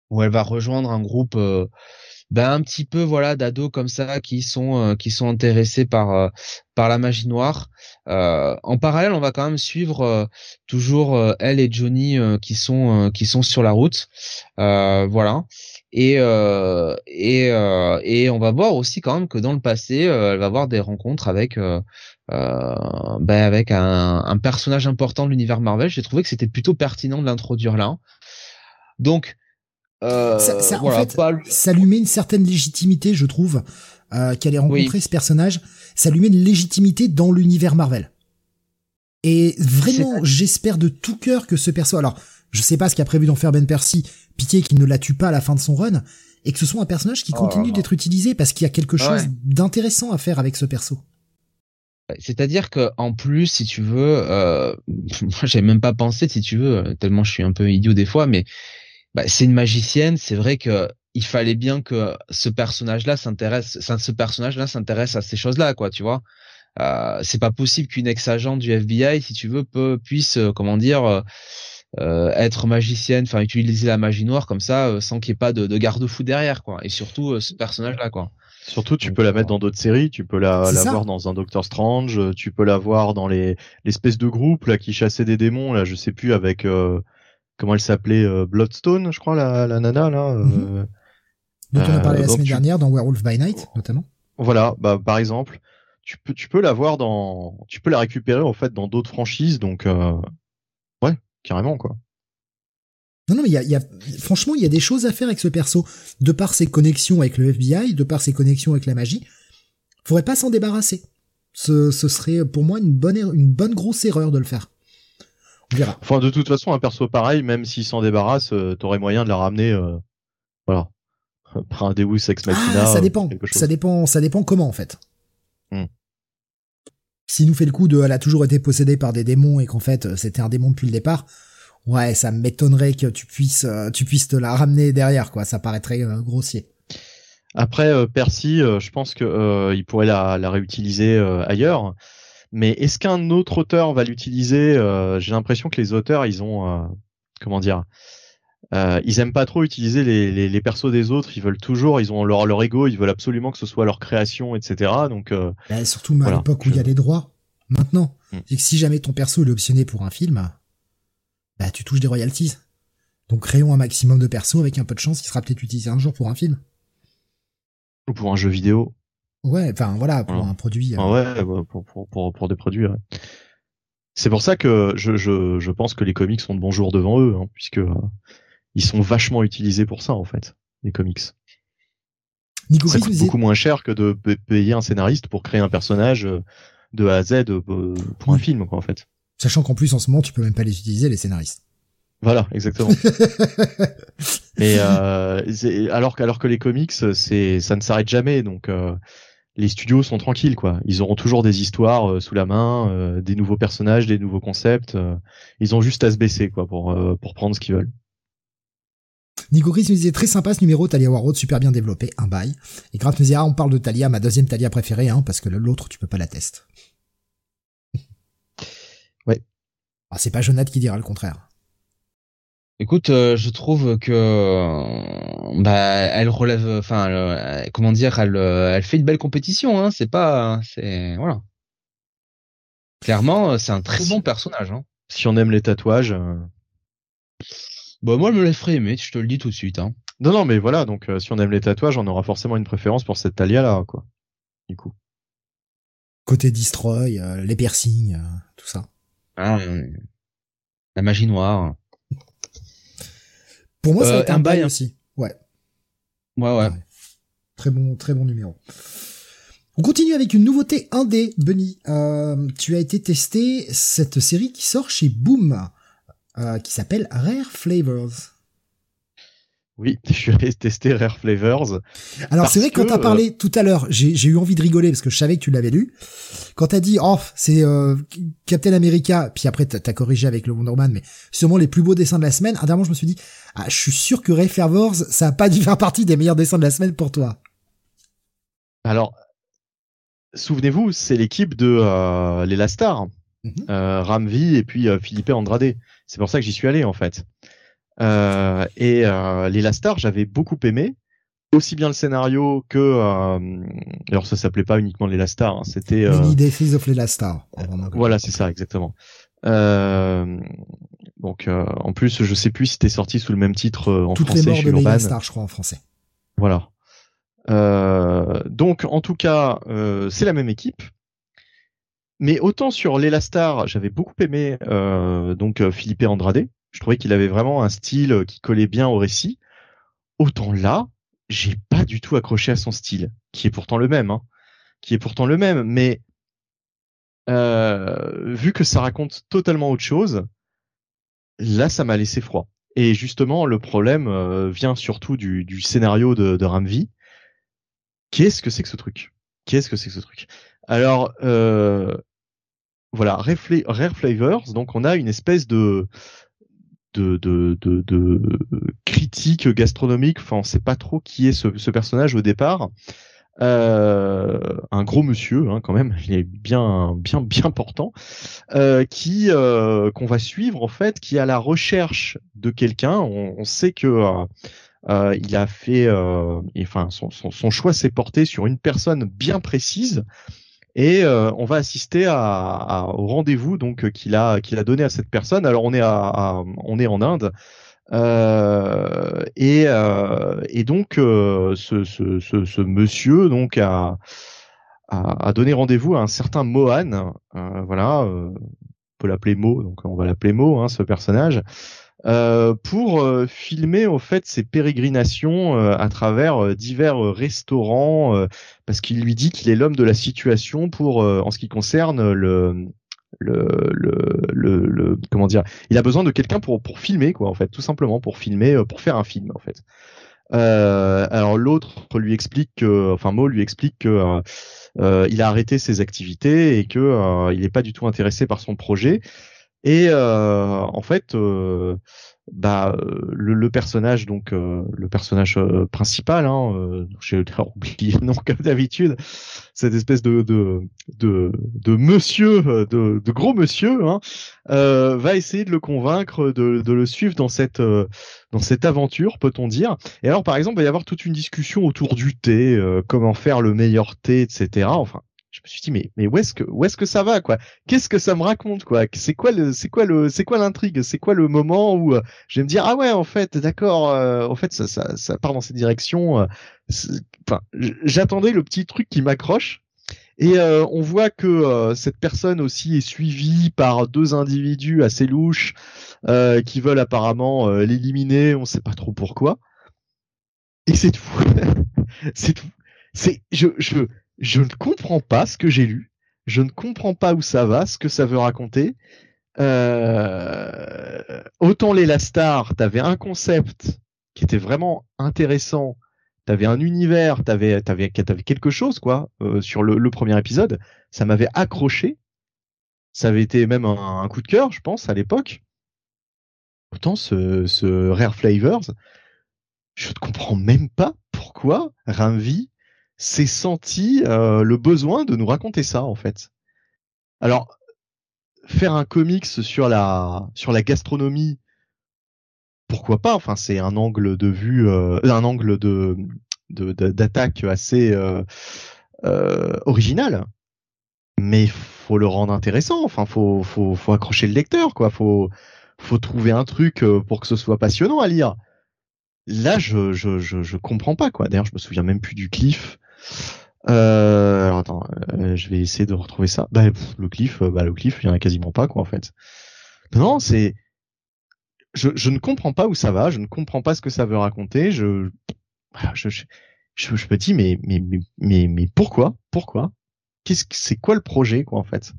où elle va rejoindre un groupe ben un petit peu voilà d'ados comme ça qui sont qui sont intéressés par par la magie noire. en parallèle, on va quand même suivre toujours elle et Johnny qui sont qui sont sur la route. voilà et euh, et euh, et on va voir aussi quand même que dans le passé euh, elle va avoir des rencontres avec ben avec un, un, personnage important de l'univers Marvel. J'ai trouvé que c'était plutôt pertinent de l'introduire là. Donc ça, ça, voilà, en fait, ça lui met une certaine légitimité je trouve qu'elle ait rencontré ce personnage. Ça lui met une légitimité dans l'univers Marvel. Et vraiment j'espère de tout cœur que ce perso alors je sais pas ce qu'a prévu d'en faire Ben Percy, pitié qu'il ne la tue pas à la fin de son run, et que ce soit un personnage qui oh continue d'être utilisé parce qu'il y a quelque chose d'intéressant à faire avec ce perso. C'est-à-dire que en plus, si tu veux, euh, moi j'avais même pas pensé, si tu veux, tellement je suis un peu idiot des fois, mais bah, c'est une magicienne. C'est vrai que il fallait bien que ce personnage-là s'intéresse, ce personnage-là s'intéresse à ces choses-là, quoi, tu vois. Euh, c'est pas possible qu'une ex-agent du FBI, si tu veux, peut, puisse, euh, comment dire, euh, euh, être magicienne, enfin utiliser la magie noire comme ça, euh, sans qu'il n'y ait pas de, de garde-fou derrière, quoi. Et surtout euh, ce personnage-là, quoi. Surtout, tu peux la mettre dans d'autres séries. Tu peux la, la voir dans un Doctor Strange. Tu peux la voir dans les l'espèce de groupe là qui chassait des démons. Là, je sais plus avec comment elle s'appelait Bloodstone, je crois la, la nana là. Mm Dont on a parlé la semaine dernière dans Werewolf by Night, notamment. Voilà, bah par exemple tu peux tu peux l'avoir dans tu peux la récupérer en fait dans d'autres franchises donc euh, carrément quoi. Non, non, mais il y a, y a, franchement, il y a des choses à faire avec ce perso. De par ses connexions avec le FBI, de par ses connexions avec la magie, faudrait pas s'en débarrasser. Ce, ce serait pour moi une bonne, er- une bonne grosse erreur de le faire. On verra. Enfin de toute façon un perso pareil même s'il s'en débarrasse euh, t'aurais moyen de la ramener euh, voilà par un Deus ex machina. Ah, ça dépend. Ça dépend, ça dépend comment en fait. Hmm. S'il nous fait le coup de, elle a toujours été possédée par des démons et qu'en fait euh, c'était un démon depuis le départ, ouais, ça m'étonnerait que tu puisses, euh, tu puisses te la ramener derrière quoi. Ça paraîtrait euh, grossier. Après Percy, je pense que euh, il pourrait la, réutiliser ailleurs. Mais est-ce qu'un autre auteur va l'utiliser J'ai l'impression que les auteurs, ils ont comment dire euh, Ils aiment pas trop utiliser les, les, les persos des autres. Ils veulent toujours, ils ont leur leur ego, ils veulent absolument que ce soit leur création, etc. Donc euh, Bah, surtout à Voilà, l'époque où il y a les droits. Maintenant, Hmm. c'est que si jamais ton perso est optionné pour un film, bah tu touches des royalties. Donc créons un maximum de persos avec un peu de chance, il sera peut-être utilisé un jour pour un film. ou pour un jeu vidéo. Ouais, enfin voilà, pour Voilà. un produit. euh, Ah ouais, ouais, pour, pour, pour, pour des produits. ouais. C'est pour ça que je, je, je pense que les comics sont de bons jours devant eux, hein, puisque euh, ils sont vachement utilisés pour ça en fait, les comics. Nico Ça coûte disait- beaucoup moins cher que de pa- payer un scénariste pour créer un personnage euh, de A à Z euh, pour un Oui. film, quoi, en fait. Sachant qu'en plus en ce moment tu peux même pas les utiliser les scénaristes. Voilà, exactement. Mais euh, alors, que- alors que les comics, c'est ça ne s'arrête jamais, donc euh, les studios sont tranquilles, quoi. Ils auront toujours des histoires euh, sous la main, euh, des nouveaux personnages, des nouveaux concepts. ils ont juste à se baisser, quoi, pour euh, pour prendre ce qu'ils veulent. Nico Chris nous disait très sympa ce numéro, Talia Warroad, super bien développé, un bail. Et Graf nous disait, ah, on parle de Talia, ma deuxième Talia préférée, hein, parce que l'autre tu peux pas la tester. Ouais. Ah, c'est pas Jonathan qui dira le contraire. Écoute, euh, je trouve que euh, bah elle relève, enfin euh, comment dire, elle euh, elle fait une belle compétition. Hein, c'est pas, c'est voilà. Clairement, c'est un très bon personnage. Hein. Si on aime les tatouages, euh, Bah moi, elle me l'a ferait aimer, je te le dis tout de suite. Hein. non, non, mais voilà. Donc, euh, si on aime les tatouages, on aura forcément une préférence pour cette Talia là, quoi. Du coup. Côté Destroy, euh, les piercings, euh, tout ça. Ah, euh, la magie noire. Pour moi, ça va être un un bail hein. aussi. Ouais. Ouais, ouais. Très bon, très bon numéro. On continue avec une nouveauté indé, Bunny. Euh, tu as été testé cette série qui sort chez Boom, euh, qui s'appelle Rare Flavors. Oui, je suis allé tester Rare Flavors. Alors c'est vrai que quand t'as parlé tout à l'heure, j'ai eu envie de rigoler parce que je savais que tu l'avais lu. Quand t'as dit oh c'est euh, Captain America, puis après t'as as corrigé avec le Wonder Man, mais sûrement les plus beaux dessins de la semaine. À un moment je me suis dit ah je suis sûr que Ray Flavors ça a pas dû faire partie des meilleurs dessins de la semaine pour toi. Alors, souvenez-vous, c'est l'équipe de euh, les Mhm. Euh, Ramvi et puis euh, Philippe Andrade. C'est pour ça que j'y suis allé en fait. Euh, et euh, les Lastar, j'avais beaucoup aimé, aussi bien le scénario que. euh, alors ça s'appelait pas uniquement les Lastar, hein, c'était. euh, Mini Deaths of Star. en anglais. voilà, c'est ça exactement. Euh, donc euh, en plus, je sais plus si c'était sorti sous le même titre en Toutes les français morts chez de Urban. Star je crois en français. Voilà. Euh, donc en tout cas, euh, c'est la même équipe. Mais autant sur l'Elastar, j'avais beaucoup aimé euh, donc euh, Philippe Andrade. Je trouvais qu'il avait vraiment un style euh, qui collait bien au récit. Autant là, j'ai pas du tout accroché à son style, qui est pourtant le même, hein, qui est pourtant le même. Mais euh, vu que ça raconte totalement autre chose, là, ça m'a laissé froid. Et justement, le problème euh, vient surtout du, du scénario de, de Ramvi. Qu'est-ce que c'est que ce truc? Qu'est-ce que c'est que ce truc? Alors, euh, voilà, Rare Fla- Rare Flavors, donc on a une espèce de de, critique gastronomique. Enfin, on sait pas trop qui est ce, personnage au départ. Euh, un gros monsieur, hein, quand même, il est bien, bien, bien portant, euh, qui qu'on va suivre en fait, qui est à la recherche de quelqu'un. On, sait que il a fait, enfin, son choix s'est porté sur une personne bien précise. Et euh, on va assister à, à- au rendez-vous donc qu'il a qu'il a donné à cette personne. Alors on est à, à- on est en Inde. Euh, et euh, et donc euh, ce, ce, ce, ce monsieur donc a a, donné rendez-vous à un certain Mohan, voilà, on peut l'appeler Mo, donc on va l'appeler Mo, hein, ce personnage, pour filmer au fait ses pérégrinations à travers divers restaurants, parce qu'il lui dit qu'il est l'homme de la situation pour, en ce qui concerne le le, le, le, comment dire il a besoin de quelqu'un pour pour filmer quoi en fait tout simplement pour filmer pour faire un film en fait euh, alors l'autre lui explique que, enfin Mo lui explique que euh, euh, il a arrêté ses activités et que il n'est pas du tout intéressé par son projet. Et en fait, bah le, le, personnage donc euh, le personnage euh, principal hein, euh, j'ai oublié le nom comme d'habitude cette espèce de de de, de monsieur de, de gros monsieur hein, euh, va essayer de le convaincre de, de le suivre dans cette dans cette aventure peut-on dire. Et alors par exemple il va y avoir toute une discussion autour du thé comment faire le meilleur thé etc enfin je me suis dit mais mais où est-ce que où est-ce que ça va quoi? Qu'est-ce que ça me raconte quoi? C'est quoi le c'est quoi le c'est quoi l'intrigue? C'est quoi le moment où euh, je vais me dire ah ouais en fait d'accord euh, en fait ça, ça ça part dans cette direction euh, j'attendais le petit truc qui m'accroche et on voit que cette personne aussi est suivie par deux individus assez louches qui veulent apparemment l'éliminer, on sait pas trop pourquoi. Et c'est tout. c'est tout. C'est je je je ne comprends pas ce que j'ai lu. Je ne comprends pas où ça va, ce que ça veut raconter. Euh, autant les Star, t'avais un concept qui était vraiment intéressant, t'avais un univers, t'avais t'avais quelque chose quoi euh, sur le, premier épisode. Ça m'avait accroché. Ça avait été même un, coup de cœur, je pense, à l'époque. Autant ce, ce Rare Flavors, je ne comprends même pas pourquoi Ramvi s'est senti euh, le besoin de nous raconter ça en fait. Alors faire un comics sur la sur la gastronomie, pourquoi pas? Enfin c'est un angle de vue, euh, un angle de d'attaque assez euh, euh, original, mais faut le rendre intéressant. Enfin faut faut faut accrocher le lecteur quoi. Faut faut trouver un truc euh, pour que ce soit passionnant à lire. Là, je, je, je, je comprends pas quoi. D'ailleurs, je me souviens même plus du cliff. Euh, alors attends, euh, je vais essayer de retrouver ça. Bah, le cliff, euh, bah, le cliff, il y en a quasiment pas quoi en fait. Non, c'est, je, je ne comprends pas où ça va, je ne comprends pas ce que ça veut raconter. Je, je, je, je, me dis mais mais mais mais, pourquoi, pourquoi? C'est quoi le projet quoi en fait?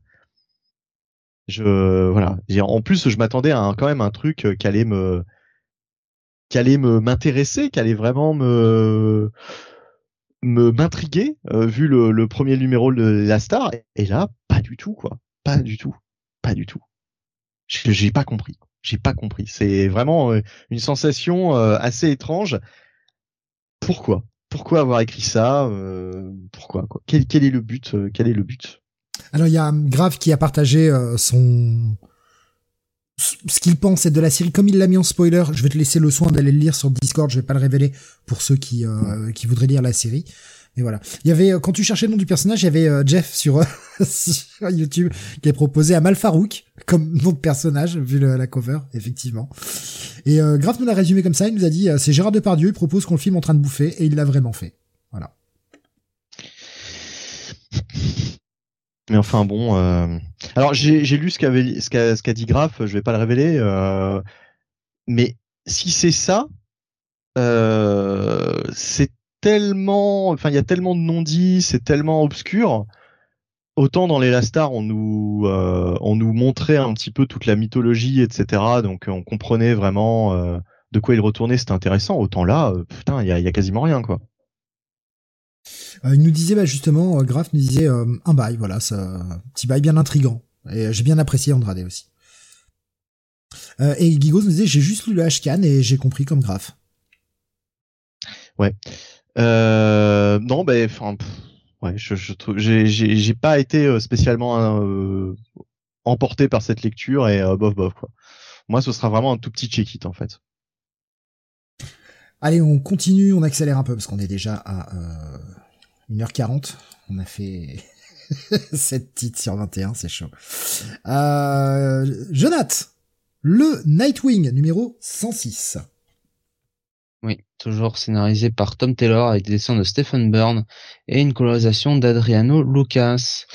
Je voilà. En plus, je m'attendais à quand même un truc qui allait me qui allait m'intéresser, qui allait vraiment me m'intriguer euh, vu le, premier numéro de la star et là pas du tout quoi. Pas du tout. Pas du tout. J'ai pas compris. J'ai pas compris. C'est vraiment euh, une sensation euh, assez étrange. Pourquoi? Pourquoi avoir écrit ça pourquoi quoi? Quel, quel est le but quel est le but? Alors il y a Grave qui a partagé son ce qu'il pense est de la série comme il l'a mis en spoiler. Je vais te laisser le soin d'aller le lire sur Discord. Je vais pas le révéler pour ceux qui euh, qui voudraient lire la série. Mais voilà. Il y avait euh, quand tu cherchais le nom du personnage, il y avait euh, Jeff sur, sur YouTube qui a proposé à Malfarouk comme nom de personnage vu la cover effectivement. Et Graf nous l'a résumé comme ça. Il nous a dit c'est Gérard Depardieu. Il propose qu'on le filme en train de bouffer et il l'a vraiment fait. Voilà. Mais enfin bon. Euh... Alors j'ai lu ce qu'a dit Graf. Je vais pas le révéler. Euh... Mais si c'est ça, euh... c'est tellement. Enfin, il y a tellement de non-dits, c'est tellement obscur. Autant dans les Lastar, on nous euh, on nous montrait un petit peu toute la mythologie, etc. Donc on comprenait vraiment de quoi il retournait. C'était intéressant. Autant là, putain, il y a, y a quasiment rien quoi. Euh, il nous disait bah, justement, euh, Graf nous disait euh, un bail, voilà, ça, un petit bail bien intrigant. Et j'ai bien apprécié Andrade aussi. et Gigos nous disait j'ai juste lu le Hcan et j'ai compris comme Graf. Ouais. non, ben, enfin, ouais, je, je j'ai pas été spécialement emporté par cette lecture et bof bof quoi. Moi, ce sera vraiment un tout petit check-it en fait. Allez, on continue, on accélère un peu parce qu'on est déjà à 1h40. On a fait 7 titres sur 21, c'est chaud. Euh, Jonath, le Nightwing numéro 106. Oui, toujours scénarisé par Tom Taylor avec des dessins de Stephen Byrne et une colorisation d'Adriano Lucas.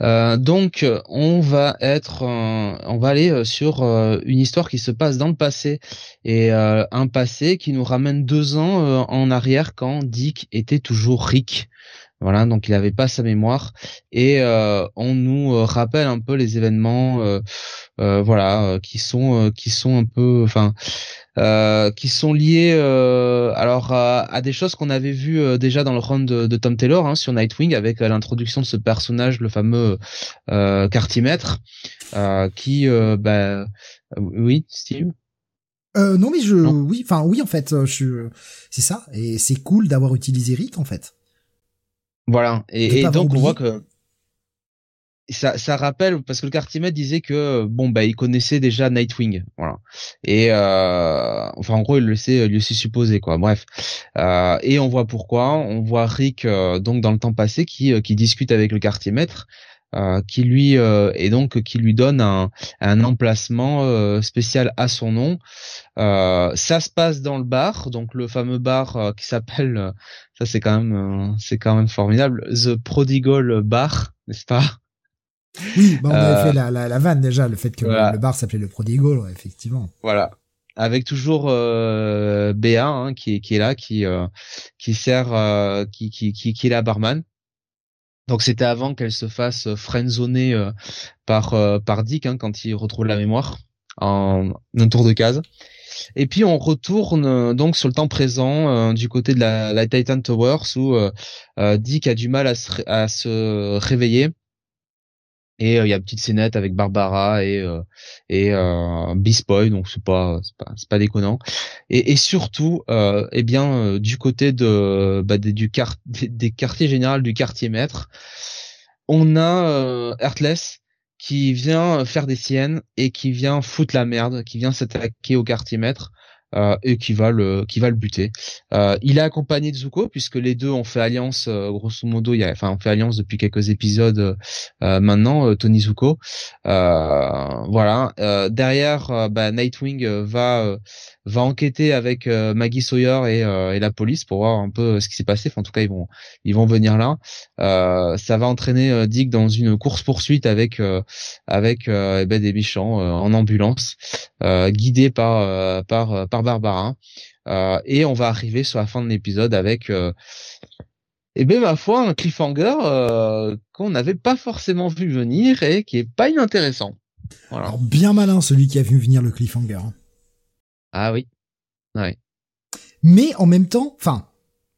Euh, donc, on va être, euh, on va aller euh, sur une histoire qui se passe dans le passé et un passé qui nous ramène deux ans en arrière quand Dick était toujours Rick. Voilà, donc il n'avait pas sa mémoire et on nous rappelle un peu les événements, voilà, qui sont qui sont un peu, enfin, euh, qui sont liés euh, alors à, des choses qu'on avait vues euh, déjà dans le run de, Tom Taylor hein, sur Nightwing avec l'introduction de ce personnage, le fameux euh, Cartimètre, qui, bah, oui, Steve? non mais je, oui, enfin oui en fait, je, c'est ça et c'est cool d'avoir utilisé Rick en fait. Voilà. Et, et donc on voit que ça, ça rappelle parce que le quartier disait que bon bah il connaissait déjà Nightwing voilà. Et euh, enfin en gros il le sait lui aussi supposé quoi. Bref. Euh, et on voit pourquoi. On voit Rick euh, donc dans le temps passé qui euh, qui discute avec le quartier maître euh, qui lui et donc qui lui donne un, un emplacement spécial à son nom ça se passe dans le bar donc le fameux bar qui s'appelle ça c'est quand même c'est quand même formidable The Prodigal Bar n'est-ce pas? Oui, bah on avait fait euh, la, la, vanne déjà, le fait que le bar s'appelait le Prodigal, effectivement. Voilà. Avec toujours euh, Béa hein, qui, qui est là, qui euh, qui sert, euh, qui, qui, qui, qui est la barman. Donc c'était avant qu'elle se fasse friendzoner euh, par par Dick hein, quand il retrouve la mémoire en un tour de case. Et puis on retourne donc sur le temps présent du côté de la, la Titan Towers où Dick a du mal à se, à se réveiller et euh, il y a une petite scénette avec Barbara et euh, et euh, Beast Boy, donc c'est pas c'est pas pas déconnant. Et, et surtout, eh bien du côté de bah, des, du quart, des, quartiers général du quartier maître, on a Heartless qui vient faire des siennes et qui vient foutre la merde, qui vient s'attaquer au quartier maître euh, et qui va le qui va le buter. Euh, il est accompagné Zuko puisque les deux ont fait alliance euh, grosso modo. Il y a, enfin, on fait alliance depuis quelques épisodes maintenant. Tony Zuko, voilà. derrière, bah, Nightwing va va enquêter avec Maggie Sawyer et, et, la police pour voir un peu ce qui s'est passé. Enfin, en tout cas, ils vont ils vont venir là. ça va entraîner Dick dans une course poursuite avec avec eh ben, des méchants en ambulance, guidé par par par Barbara. Euh, et on va arriver sur la fin de l'épisode avec, euh, eh bien ma foi, un cliffhanger euh, qu'on n'avait pas forcément vu venir et qui est pas inintéressant. Voilà. Alors bien malin celui qui a vu venir le cliffhanger. Hein. Ah oui. Ouais. Mais en même temps, enfin,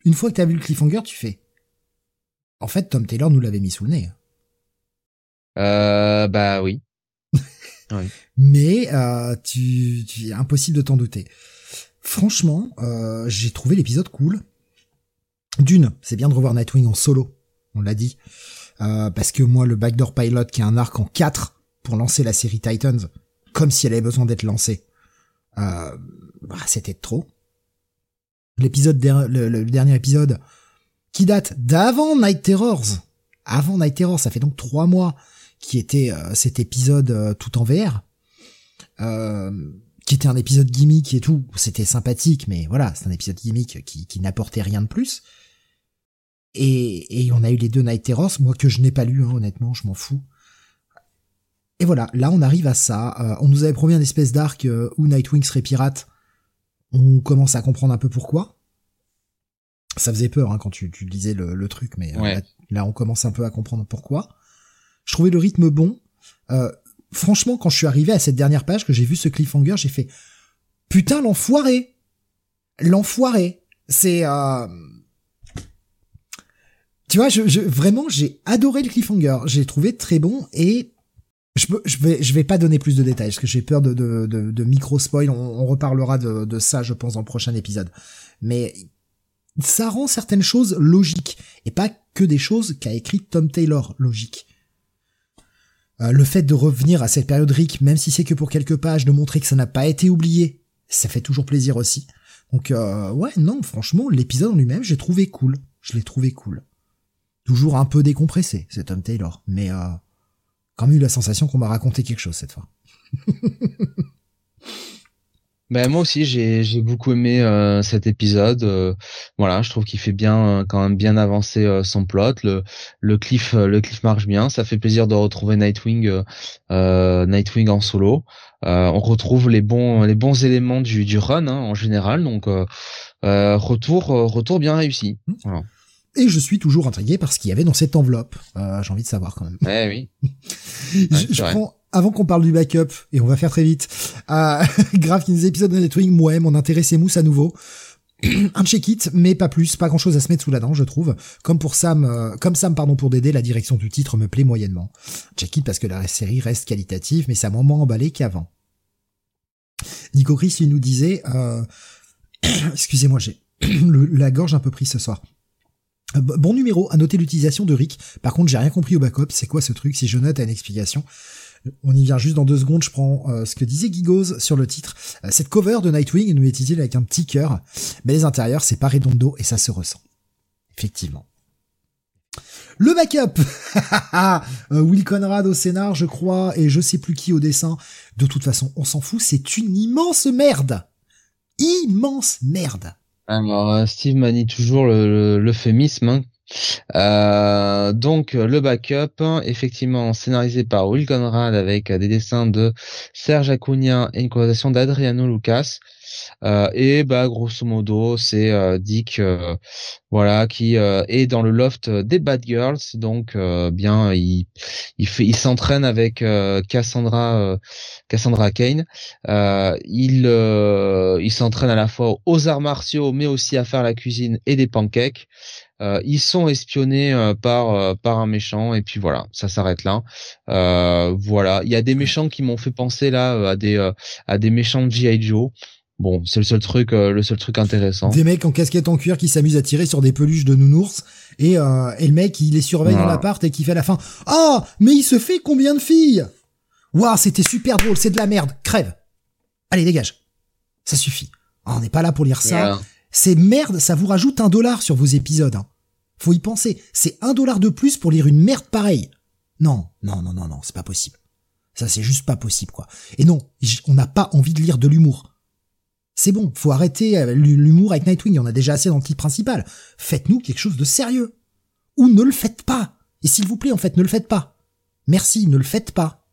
une fois que tu as vu le cliffhanger, tu fais. En fait, Tom Taylor nous l'avait mis sous le nez. Euh, bah oui. Mais euh, tu, tu impossible de t'en douter. Franchement, euh, j'ai trouvé l'épisode cool. D'une, c'est bien de revoir Nightwing en solo, on l'a dit. Euh, parce que moi, le Backdoor Pilot, qui est un arc en 4 pour lancer la série Titans, comme si elle avait besoin d'être lancée, bah, c'était trop. L'épisode, le, dernier épisode, qui date d'avant Night Terrors, avant Night Terrors, ça fait donc trois mois, qui était euh, cet épisode euh, tout en VR, euh, qui était un épisode gimmick et tout. C'était sympathique, mais voilà, c'est un épisode gimmick qui, qui n'apportait rien de plus. Et, et on a eu les deux Night Terrors, moi que je n'ai pas lu, hein, honnêtement, je m'en fous. Et voilà, là on arrive à ça. on nous avait promis un espèce d'arc où Nightwing serait pirate. On commence à comprendre un peu pourquoi. Ça faisait peur hein, quand tu, tu lisais le, le truc, mais là, on commence un peu à comprendre pourquoi. Je trouvais le rythme bon. Euh, franchement, quand je suis arrivé à cette dernière page, que j'ai vu ce cliffhanger, j'ai fait putain l'enfoiré, l'enfoiré. C'est euh... tu vois, je, je vraiment j'ai adoré le cliffhanger. J'ai trouvé très bon et je, je vais pas donner plus de détails parce que j'ai peur de, de, de, micro spoil. On, reparlera de, ça, je pense, dans le prochain épisode. Mais ça rend certaines choses logiques et pas que des choses qu'a écrit Tom Taylor logiques. Euh, le fait de revenir à cette période Rick, même si c'est que pour quelques pages, de montrer que ça n'a pas été oublié, ça fait toujours plaisir aussi. Donc euh, ouais, non, franchement, l'épisode en lui-même, j'ai trouvé cool. Je l'ai trouvé cool. Toujours un peu décompressé, c'est Tom Taylor, mais euh, quand même eu la sensation qu'on m'a raconté quelque chose cette fois. Ben moi aussi j'ai j'ai beaucoup aimé euh, cet épisode. Euh, voilà, je trouve qu'il fait bien quand même bien avancer son plot. Le le cliff le cliff marche bien. Ça fait plaisir de retrouver Nightwing Nightwing en solo. on retrouve les bons les bons éléments du du run hein, en général. Donc retour retour bien réussi. Mmh. Voilà. Et je suis toujours intrigué par ce qu'il y avait dans cette enveloppe. Euh, J'ai envie de savoir quand même. Eh oui. je, prends, avant qu'on parle du backup, et on va faire très vite, euh, grave qui nous épisode de Netwing, ouais, mon intérêt s'émousse à nouveau. un check-it, mais pas plus, pas grand chose à se mettre sous la dent, je trouve. Comme pour Sam, euh, comme Sam, pardon, pour Dédé, la direction du titre me plaît moyennement. Check-it parce que la série reste qualitative, mais ça m'a moins emballé qu'avant. Nico Chris, il nous disait, euh... excusez-moi, j'ai la gorge un peu prise ce soir. Euh, bon numéro, à noter l'utilisation de Rick. Par contre, j'ai rien compris au backup. C'est quoi ce truc Si je note à une explication? On y vient juste dans deux secondes. Je prends euh, ce que disait Gigos sur le titre. Euh, cette cover de Nightwing nous est utilisée avec un petit cœur, mais les intérieurs c'est pas redondo et ça se ressent. Effectivement. Le backup Will Conrad au scénar, je crois, et je sais plus qui au dessin. De toute façon, on s'en fout, c'est une immense merde Immense merde alors, euh, Steve manie toujours l'euphémisme. Hein. Euh, donc le backup, effectivement scénarisé par Will Conrad avec des dessins de Serge Acuna et une colorisation d'Adriano Lucas. Euh, et bah grosso modo c'est euh, Dick euh, voilà qui est dans le loft des Bad Girls. Donc bien il il fait il s'entraîne avec Cassandra Cassandra Kane. Il il s'entraîne à la fois aux arts martiaux mais aussi à faire la cuisine et des pancakes. Ils sont espionnés par par un méchant. Et puis voilà ça s'arrête là. Voilà. Il y a des méchants qui m'ont fait penser là à des à des méchants de GI Joe Bon, c'est le seul truc, euh, le seul truc intéressant. Des mecs en casquette en cuir qui s'amusent à tirer sur des peluches de nounours. Et, euh, et le mec il les surveille dans l'appart et qui fait à la fin ah mais il se fait combien de filles? Waouh c'était super drôle c'est de la merde. Crève. Allez dégage. Ça suffit. Ah, on n'est pas là pour lire ça. C'est merde ça vous rajoute un dollar sur vos épisodes hein. faut y penser. C'est un dollar de plus pour lire une merde pareille. Non non non non non c'est pas possible. Ça c'est juste pas possible quoi. Et non on n'a pas envie de lire de l'humour c'est bon, faut arrêter euh, l'humour avec Nightwing, en a déjà assez dans le titre principal. Faites-nous quelque chose de sérieux. Ou ne le faites pas. Et s'il vous plaît, en fait, ne le faites pas. Merci, ne le faites pas.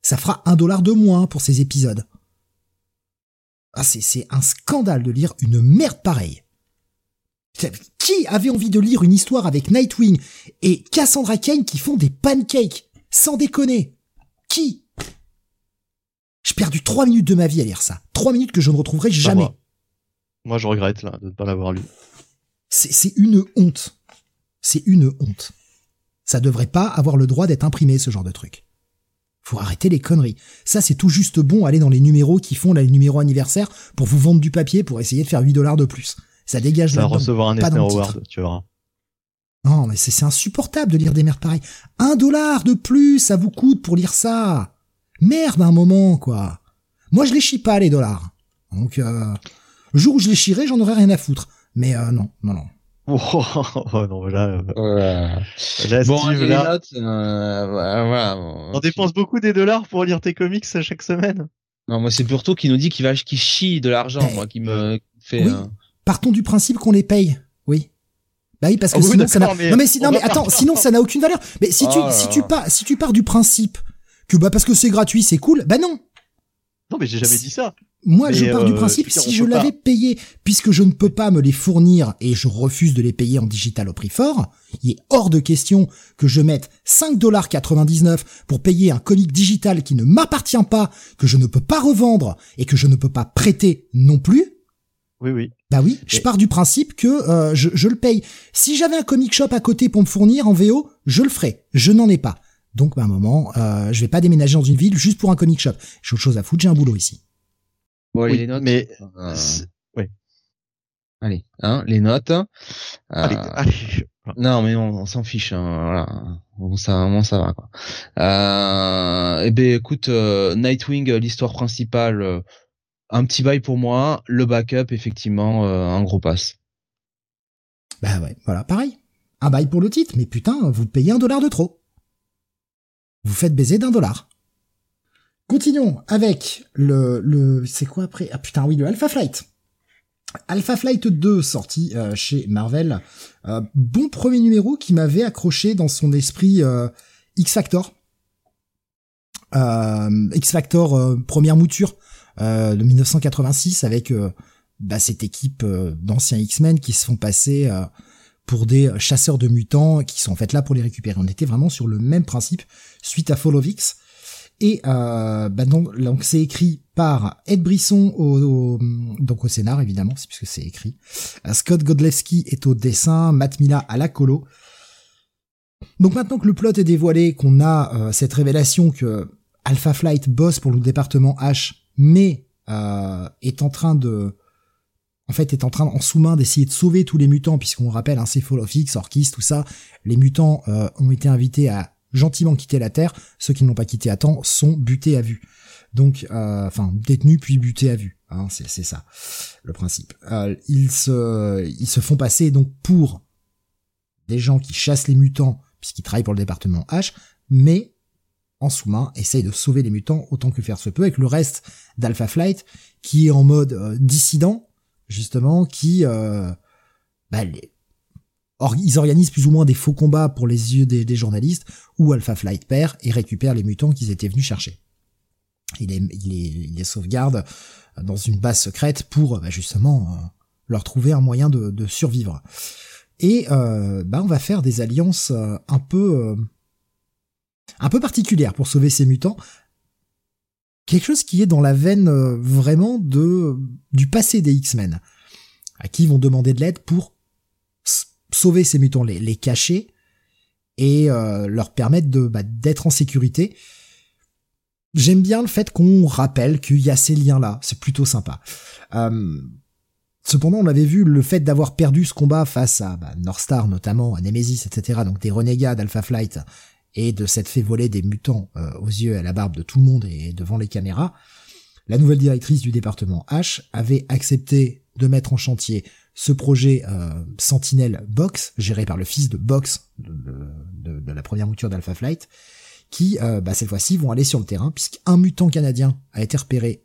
Ça fera un dollar de moins pour ces épisodes. Ah, c'est un scandale de lire une merde pareille. Qui avait envie de lire une histoire avec Nightwing et Cassandra Kane qui font des pancakes? Sans déconner. Qui? J'ai perdu trois minutes de ma vie à lire ça. Trois minutes que je ne retrouverai jamais. Moi. je regrette là de ne pas l'avoir lu. C'est une honte. C'est une honte. Ça devrait pas avoir le droit d'être imprimé ce genre de truc. Faut arrêter les conneries. Ça, c'est tout juste bon aller dans les numéros qui font les numéros anniversaire pour vous vendre du papier pour essayer de faire 8 dollars de plus. Ça dégage va recevoir un Eisner Award, tu verras. Non, mais c'est insupportable de lire des merdes pareilles. Un dollar de plus, ça vous coûte pour lire ça. Merde, un moment, quoi. Moi, je les chie pas, les dollars. Donc, euh, le jour où je les chierai, j'en aurai rien à foutre. Mais euh, non, non, non. Oh, non, là, euh, là bon, Steve, là, notes, euh, voilà, on dépense beaucoup des dollars pour lire tes comics chaque semaine. Non, moi c'est plutôt qui nous dit qu'il va, qu'il chie de l'argent, moi, qui me fait. Oui. Partons du principe qu'on les paye. Oui. Bah oui, parce que oh, sinon ça n'a. Non mais, si, non mais attends, sinon ça n'a aucune valeur. Mais si tu, oh si tu pars, si tu pars du principe que bah parce que c'est gratuit, c'est cool. Bah non. Non, mais j'ai jamais dit ça. Moi, je pars du euh, principe, si je l'avais payé, puisque je ne peux pas me les fournir et je refuse de les payer en digital au prix fort, il est hors de question que je mette 5,99$ pour payer un comic digital qui ne m'appartient pas, que je ne peux pas revendre et que je ne peux pas prêter non plus. Oui, oui. Bah oui, je pars du principe que euh, je, je le paye. Si j'avais un comic shop à côté pour me fournir en VO, je le ferais. Je n'en ai pas. Donc, bah, à un moment, euh, je vais pas déménager dans une ville juste pour un comic shop. J'ai autre chose à foutre, j'ai un boulot ici. Bon, les notes. Mais, euh, oui. Allez, hein, les notes. Euh, allez, allez. Non, mais on, s'en fiche. Hein, voilà. Bon, ça, bon, ça va quoi. Euh, eh ben, écoute, euh, Nightwing, l'histoire principale, un petit bail pour moi. Le backup, effectivement, un gros pass. Bah ouais, voilà, pareil. Un bail pour le titre, mais putain, vous payez un dollar de trop vous faites baiser d'un dollar. Continuons avec le, le c'est quoi après? Ah putain oui, le Alpha Flight. Alpha Flight 2 sorti euh, chez Marvel. Euh, bon premier numéro qui m'avait accroché dans son esprit euh, X Factor. X Factor première mouture de 1986 avec bah, cette équipe d'anciens X-Men qui se font passer pour des chasseurs de mutants qui sont en fait là pour les récupérer. On était vraiment sur le même principe suite à Fall of X. Et euh, bah donc c'est écrit par Ed Brisson au, donc au scénar évidemment, c'est puisque c'est écrit. Euh, Scott Godlewski est au dessin, Matt Mila à la colo. Donc maintenant que le plot est dévoilé, qu'on a euh, cette révélation que Alpha Flight bosse pour le département H, mais euh, est en train de en fait, est en train en sous-main d'essayer de sauver tous les mutants, puisqu'on rappelle, hein, c'est Fall of X, Orkis, tout ça. Les mutants euh, ont été invités à gentiment quitter la Terre. Ceux qui ne l'ont pas quitté à temps sont butés à vue. Donc, euh, enfin, détenus puis butés à vue. Hein, c'est, ça le principe. Euh, ils se, ils se font passer donc pour des gens qui chassent les mutants, puisqu'ils travaillent pour le département H, mais en sous-main, essayent de sauver les mutants autant que faire se peut, avec le reste d'Alpha Flight, qui est en mode dissident, justement, qui euh, bah, ils organisent plus ou moins des faux combats pour les yeux des, journalistes, où Alpha Flight perd et récupère les mutants qu'ils étaient venus chercher. Il les, sauvegarde dans une base secrète pour bah, justement euh, leur trouver un moyen de, survivre. Et euh, bah, on va faire des alliances euh, un peu un peu particulières pour sauver ces mutants, quelque chose qui est dans la veine euh, vraiment de du passé des X-Men, à qui ils vont demander de l'aide pour sauver ces mutants, les, les cacher et euh, leur permettre bah, d'être en sécurité. J'aime bien le fait qu'on rappelle qu'il y a ces liens-là, c'est plutôt sympa. Euh, cependant, on avait vu le fait d'avoir perdu ce combat face à bah, Northstar notamment, à Nemesis, etc., donc des renégats d'Alpha Flight, et de s'être fait voler des mutants euh, aux yeux et à la barbe de tout le monde et devant les caméras, la nouvelle directrice du département H avait accepté de mettre en chantier ce projet euh, Sentinel Box, géré par le fils de Box, de, la première mouture d'Alpha Flight, qui, euh, bah, cette fois-ci, vont aller sur le terrain, puisqu'un mutant canadien a été repéré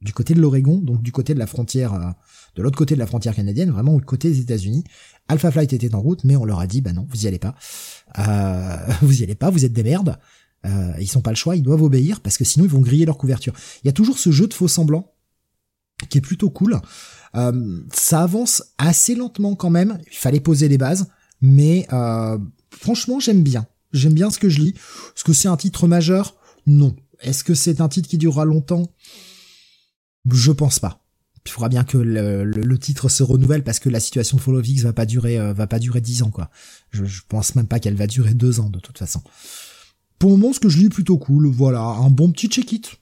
du côté de l'Oregon, donc du côté de la frontière, euh, de l'autre côté de la frontière canadienne, vraiment au côté des États-Unis. Alpha Flight était en route, mais on leur a dit, bah non, vous y allez pas. Euh, vous y allez pas, vous êtes des merdes. Euh, ils sont pas le choix, ils doivent obéir parce que sinon ils vont griller leur couverture. Il y a toujours ce jeu de faux semblants qui est plutôt cool. Euh, ça avance assez lentement quand même. Il fallait poser les bases, mais franchement j'aime bien. J'aime bien ce que je lis. Est-ce que c'est un titre majeur? Non. Est-ce que c'est un titre qui durera longtemps? Je pense pas il faudra bien que le, titre se renouvelle parce que la situation de Fall of X va pas durer euh, va pas durer dix ans quoi. Je, je pense même pas qu'elle va durer deux ans de toute façon. Pour le moment, ce que je lis est plutôt cool. Voilà, un bon petit check-it.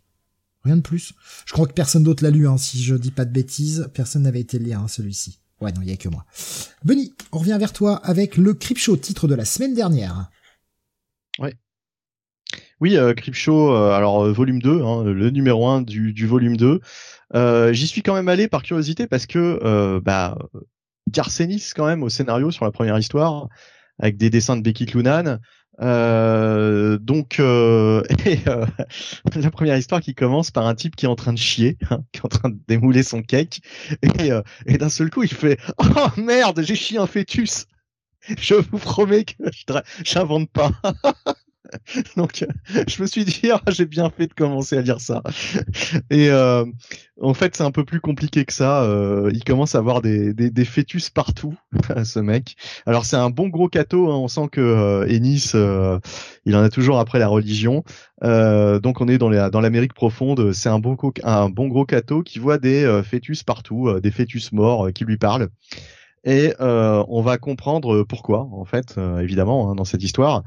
Rien de plus. Je crois que personne d'autre l'a lu, hein, si je dis pas de bêtises. Personne n'avait été lire hein, celui-ci. Ouais, non, il y a que moi. Benny, on revient vers toi avec le Crip Show, titre de la semaine dernière. Ouais. Oui, euh, Crip Show, euh, alors euh, volume 2, hein, le numéro 1 du, du volume 2. Euh, j'y suis quand même allé par curiosité parce que euh, bah, Garcenis quand même au scénario sur la première histoire avec des dessins de Becky Clunan. Euh, donc euh, et, euh, la première histoire qui commence par un type qui est en train de chier, hein, qui est en train de démouler son cake, et, et d'un seul coup il fait oh merde j'ai chié un fœtus. Je vous promets que j'invente pas. Donc, je me suis dit, ah, j'ai bien fait de commencer à lire ça. Et euh, en fait, c'est un peu plus compliqué que ça. Euh, il commence à avoir des, des, des fœtus partout, ce mec. Alors, c'est un bon gros cateau. Hein. On sent que euh, Ennis, euh, il en a toujours après la religion. Euh, donc, on est dans, les, dans l'Amérique profonde. C'est un bon, un bon gros cateau qui voit des fœtus partout, des fœtus morts qui lui parlent et euh, on va comprendre pourquoi en fait évidemment hein, dans cette histoire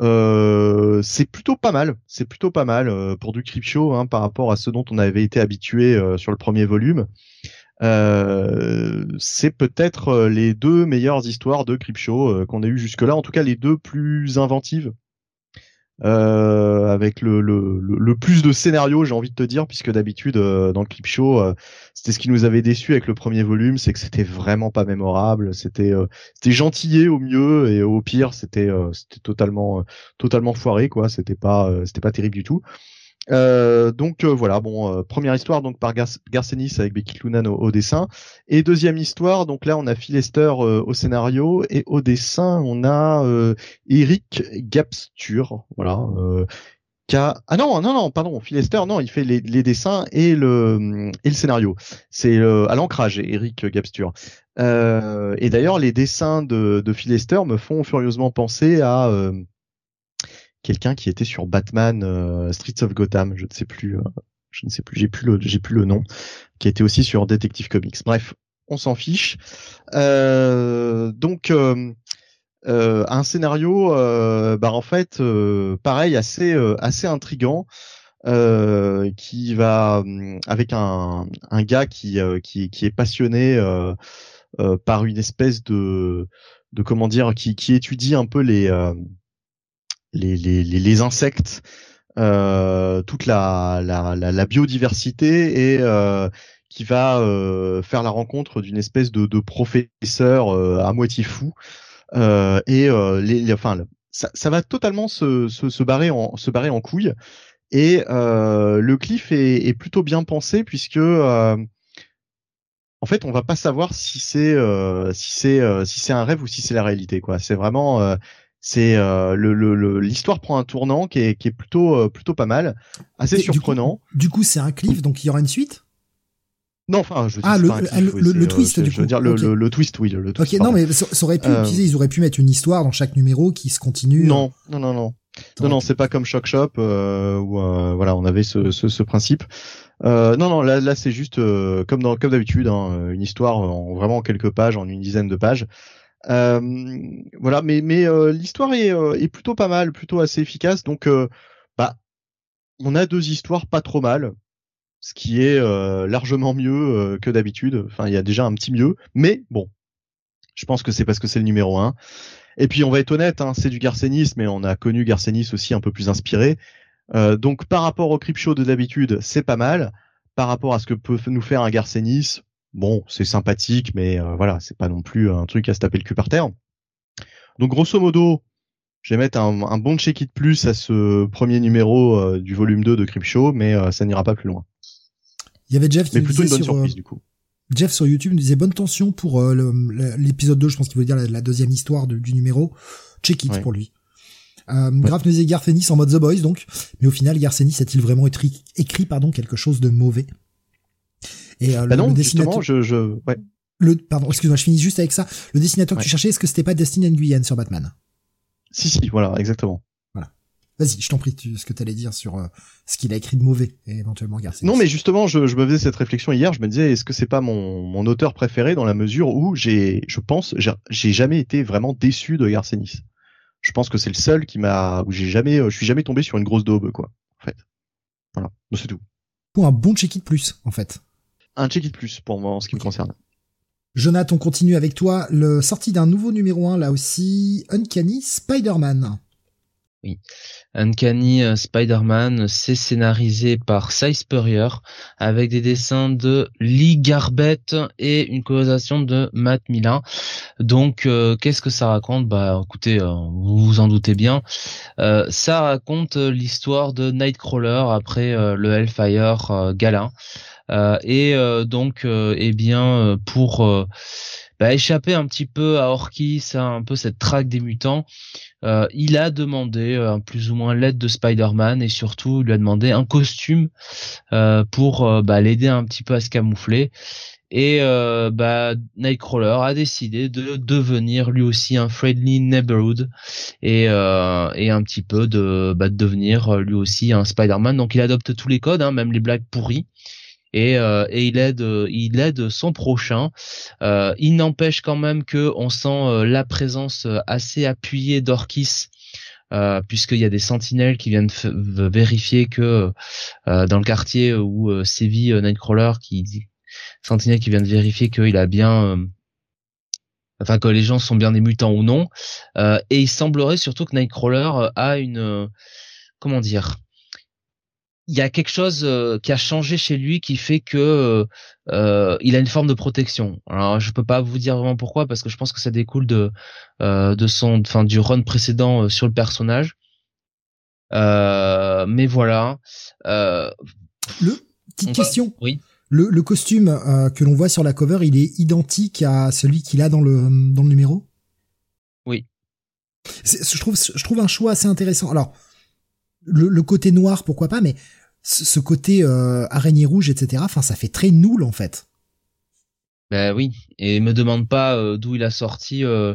euh, c'est plutôt pas mal. C'est plutôt pas mal euh, pour du Crypto hein, par rapport à ce dont on avait été habitué euh, sur le premier volume. c'est peut-être les deux meilleures histoires de Crypto qu'on a eu jusque-là, en tout cas les deux plus inventives euh, avec le, le, le, plus de scénarios, j'ai envie de te dire, puisque d'habitude euh, dans le clip show, euh, c'était ce qui nous avait déçu avec le premier volume, c'est que c'était vraiment pas mémorable, c'était c'était gentillé au mieux et au pire c'était c'était totalement totalement foiré quoi, c'était pas c'était pas terrible du tout. Euh, donc euh, voilà, bon, euh, première histoire donc par Gar Garcenis avec Becky Clunan au, dessin, et deuxième histoire donc là on a Phil Lester au scénario. Et au dessin on a Eric Gapstur, voilà. Qui a... Ah non non non pardon Phil Lester non il fait les, les dessins et le et le scénario. C'est à l'ancrage Eric Gapstur et d'ailleurs les dessins de, de Phil me font furieusement penser à quelqu'un qui était sur Batman euh, Streets of Gotham, je ne sais plus, euh, je ne sais plus, j'ai plus le, j'ai plus le nom, qui était aussi sur Detective Comics. Bref, on s'en fiche. Euh, donc un scénario, bah en fait, pareil, assez assez intrigant. qui va avec un, un gars qui, qui, qui est passionné par une espèce de de comment dire qui, qui étudie un peu les les, les, les, insectes, euh, toute la, la, la, biodiversité et euh, qui va euh, faire la rencontre d'une espèce de, de professeur à moitié fou. et les, enfin, ça, ça, va totalement se, se, se, barrer en se barrer en couille. Et le cliff est, est, plutôt bien pensé puisque en fait, on va pas savoir si c'est si c'est si c'est un rêve ou si c'est la réalité. Quoi. C'est vraiment c'est euh, le l'histoire prend un tournant qui est, qui est plutôt euh, plutôt pas mal, assez surprenant. Du coup, c'est un cliff, donc il y aura une suite? Non, enfin, je ah, le, le, twist, du coup. Je veux dire, le, le, twist, oui, le, twist. Ok, non, mais ça, aurait pu, euh... ils auraient pu mettre une histoire dans chaque numéro qui se continue. Non, non, non, non. Non, non, c'est pas comme Shock Shop euh, où euh, voilà, on avait ce, ce, ce principe. Euh, non, non, là, là, c'est juste euh, comme dans comme d'habitude, hein, une histoire en vraiment quelques pages, en une dizaine de pages. Euh, voilà, mais mais euh, l'histoire est, euh, est plutôt pas mal, plutôt assez efficace. Donc, bah, on a deux histoires pas trop mal, ce qui est largement mieux que d'habitude. Enfin, il y a déjà un petit mieux, mais bon, je pense que c'est parce que c'est le numéro un. Et puis on va être honnête, hein, c'est du Garcenis, mais on a connu Garcenis aussi un peu plus inspiré. Euh, donc par rapport au Show de d'habitude, c'est pas mal. Par rapport à ce que peut nous faire un Garcenis, bon, c'est sympathique, mais euh, voilà, c'est pas non plus un truc à se taper le cul par terre. Donc grosso modo, je vais mettre un, bon check-it plus à ce premier numéro euh, du volume 2 de Creepshow, mais euh, ça n'ira pas plus loin. Il y avait Jeff qui mais plutôt une bonne surprise du coup. Jeff sur YouTube nous disait bonne tension pour l'épisode 2, je pense qu'il veut dire la, deuxième histoire du numéro. Check it pour lui. Euh, Graf nous disait Garcenis en mode The Boys donc, mais au final Garcenis a-t-il vraiment écrit, écrit pardon quelque chose de mauvais? Et euh, bah non, dessinateur... je, je, ouais. Le, pardon, excuse-moi, je finis juste avec ça. Le dessinateur que tu cherchais, est-ce que c'était pas Destin Nguyen sur Batman? Si, si, voilà, exactement. Voilà. Vas-y, je t'en prie, tu, ce que t'allais dire sur euh, ce qu'il a écrit de mauvais, et éventuellement Garcia. Non, mais justement, je, je, me faisais cette réflexion hier, je me disais, est-ce que c'est pas mon, mon auteur préféré dans la mesure où j'ai, je pense, j'ai jamais été vraiment déçu de Garcenis. Je pense que c'est le seul qui m'a, où j'ai jamais, je suis jamais tombé sur une grosse daube, quoi, en fait. Voilà, c'est tout. Pour un bon check-it plus, en fait un check-it plus pour moi en ce qui me concerne. Jonathan, on continue avec toi. Le sortie d'un nouveau numéro 1 là aussi, Uncanny Spider-Man. Oui. Uncanny euh, Spider-Man, c'est scénarisé par Cy Spurrier avec des dessins de Lee Garbett et une colorisation de Matt Millar. Donc, euh, qu'est-ce que ça raconte? Bah, écoutez, euh, vous vous en doutez bien. ça raconte l'histoire de Nightcrawler après le Hellfire Gala. Euh, et euh, donc, euh, eh bien, pour bah, échapper un petit peu à Orkis, un peu cette traque des mutants, il a demandé plus ou moins l'aide de Spider-Man et surtout il lui a demandé un costume pour bah, l'aider un petit peu à se camoufler. Et bah, Nightcrawler a décidé de devenir lui aussi un friendly neighborhood et, et un petit peu de, bah, de devenir lui aussi un Spider-Man. Donc il adopte tous les codes, hein, même les blagues pourries et, euh, et il aide il aide son prochain. Euh, il n'empêche quand même que on sent euh, la présence assez appuyée d'Orkis. Euh, puisqu'il y a des sentinelles qui viennent vérifier que dans le quartier où sévit Nightcrawler, qui sentinelles qui viennent vérifier qu'il a bien enfin que les gens sont bien des mutants ou non. et il semblerait surtout que Nightcrawler a une comment dire il y a quelque chose euh, qui a changé chez lui qui fait que euh, euh, il a une forme de protection. Alors je peux pas vous dire vraiment pourquoi parce que je pense que ça découle de de son enfin du run précédent sur le personnage. Euh, mais voilà. Euh, le petite question. Oui. Le, le costume euh, que l'on voit sur la cover, il est identique à celui qu'il a dans le dans le numéro? Oui. Je trouve je trouve un choix assez intéressant. Alors le, le côté noir, pourquoi pas, mais ce, côté euh, araignée rouge, etc. Enfin, ça fait très nul en fait. Ben oui. Et me demande pas euh, d'où il a sorti. Euh,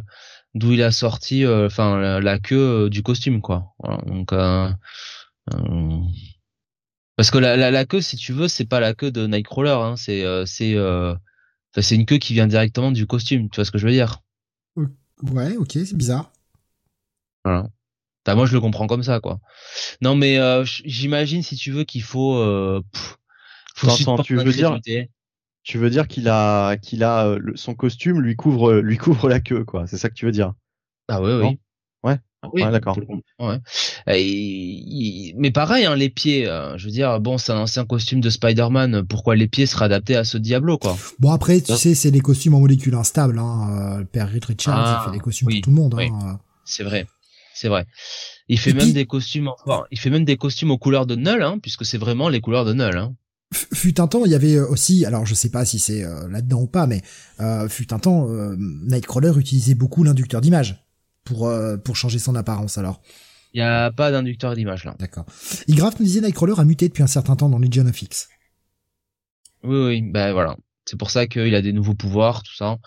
d'où il a sorti enfin la, queue du costume quoi voilà, donc parce que la, la, queue, si tu veux, c'est pas la queue de Nightcrawler, hein, c'est c'est c'est une queue qui vient directement du costume. Tu vois ce que je veux dire? Ouais, ok, c'est bizarre. Voilà. Moi, je le comprends comme ça, quoi. Non, mais euh, j'imagine, si tu veux, qu'il faut. Euh, faut tu veux dire Tu veux dire qu'il a qu'il a son costume lui couvre lui couvre la queue, quoi. C'est ça que tu veux dire Ah oui, oui. Ouais? Ah oui, d'accord. Ouais. mais pareil, hein, les pieds. Euh, je veux dire, bon, c'est un ancien costume de Spider-Man. Pourquoi les pieds seraient adaptés à ce Diablo, quoi? Bon après, tu sais, c'est des costumes en molécules instables. Hein. Euh, le père Richard, il ah, fait des costumes pour tout le monde. Hein. C'est vrai, c'est vrai. Il fait même des costumes. Enfin, il fait même des costumes aux couleurs de Null, hein, puisque c'est vraiment les couleurs de Null. Hein. Fut un temps, il y avait aussi, alors je sais pas si c'est euh, là-dedans ou pas, mais fut un temps, Nightcrawler utilisait beaucoup l'inducteur d'image pour euh, pour changer son apparence alors. Il y a pas d'inducteur d'image là. D'accord. Igraf nous disait Nightcrawler a muté depuis un certain temps dans Legion of X. Oui oui, ben voilà. C'est pour ça qu'il a des nouveaux pouvoirs, tout ça.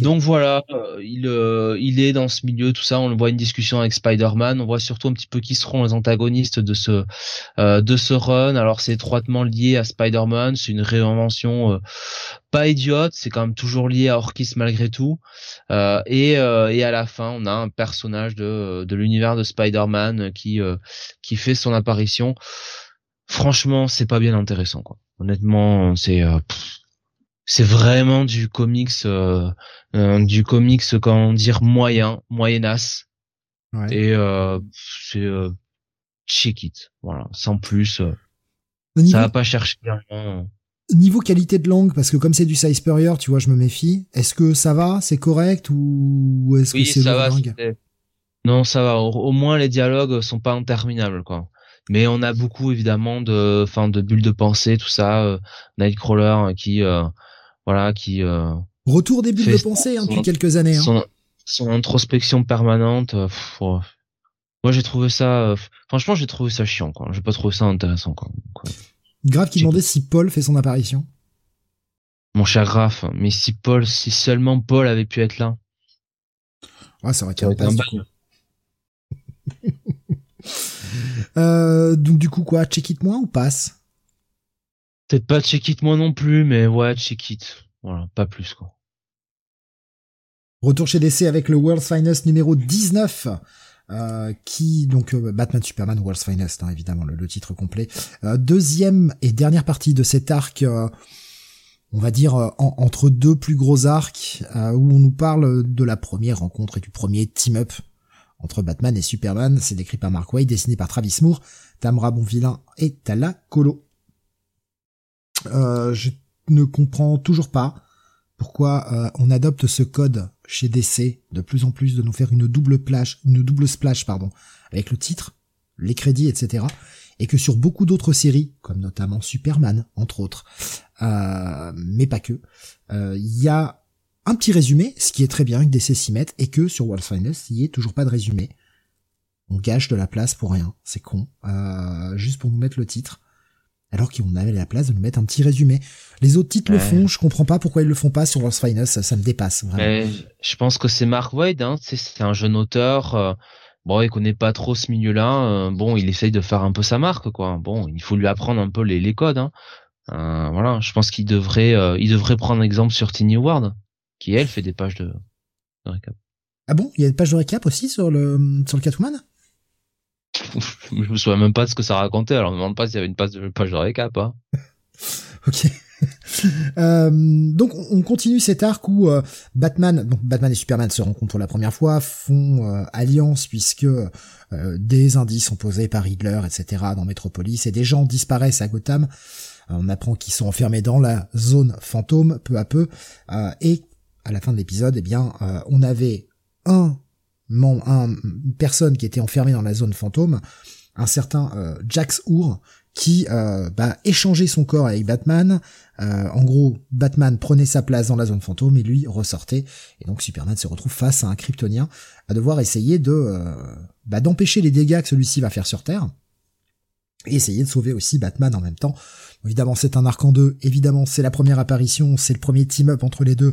Donc voilà, euh, il euh, il est dans ce milieu, tout ça. On voit une discussion avec Spider-Man. On voit surtout un petit peu qui seront les antagonistes de ce euh, de ce run. Alors c'est étroitement lié à Spider-Man. C'est une réinvention pas idiote. C'est quand même toujours lié à Orkis malgré tout. et et à la fin, on a un personnage de de l'univers de Spider-Man qui qui fait son apparition. Franchement, c'est pas bien intéressant quoi. Honnêtement, c'est c'est vraiment du comics euh, euh, du comics comment dire moyen moyenasse ouais. et euh, c'est euh, check it voilà. Sans plus euh, niveau, ça va pas chercher rien niveau qualité de langue parce que comme c'est du size supérieur tu vois je me méfie. Est-ce que ça va? C'est correct ou est-ce que c'est ça va non ça va. Au, moins les dialogues sont pas interminables quoi. Mais on a beaucoup évidemment de enfin de bulles de pensée tout ça Nightcrawler qui voilà, qui euh, retour des bulles de pensée hein, depuis quelques années. Hein. Son, introspection permanente. Euh, moi, j'ai trouvé ça. Euh, franchement, j'ai trouvé ça chiant. Quoi. J'ai pas trouvé ça intéressant. Quoi. Grave qui demandait si Paul fait son apparition. Mon cher Graf, mais si Paul, si seulement Paul avait pu être là. Ouais, ça aurait été un euh, donc du coup quoi, check it moi ou passe? Peut-être pas check it moi non plus, mais ouais, check it. Voilà, pas plus quoi. Retour chez DC avec le World's Finest numéro 19. Euh, qui donc euh, Batman Superman World's Finest hein, évidemment le, titre complet euh, deuxième et dernière partie de cet arc on va dire entre deux plus gros arcs où on nous parle de la première rencontre et du premier team up entre Batman et Superman c'est décrit par Mark Waid dessiné par Travis Moore Tamra Bonvillain et Tala Colo je ne comprends toujours pas pourquoi euh, on adopte ce code chez DC de plus en plus de nous faire une double plage, une double splash pardon, avec le titre, les crédits, etc. Et que sur beaucoup d'autres séries, comme notamment Superman, entre autres, euh, mais pas que, il y a un petit résumé, ce qui est très bien que DC s'y mette, et que sur World's Finest, il n'y ait toujours pas de résumé. On gâche de la place pour rien, c'est con, juste pour nous mettre le titre alors qu'on avait la place de nous mettre un petit résumé. Les autres titres le font, je comprends pas pourquoi ils le font pas sur World's Finest, ça, me dépasse. Vraiment. je pense que c'est Mark Waid, hein, c'est un jeune auteur. Euh, bon, il connaît pas trop ce milieu-là. Euh, bon, il essaye de faire un peu sa marque, quoi. Bon, il faut lui apprendre un peu les, les codes. Hein. Euh, voilà, je pense qu'il devrait, il devrait prendre exemple sur Tiny Ward, qui elle fait des pages de, de récap. Ah bon, il y a des pages de récap aussi sur le sur le Catwoman? Je me souviens même pas de ce que ça racontait, alors je me demande pas s'il y avait une page de, page de récap. Hein. ok. Euh, donc on continue cet arc où euh, Batman, donc Batman et Superman se rencontrent pour la première fois, font euh, alliance puisque des indices sont posés par Riddler, etc. dans Metropolis et des gens disparaissent à Gotham. on apprend qu'ils sont enfermés dans la zone fantôme peu à peu et à la fin de l'épisode, eh bien, on avait un une personne qui était enfermée dans la zone fantôme un certain euh, Jax Hour qui euh, bah, échangeait son corps avec Batman. Euh, en gros, Batman prenait sa place dans la zone fantôme et lui ressortait. Et donc Superman se retrouve face à un Kryptonien à devoir essayer de euh, bah, d'empêcher les dégâts que celui-ci va faire sur Terre et essayer de sauver aussi Batman en même temps. Évidemment, c'est un arc en deux. Évidemment, c'est la première apparition, c'est le premier team-up entre les deux.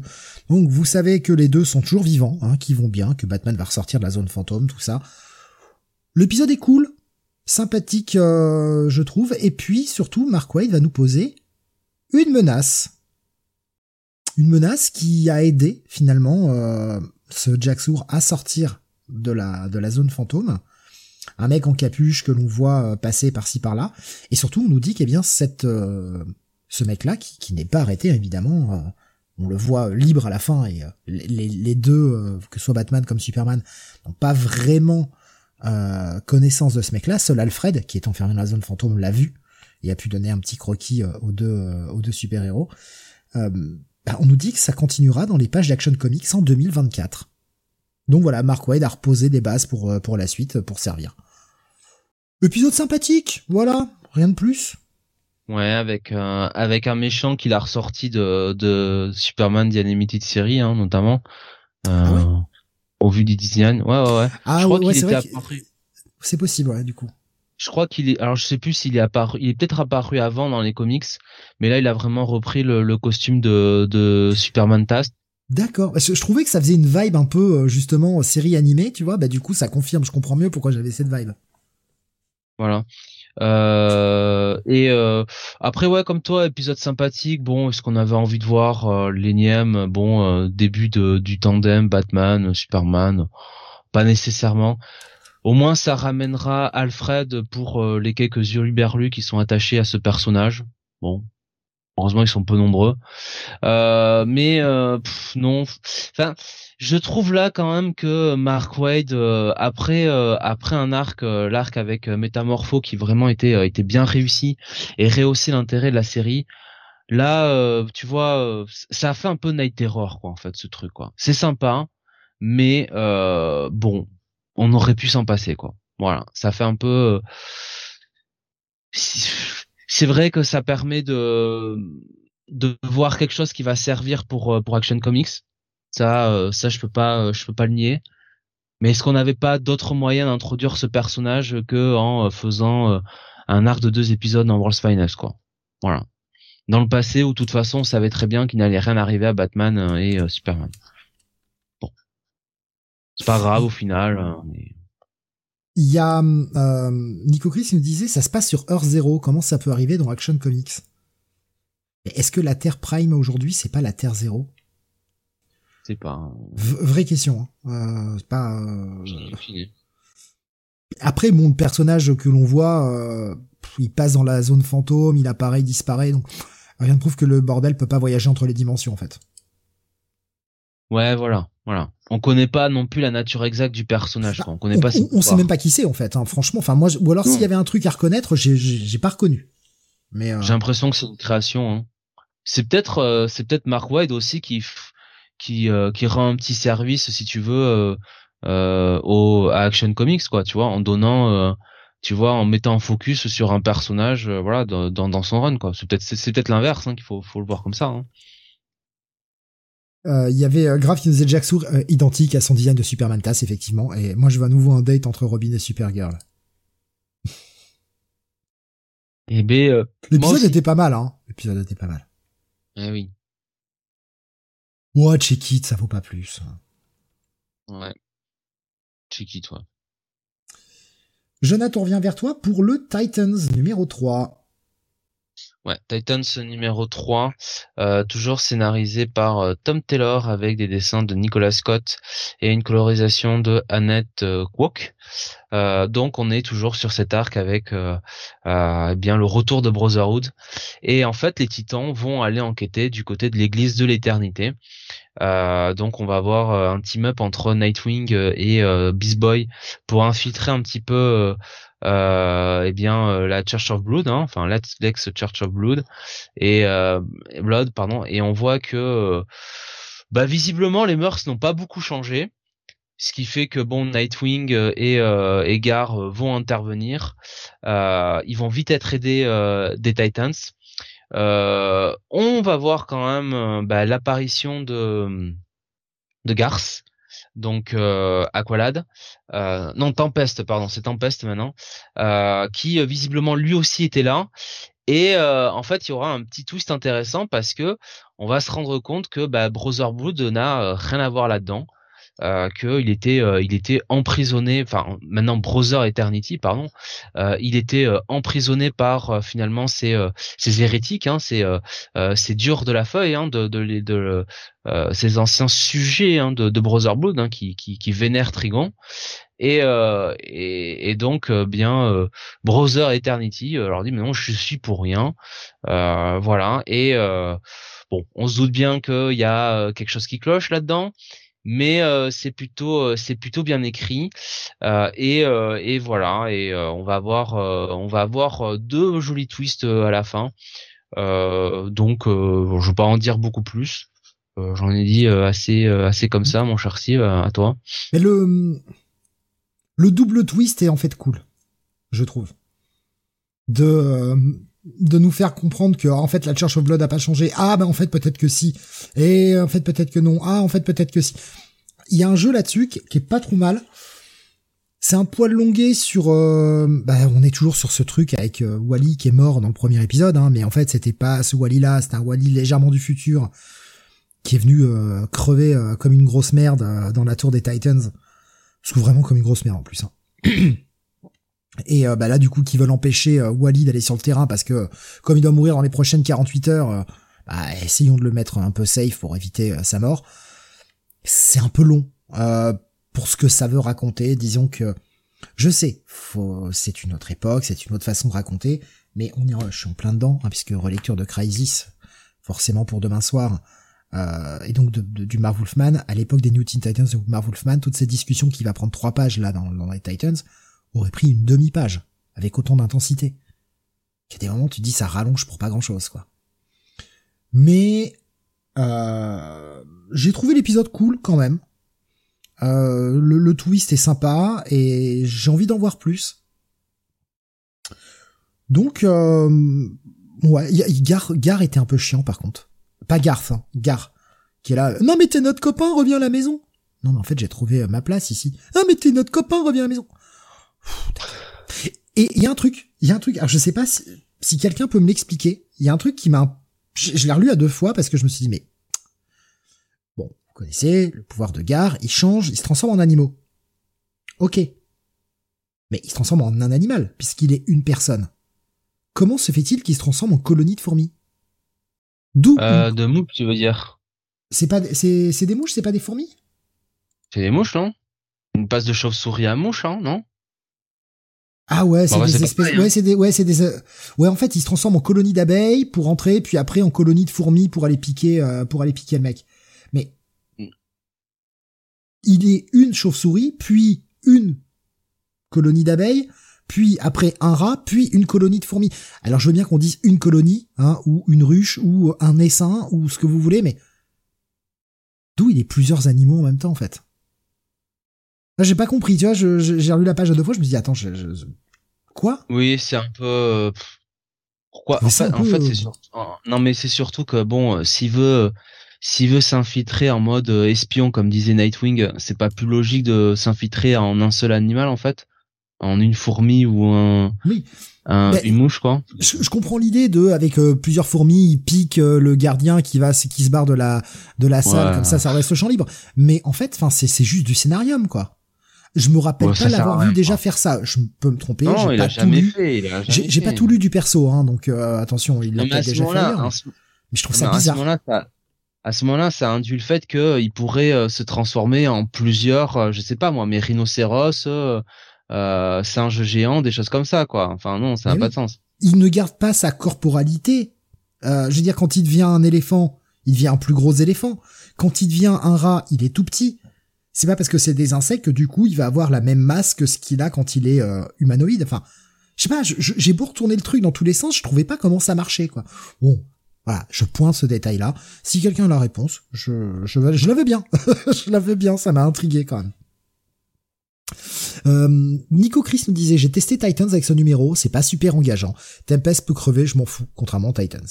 Donc, vous savez que les deux sont toujours vivants, hein, qui vont bien, que Batman va ressortir de la zone fantôme, tout ça. L'épisode est cool, sympathique, euh, je trouve. Et puis, surtout, Mark Wade va nous poser une menace. Une menace qui a aidé, finalement, euh, ce Jacksour à sortir de la, de la zone fantôme un mec en capuche que l'on voit euh, passer par-ci par-là, et surtout on nous dit qu'eh bien cette euh, ce mec-là qui, n'est pas arrêté évidemment, euh, on le voit libre à la fin et les, deux, que ce soit Batman comme Superman, n'ont pas vraiment connaissance de ce mec-là. Seul Alfred, qui est enfermé dans la zone fantôme, l'a vu et a pu donner un petit croquis aux deux aux deux super-héros. Bah, on nous dit que ça continuera dans les pages d'Action Comics en 2024. Donc voilà, Mark Wade a reposé des bases pour, euh, pour la suite, pour servir. Épisode sympathique, voilà, rien de plus. Ouais, avec un avec un méchant qu'il a ressorti de, de Superman The Animated Series, hein, notamment. Euh, ah au vu du design. Ouais, ouais, ouais. Ah, je crois qu'il était apparu. C'est possible, ouais, du coup. Je crois qu'il est, alors je sais plus s'il est apparu, il est peut-être apparu avant dans les comics, mais là il a vraiment repris le, le costume de, de Superman Tast D'accord. Je, trouvais que ça faisait une vibe un peu euh, justement série animée, tu vois. Bah du coup, ça confirme. Je comprends mieux pourquoi j'avais cette vibe. Voilà. Euh, et euh, après ouais comme toi épisode sympathique bon est-ce qu'on avait envie de voir euh, l'énième bon euh, début du tandem Batman Superman? Pas nécessairement au moins ça ramènera Alfred pour les quelques hurluberlus qui sont attachés à ce personnage bon Heureusement, ils sont peu nombreux. Euh, mais euh, non. Enfin, je trouve là quand même que Mark Wade, euh, après après un arc, l'arc avec Métamorpho qui vraiment était était bien réussi et rehaussé l'intérêt de la série. Là, tu vois, ça a fait un peu Night Terror quoi en fait ce truc quoi. C'est sympa, mais bon, on aurait pu s'en passer quoi. Voilà, ça fait un peu c'est vrai que ça permet de de voir quelque chose qui va servir pour euh, pour Action Comics. Ça, euh, ça je peux pas, euh, je peux pas le nier. Mais est-ce qu'on n'avait pas d'autres moyens d'introduire ce personnage que en faisant un arc de deux épisodes dans World's Finest, quoi? Voilà. Dans le passé, où de toute façon, on savait très bien qu'il n'allait rien arriver à Batman et Superman. Bon, c'est pas grave au final. Hein. Il y a euh, Nico Chris qui nous disait ça se passe sur Earth Zero. Comment ça peut arriver dans Action Comics? Est-ce que la Terre Prime aujourd'hui c'est pas la Terre Zéro C'est pas. vraie question. Hein. Euh, pas. Euh... Après, bon, le personnage que l'on voit, il passe dans la zone fantôme, il apparaît, il disparaît, donc rien ne prouve que le bordel peut pas voyager entre les dimensions en fait. Ouais, voilà, voilà. On connaît pas non plus la nature exacte du personnage. On connaît pas. On, sait même pas qui c'est en fait. Hein, franchement, enfin moi, ou alors s'il y avait un truc à reconnaître, j'ai pas reconnu. Mais euh, j'ai l'impression que c'est une création. Hein. C'est peut-être, euh, c'est peut-être Mark White aussi qui qui euh, qui rend un petit service, si tu veux, au à Action Comics, quoi. Tu vois, en donnant tu vois, en mettant en focus sur un personnage, voilà, dans, dans, son run, quoi. C'est peut-être, c'est peut-être l'inverse, hein, qu'il faut, faut le voir comme ça. Hein. Euh, il y avait euh, Graf qui nous disait Jack Sour euh, identique à son design de Superman Tass, effectivement. Et moi, je veux à nouveau un date entre Robin et Supergirl. Eh ben, euh, l'épisode était pas mal, hein. L'épisode était pas mal. Eh oui. Ouais, check it, ça vaut pas plus. Ouais. Check it, ouais. Jonathan, on revient vers toi pour le Titans numéro 3. Ouais, Titans numéro 3, euh, toujours scénarisé par euh, Tom Taylor avec des dessins de Nicolas Scott et une colorisation de Annette euh. Euh, donc on est toujours sur cet arc avec eh bien le retour de Brotherhood et en fait les Titans vont aller enquêter du côté de l'Église de l'Éternité. donc on va avoir un team up entre Nightwing et Beast Boy pour infiltrer un petit peu euh, eh bien euh, la Church of Blood, hein, enfin l'ex Church of Blood et euh, Blood, pardon, et on voit que bah visiblement les mœurs n'ont pas beaucoup changé. ce qui fait que bon Nightwing et, et Gar vont intervenir. ils vont vite être aidés des Titans. on va voir quand même bah, l'apparition de de Garth donc euh, Aqualad, euh, non Tempest, pardon, c'est Tempest maintenant, euh, qui visiblement lui aussi était là. Et en fait, il y aura un petit twist intéressant parce que on va se rendre compte que bah, Brotherhood n'a rien à voir là-dedans. Euh, qu'il était euh, il était emprisonné enfin maintenant Brother Eternity pardon euh, il était emprisonné par finalement ces ces hérétiques hein, ces ces durs de la feuille hein, de de, de, ces anciens sujets hein, de, de Brotherhood hein, qui, qui vénèrent Trigon. Et, et, donc bien Brother Eternity leur dit mais non je suis pour rien. Voilà. Et bon on se doute bien qu'il y a quelque chose qui cloche là-dedans mais euh, c'est plutôt euh, c'est plutôt bien écrit. Euh, et, et voilà. Et on va avoir on va avoir deux jolis twists à la fin. Donc je vais pas en dire beaucoup plus. J'en ai dit assez assez comme ça mon cher Steve à toi. Mais le le double twist est en fait cool je trouve. De de nous faire comprendre que en fait la Church of Blood a pas changé. Ah ben en fait peut-être que si. Et en fait peut-être que non. Ah en fait peut-être que si. Il y a un jeu là-dessus qui, est pas trop mal. C'est un poil longué sur. Euh, bah, on est toujours sur ce truc avec euh, Wally qui est mort dans le premier épisode, hein, mais en fait c'était pas ce Wally là, c'était un Wally légèrement du futur qui est venu euh, crever comme une grosse merde dans la tour des Titans. Parce que vraiment comme une grosse merde en plus. Hein. Et euh, bah là, du coup, qui veulent empêcher euh, Wally d'aller sur le terrain parce que comme il doit mourir dans les prochaines 48 heures, euh, bah, essayons de le mettre un peu safe pour éviter sa mort. C'est un peu long pour ce que ça veut raconter. Disons que je sais, c'est une autre époque, c'est une autre façon de raconter, mais on est en plein dedans hein, puisque relecture de Crisis, forcément pour demain soir. et donc de, du Marv Wolfman, à l'époque des New Teen Titans de Marv Wolfman, toute cette discussion qui va prendre trois pages là dans les Titans, aurait pris une demi-page, avec autant d'intensité. Il y a des moments, tu dis, ça rallonge pour pas grand-chose, quoi. Mais euh, j'ai trouvé l'épisode cool quand même. Euh, le, twist est sympa et j'ai envie d'en voir plus. Donc, euh, ouais, Gar, Gar était un peu chiant par contre. Pas Garth, hein, Gar, qui est là. Non mais t'es notre copain, reviens à la maison. Non mais en fait j'ai trouvé ma place ici. Ah mais t'es notre copain, reviens à la maison. Et il y a un truc, il y a un truc. Alors je sais pas si, quelqu'un peut me l'expliquer. Il y a un truc qui m'a, je, l'ai relu à deux fois parce que je me suis dit mais bon, vous connaissez le pouvoir de Gar, il change, il se transforme en animaux. Ok, mais il se transforme en un animal puisqu'il est une personne. Comment se fait-il qu'il se transforme en colonie de fourmis? D'où euh, De mouches, tu veux dire? C'est pas, c'est, c'est des mouches, c'est pas des fourmis? C'est des mouches, non? Une passe de chauve-souris à mouche, hein, non? Ah ouais, c'est des espèces. Ouais, c'est des. Ouais, c'est des. Euh, ouais, en fait, il se transforme en colonie d'abeilles pour entrer, puis après en colonie de fourmis pour aller piquer, euh, pour aller piquer le mec. Mais mm. il est une chauve-souris, puis une colonie d'abeilles, puis après un rat, puis une colonie de fourmis. Alors je veux bien qu'on dise une colonie, hein, ou une ruche, ou un essaim, ou ce que vous voulez, mais d'où il est plusieurs animaux en même temps en fait? J'ai pas compris, tu vois, j'ai relu la page deux fois, je me dis attends, je, quoi? Oui, c'est un peu euh, pourquoi? En fait, en fait c'est surtout non mais c'est surtout que bon, euh, s'il veut s'il veut s'infiltrer en mode euh, espion comme disait Nightwing, c'est pas plus logique de s'infiltrer en un seul animal en fait, en une fourmi ou un oui. Un, une mouche quoi? Je, comprends l'idée de avec plusieurs fourmis, il pique le gardien qui va qui se barre de la de la salle comme ça ça reste le champ libre. Mais en fait, enfin c'est c'est juste du scénarium quoi. Je me rappelle pas l'avoir vu déjà faire ça. Je peux me tromper. Non, il pas a jamais fait. J'ai pas tout lu du perso, hein, donc euh, attention, il l'a peut-être déjà fait. Ailleurs, mais je trouve ça bizarre. À ce moment-là, ça, induit le fait qu'il pourrait euh, se transformer en plusieurs, euh, je sais pas moi, mais rhinocéros, euh, singes géants, des choses comme ça, quoi. Enfin non, ça n'a pas de sens. Il ne garde pas sa corporalité. je veux dire, quand il devient un éléphant, il devient un plus gros éléphant. Quand il devient un rat, il est tout petit c'est pas parce que c'est des insectes que du coup il va avoir la même masse que ce qu'il a quand il est euh, humanoïde. Enfin, je sais pas, j'ai beau retourner le truc dans tous les sens, je trouvais pas comment ça marchait quoi. Bon, voilà, je pointe ce détail-là. Si quelqu'un a la réponse, je je, je l'avais bien, je l'avais bien, ça m'a intrigué quand même. Euh, Nico Chris nous disait, j'ai testé Titans avec ce numéro, c'est pas super engageant. Tempest peut crever, je m'en fous, contrairement Titans.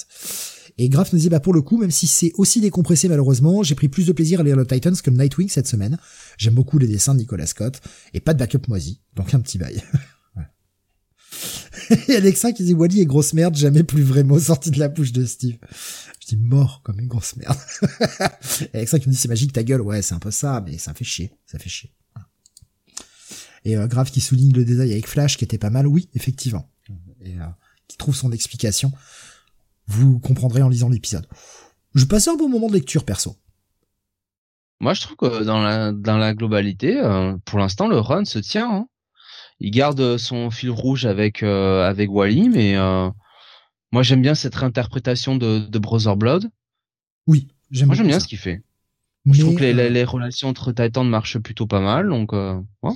Et Graf nous disait, bah pour le coup, même si c'est aussi décompressé malheureusement, j'ai pris plus de plaisir à lire le Titans que Nightwing cette semaine. J'aime beaucoup les dessins de Nicolas Scott, et pas de backup moisi, donc un petit bail. et Alexa qui dit Wally est grosse merde, jamais plus vrai mot sorti de la bouche de Steve. Je dis mort comme une grosse merde. et Alexa qui me dit c'est magique ta gueule, ouais c'est un peu ça, mais ça fait chier, ça fait chier. Et euh, qui souligne le détail avec Flash qui était pas mal, oui, effectivement. Et euh, qui trouve son explication. Vous comprendrez en lisant l'épisode. Je passais un bon moment de lecture perso. Moi, je trouve que dans la dans la globalité, euh, pour l'instant, le run se tient. Hein. Il garde son fil rouge avec euh, avec Wally, mais euh, moi j'aime bien cette réinterprétation de, de Brother Blood. Oui, j'aime. Moi j'aime bien ce qu'il fait. Mais, je trouve que les, les relations entre Titans marchent plutôt pas mal, donc ouais.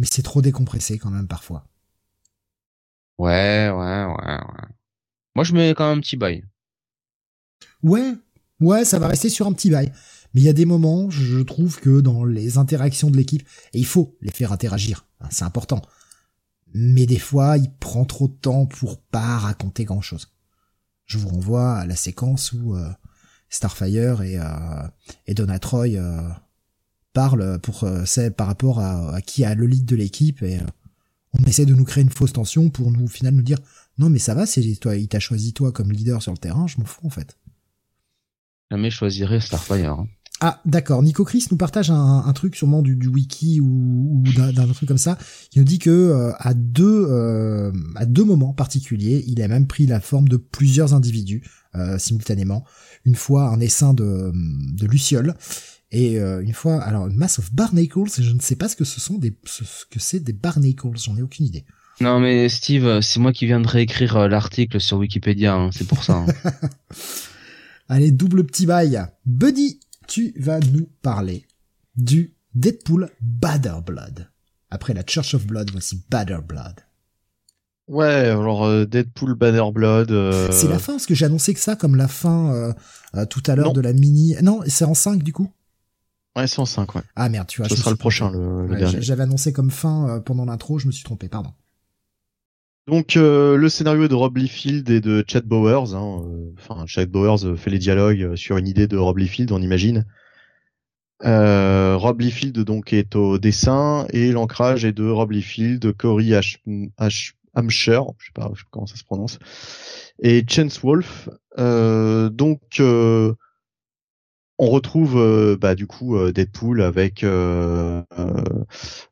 mais c'est trop décompressé quand même parfois. ouais, ouais, ouais, ouais. Moi je mets quand même un petit bail. Ouais, ouais, ça va rester sur un petit bail. Mais il y a des moments, je trouve que dans les interactions de l'équipe, et il faut les faire interagir, hein, c'est important. Mais des fois, il prend trop de temps pour pas raconter grand chose. Je vous renvoie à la séquence où euh, Starfire et, euh, Donna Troy euh, parlent pour euh, par rapport à, qui a le lead de l'équipe et on essaie de nous créer une fausse tension pour nous au final nous dire non mais ça va c'est toi il t'a choisi toi comme leader sur le terrain je m'en fous en fait Jamais je choisirais Starfire. hein. Ah, d'accord. Nico Chris nous partage un, un truc sûrement du, du wiki ou, ou d'un truc comme ça. Il nous dit que euh, à deux euh, à deux moments particuliers, il a même pris la forme de plusieurs individus euh, simultanément. Une fois un essaim de, de lucioles et euh, une fois alors une masse of barnacles. Et je ne sais pas ce que ce sont des ce que c'est des barnacles. J'en ai aucune idée. Non mais Steve, c'est moi qui viens de réécrire euh, l'article sur Wikipédia, hein, c'est pour ça. hein. Allez, double petit bail. Buddy, tu vas nous parler du Deadpool Badder Blood. Après la Church of Blood, voici Badder Blood. Ouais, alors euh, Deadpool Banner Blood. euh, C'est la fin, parce que j'ai annoncé que ça comme la fin euh, euh, tout à l'heure Non. de la mini... Non, c'est en 5 du coup? Ouais, c'est en 5, ouais. Ah merde, tu vois. Ce sera le prochain, le, le Ouais, dernier. J'avais annoncé comme fin euh, pendant l'intro, je me suis trompé, pardon. Donc euh, le scénario est de Rob Liefeld et de Chad Bowers. hein, euh, Enfin, Chad Bowers euh, fait les dialogues sur une idée de Rob Liefeld, on imagine. Euh, Rob Liefeld donc est au dessin et l'ancrage est de Rob Liefeld, Corey H. H. Hampshire, je sais pas, je sais pas comment ça se prononce, et Chance Wolf. Donc on retrouve euh, bah, du coup euh, Deadpool avec euh, euh,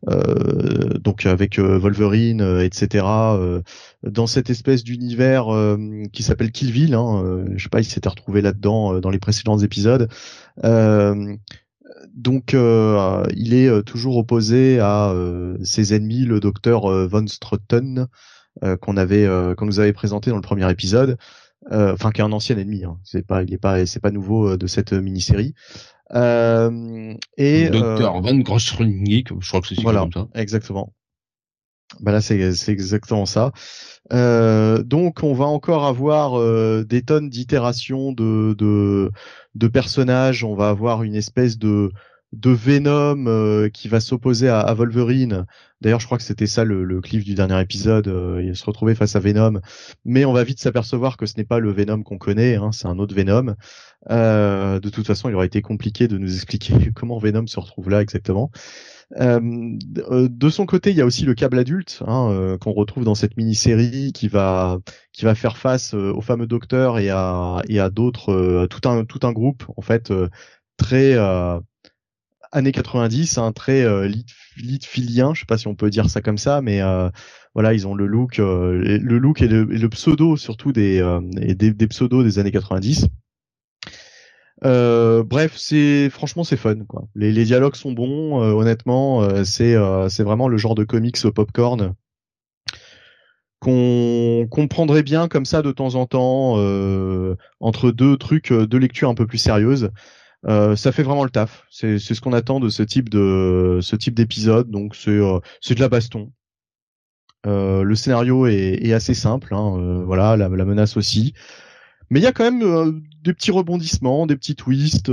euh, donc avec Wolverine, etc. dans cette espèce d'univers qui s'appelle Killville. Hein, je sais pas, il s'était retrouvé là-dedans dans les précédents épisodes. Donc il est toujours opposé à ses ennemis, le docteur Von Strotten qu'on avait qu'on nous avait présenté dans le premier épisode. Euh, Enfin, qui est un ancien ennemi. Hein. C'est pas, il est pas, c'est pas nouveau euh, de cette mini-série. Euh, et Docteur Van Grossrunnig, je crois que c'est voilà, comme ça. exactement. Bah là, c'est c'est exactement ça. Euh, donc, on va encore avoir euh, des tonnes d'itérations de, de de personnages. On va avoir une espèce de de Venom euh, qui va s'opposer à, à Wolverine. D'ailleurs, je crois que c'était ça le, cliff du dernier épisode. euh, il se retrouvait face à Venom, mais on va vite s'apercevoir que ce n'est pas le Venom qu'on connaît. Hein, c'est un autre Venom. Euh, de toute façon, il aurait été compliqué de nous expliquer comment Venom se retrouve là exactement. Euh, de- euh, de son côté, il y a aussi le câble adulte hein, qu'on retrouve dans cette mini-série qui va qui va faire face au fameux docteur et à et à d'autres tout un tout un groupe en fait très années 90, hein, très euh, lit, litfilien, je sais pas si on peut dire ça comme ça, mais euh, voilà, ils ont le look, euh, le look et le, pseudo surtout des, euh, des, des pseudos des années 90. Euh, bref, c'est franchement c'est fun. Les, dialogues sont bons, honnêtement, c'est c'est vraiment le genre de comics popcorn qu'on qu'on prendrait bien comme ça de temps en temps entre deux trucs, deux lectures un peu plus sérieuses. Euh, ça fait vraiment le taf. C'est ce qu'on attend de ce type de ce type d'épisode. Donc c'est euh, de la baston. Euh, le scénario est, est assez simple. Hein, euh, voilà, la, la menace aussi. Mais il y a quand même euh, des petits rebondissements, des petits twists.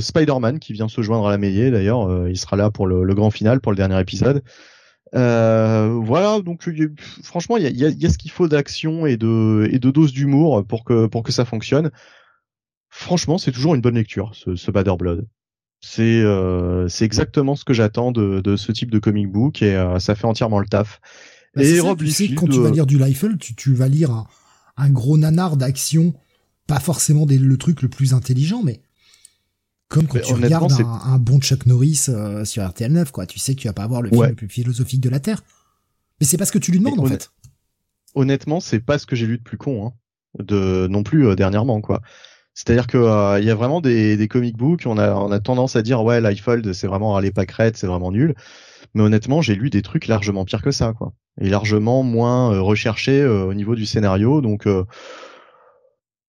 Spider-Man qui vient se joindre à la mêlée d'ailleurs, il sera là pour le, le grand final, pour le dernier épisode. Euh, voilà, donc franchement, il y a, y, a, y a, ce qu'il faut d'action et de et de dose d'humour pour que pour que ça fonctionne. Franchement, c'est toujours une bonne lecture, ce, ce Blood. C'est euh, c'est exactement ce que j'attends de, de ce type de comic book et euh, ça fait entièrement le taf. Bah, et Rob tu sais, quand tu vas lire du Liefeld, tu, tu vas lire un, un gros nanar d'action, pas forcément des, le truc le plus intelligent, mais comme quand tu regardes un, bon Chuck Norris euh, sur RTL 9, quoi. Tu sais que tu vas pas avoir le film le plus philosophique de la Terre. Mais c'est pas ce que tu lui demandes, en fait. Honnêtement, c'est pas ce que j'ai lu de plus con, hein. De, non plus euh, dernièrement, quoi. C'est-à-dire que euh, il y a vraiment des, des comic books, on a, on a tendance à dire ouais, l'iFold c'est vraiment pas crête, c'est vraiment nul. Mais honnêtement, j'ai lu des trucs largement pires que ça, quoi. Et largement moins recherchés au niveau du scénario. Donc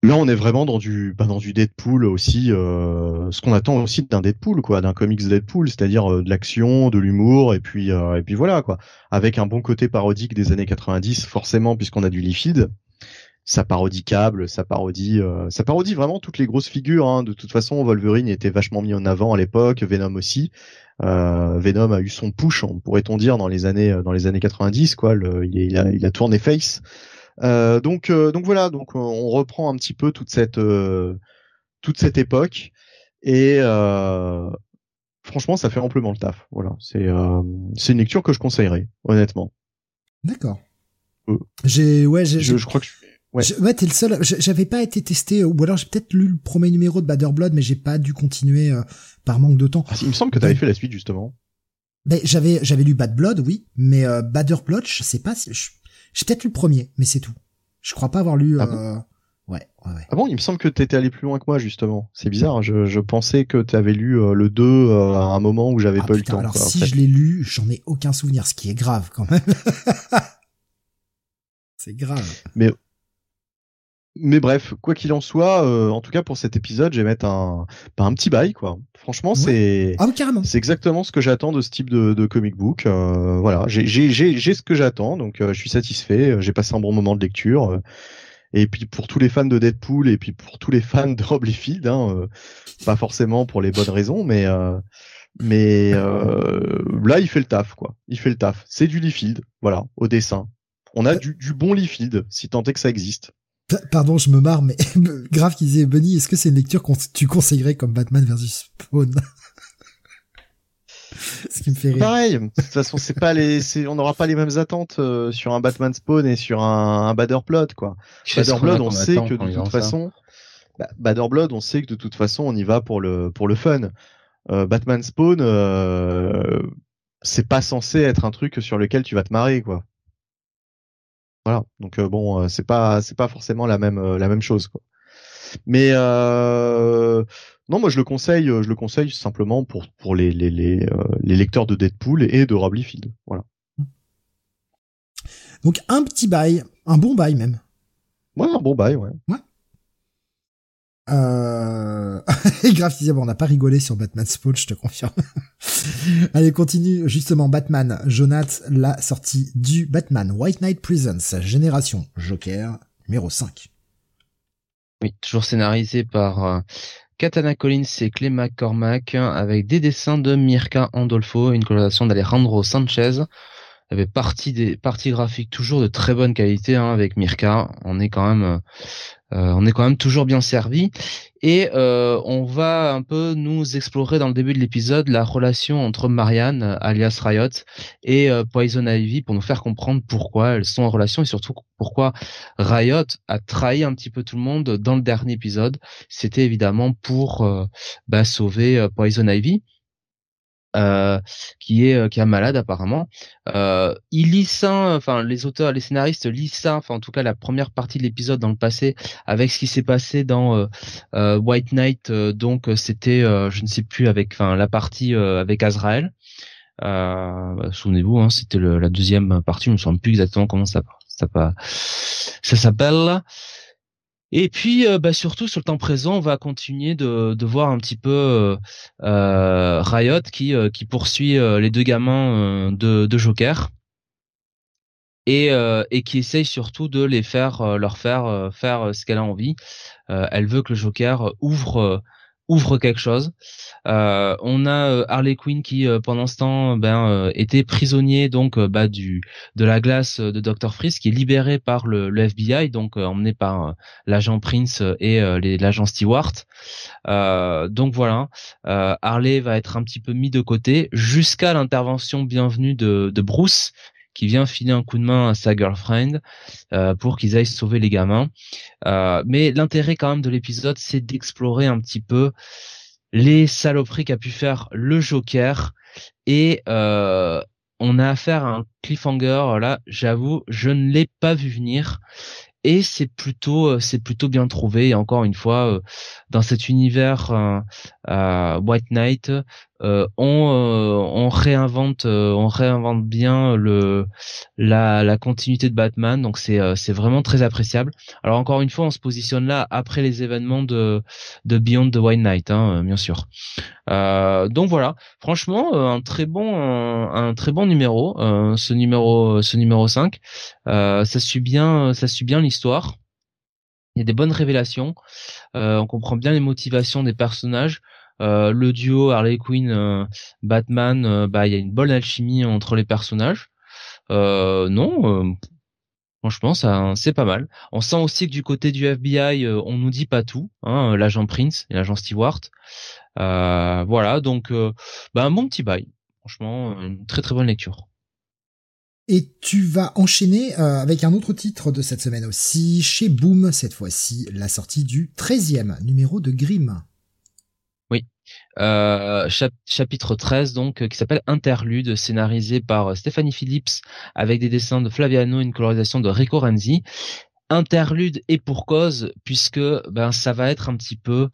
Là, on est vraiment dans du, bah, dans du Deadpool aussi, euh, ce qu'on attend aussi d'un Deadpool, quoi, d'un comics Deadpool, c'est-à-dire euh, de l'action, de l'humour, et puis, euh, et puis voilà, quoi, avec un bon côté parodique des années 90, forcément, puisqu'on a du Liefeld. Ça parodie Cable, ça parodie, ça parodie vraiment toutes les grosses figures. Hein. De toute façon, Wolverine était vachement mis en avant à l'époque, Venom aussi. Venom a eu son push, pourrait-on dire, dans les années, dans les années 90, quoi. Le, il, il, a, il a tourné face. Euh, donc, euh, donc voilà, donc on reprend un petit peu toute cette euh, toute cette époque et franchement, ça fait amplement le taf. Voilà, c'est c'est une lecture que je conseillerais, honnêtement. D'accord. J'ai ouais, j'ai, je, crois que Ouais, ouais t'es le seul. J'avais pas été testé, ou alors j'ai peut-être lu le premier numéro de Bader Blood, mais j'ai pas dû continuer par manque de temps. Ah, il me semble que t'avais fait la suite justement. Ben j'avais j'avais lu Bad Blood, oui, mais euh, Bader Blood, je sais pas, je, j'ai peut-être lu le premier, mais c'est tout. Je crois pas avoir lu. Ah euh... ouais, ouais, ouais. Ah bon, il me semble que t'étais allé plus loin que moi justement. C'est bizarre. Je, je pensais que t'avais lu euh, le 2 euh, à un moment où j'avais ah, pas eu le temps. Alors si je l'ai lu, j'en ai aucun souvenir, ce qui est grave quand même. c'est grave. Mais mais bref, quoi qu'il en soit, euh, en tout cas pour cet épisode, je vais mettre un, bah, un petit bail quoi. Franchement, c'est ah, c'est exactement ce que j'attends de ce type de, de comic book. Euh, voilà, j'ai j'ai j'ai ce que j'attends, donc euh, je suis satisfait. J'ai passé un bon moment de lecture. et puis pour tous les fans de Deadpool et puis pour tous les fans de Rob Liefeld, hein, pas forcément pour les bonnes raisons, mais mais là il fait le taf quoi. Il fait le taf. C'est du Liefeld, voilà, au dessin. On a du, du bon Liefeld, si tant est que ça existe. Pardon, je me marre, mais grave qui disait Bunny, est-ce que c'est une lecture que tu conseillerais comme Batman versus Spawn? Ce qui me fait rire. Pareil. De toute façon, c'est pas les, on n'aura pas les mêmes attentes euh, sur un Batman Spawn et sur un, un Bader Blood, quoi. Bader Blood, on sait que de toute façon, bah, Blood, on sait que de toute façon, on y va pour le pour le fun. Euh, Batman Spawn, euh, c'est pas censé être un truc sur lequel tu vas te marrer, quoi. Voilà. Donc euh, bon, euh, c'est pas c'est pas forcément la même euh, la même chose quoi. Mais non, moi je le conseille, je le conseille simplement pour pour les les les, les lecteurs de Deadpool et de Rob Liefeld. Voilà. Donc un petit bail, un bon bail même. Ouais, un bon bail, ouais. Ouais. Euh... Et grave, on n'a pas rigolé sur Batman Spawn, je te confirme. Allez, continue. Justement, Batman, Jonath, la sortie du Batman White Knight Presents, génération Joker, numéro 5. Oui, toujours scénarisé par euh, Katana Collins et Clay McCormack, avec des dessins de Mirka Andolfo, une coloration d'Alejandro Sanchez. Avait partie des parties graphiques toujours de très bonne qualité hein, avec Mirka. On est quand même euh, euh, on est quand même toujours bien servi. Et euh, on va un peu nous explorer dans le début de l'épisode la relation entre Marianne alias Riot et euh, Poison Ivy pour nous faire comprendre pourquoi elles sont en relation et surtout pourquoi Riot a trahi un petit peu tout le monde dans le dernier épisode. C'était évidemment pour bah, sauver Poison Ivy euh, qui est euh, qui est malade apparemment. Euh, il lit ça, enfin les auteurs, les scénaristes lisent ça, enfin en tout cas la première partie de l'épisode dans le passé avec ce qui s'est passé dans euh, White Knight. donc c'était, je ne sais plus avec, enfin la partie avec Azrael. Bah, souvenez-vous, hein, c'était la deuxième partie. Je ne me souviens plus exactement comment ça ça, ça s'appelle. Et puis, euh, bah, surtout sur le temps présent, on va continuer de, voir un petit peu euh, euh Riot qui, euh, poursuit les deux gamins de, de Joker et, et qui essaye surtout de les faire, leur faire faire ce qu'elle a envie. elle veut que le Joker ouvre ouvre quelque chose. Euh, on a euh, Harley Quinn qui euh, pendant ce temps ben était prisonnier donc bah du de la glace de Dr Freeze qui est libéré par le, FBI donc emmené par l'agent Prince et l'agent Stewart. donc voilà, Harley va être un petit peu mis de côté jusqu'à l'intervention bienvenue de, de Bruce qui vient filer un coup de main à sa girlfriend pour qu'ils aillent sauver les gamins. mais l'intérêt quand même de l'épisode, c'est d'explorer un petit peu les saloperies qu'a pu faire le Joker. Et euh, on a affaire à un cliffhanger. Là j'avoue je ne l'ai pas vu venir. Et c'est plutôt euh, bien trouvé. Et encore une fois euh, dans cet univers euh, White Knight on on réinvente on réinvente bien le la, la continuité de Batman. Donc c'est c'est vraiment très appréciable. Alors encore une fois on se positionne là après les événements de de Beyond the White Knight hein, bien sûr. Donc voilà. Franchement un très bon un, très bon numéro ce numéro ce numéro 5 ça suit bien ça suit bien l'histoire. Il y a des bonnes révélations. Euh, on comprend bien les motivations des personnages. Euh, le duo Harley Quinn euh, Batman, bah il y a une bonne alchimie entre les personnages. non, franchement ça c'est pas mal. On sent aussi que du côté du FBI, on nous dit pas tout. Hein, l'agent Prince et l'agent Stewart. voilà donc bah un bon petit bail. Franchement, une très très bonne lecture. Et tu vas enchaîner euh, avec un autre titre de cette semaine aussi, chez Boom, cette fois-ci, la sortie du 13e numéro de Grimm. Euh, chapitre 13 donc, euh, qui s'appelle Interlude, scénarisé par Stéphanie Phillips, avec des dessins de Flaviano et une colorisation de Rico Renzi. Interlude et pour cause, puisque ben ça va être un petit peu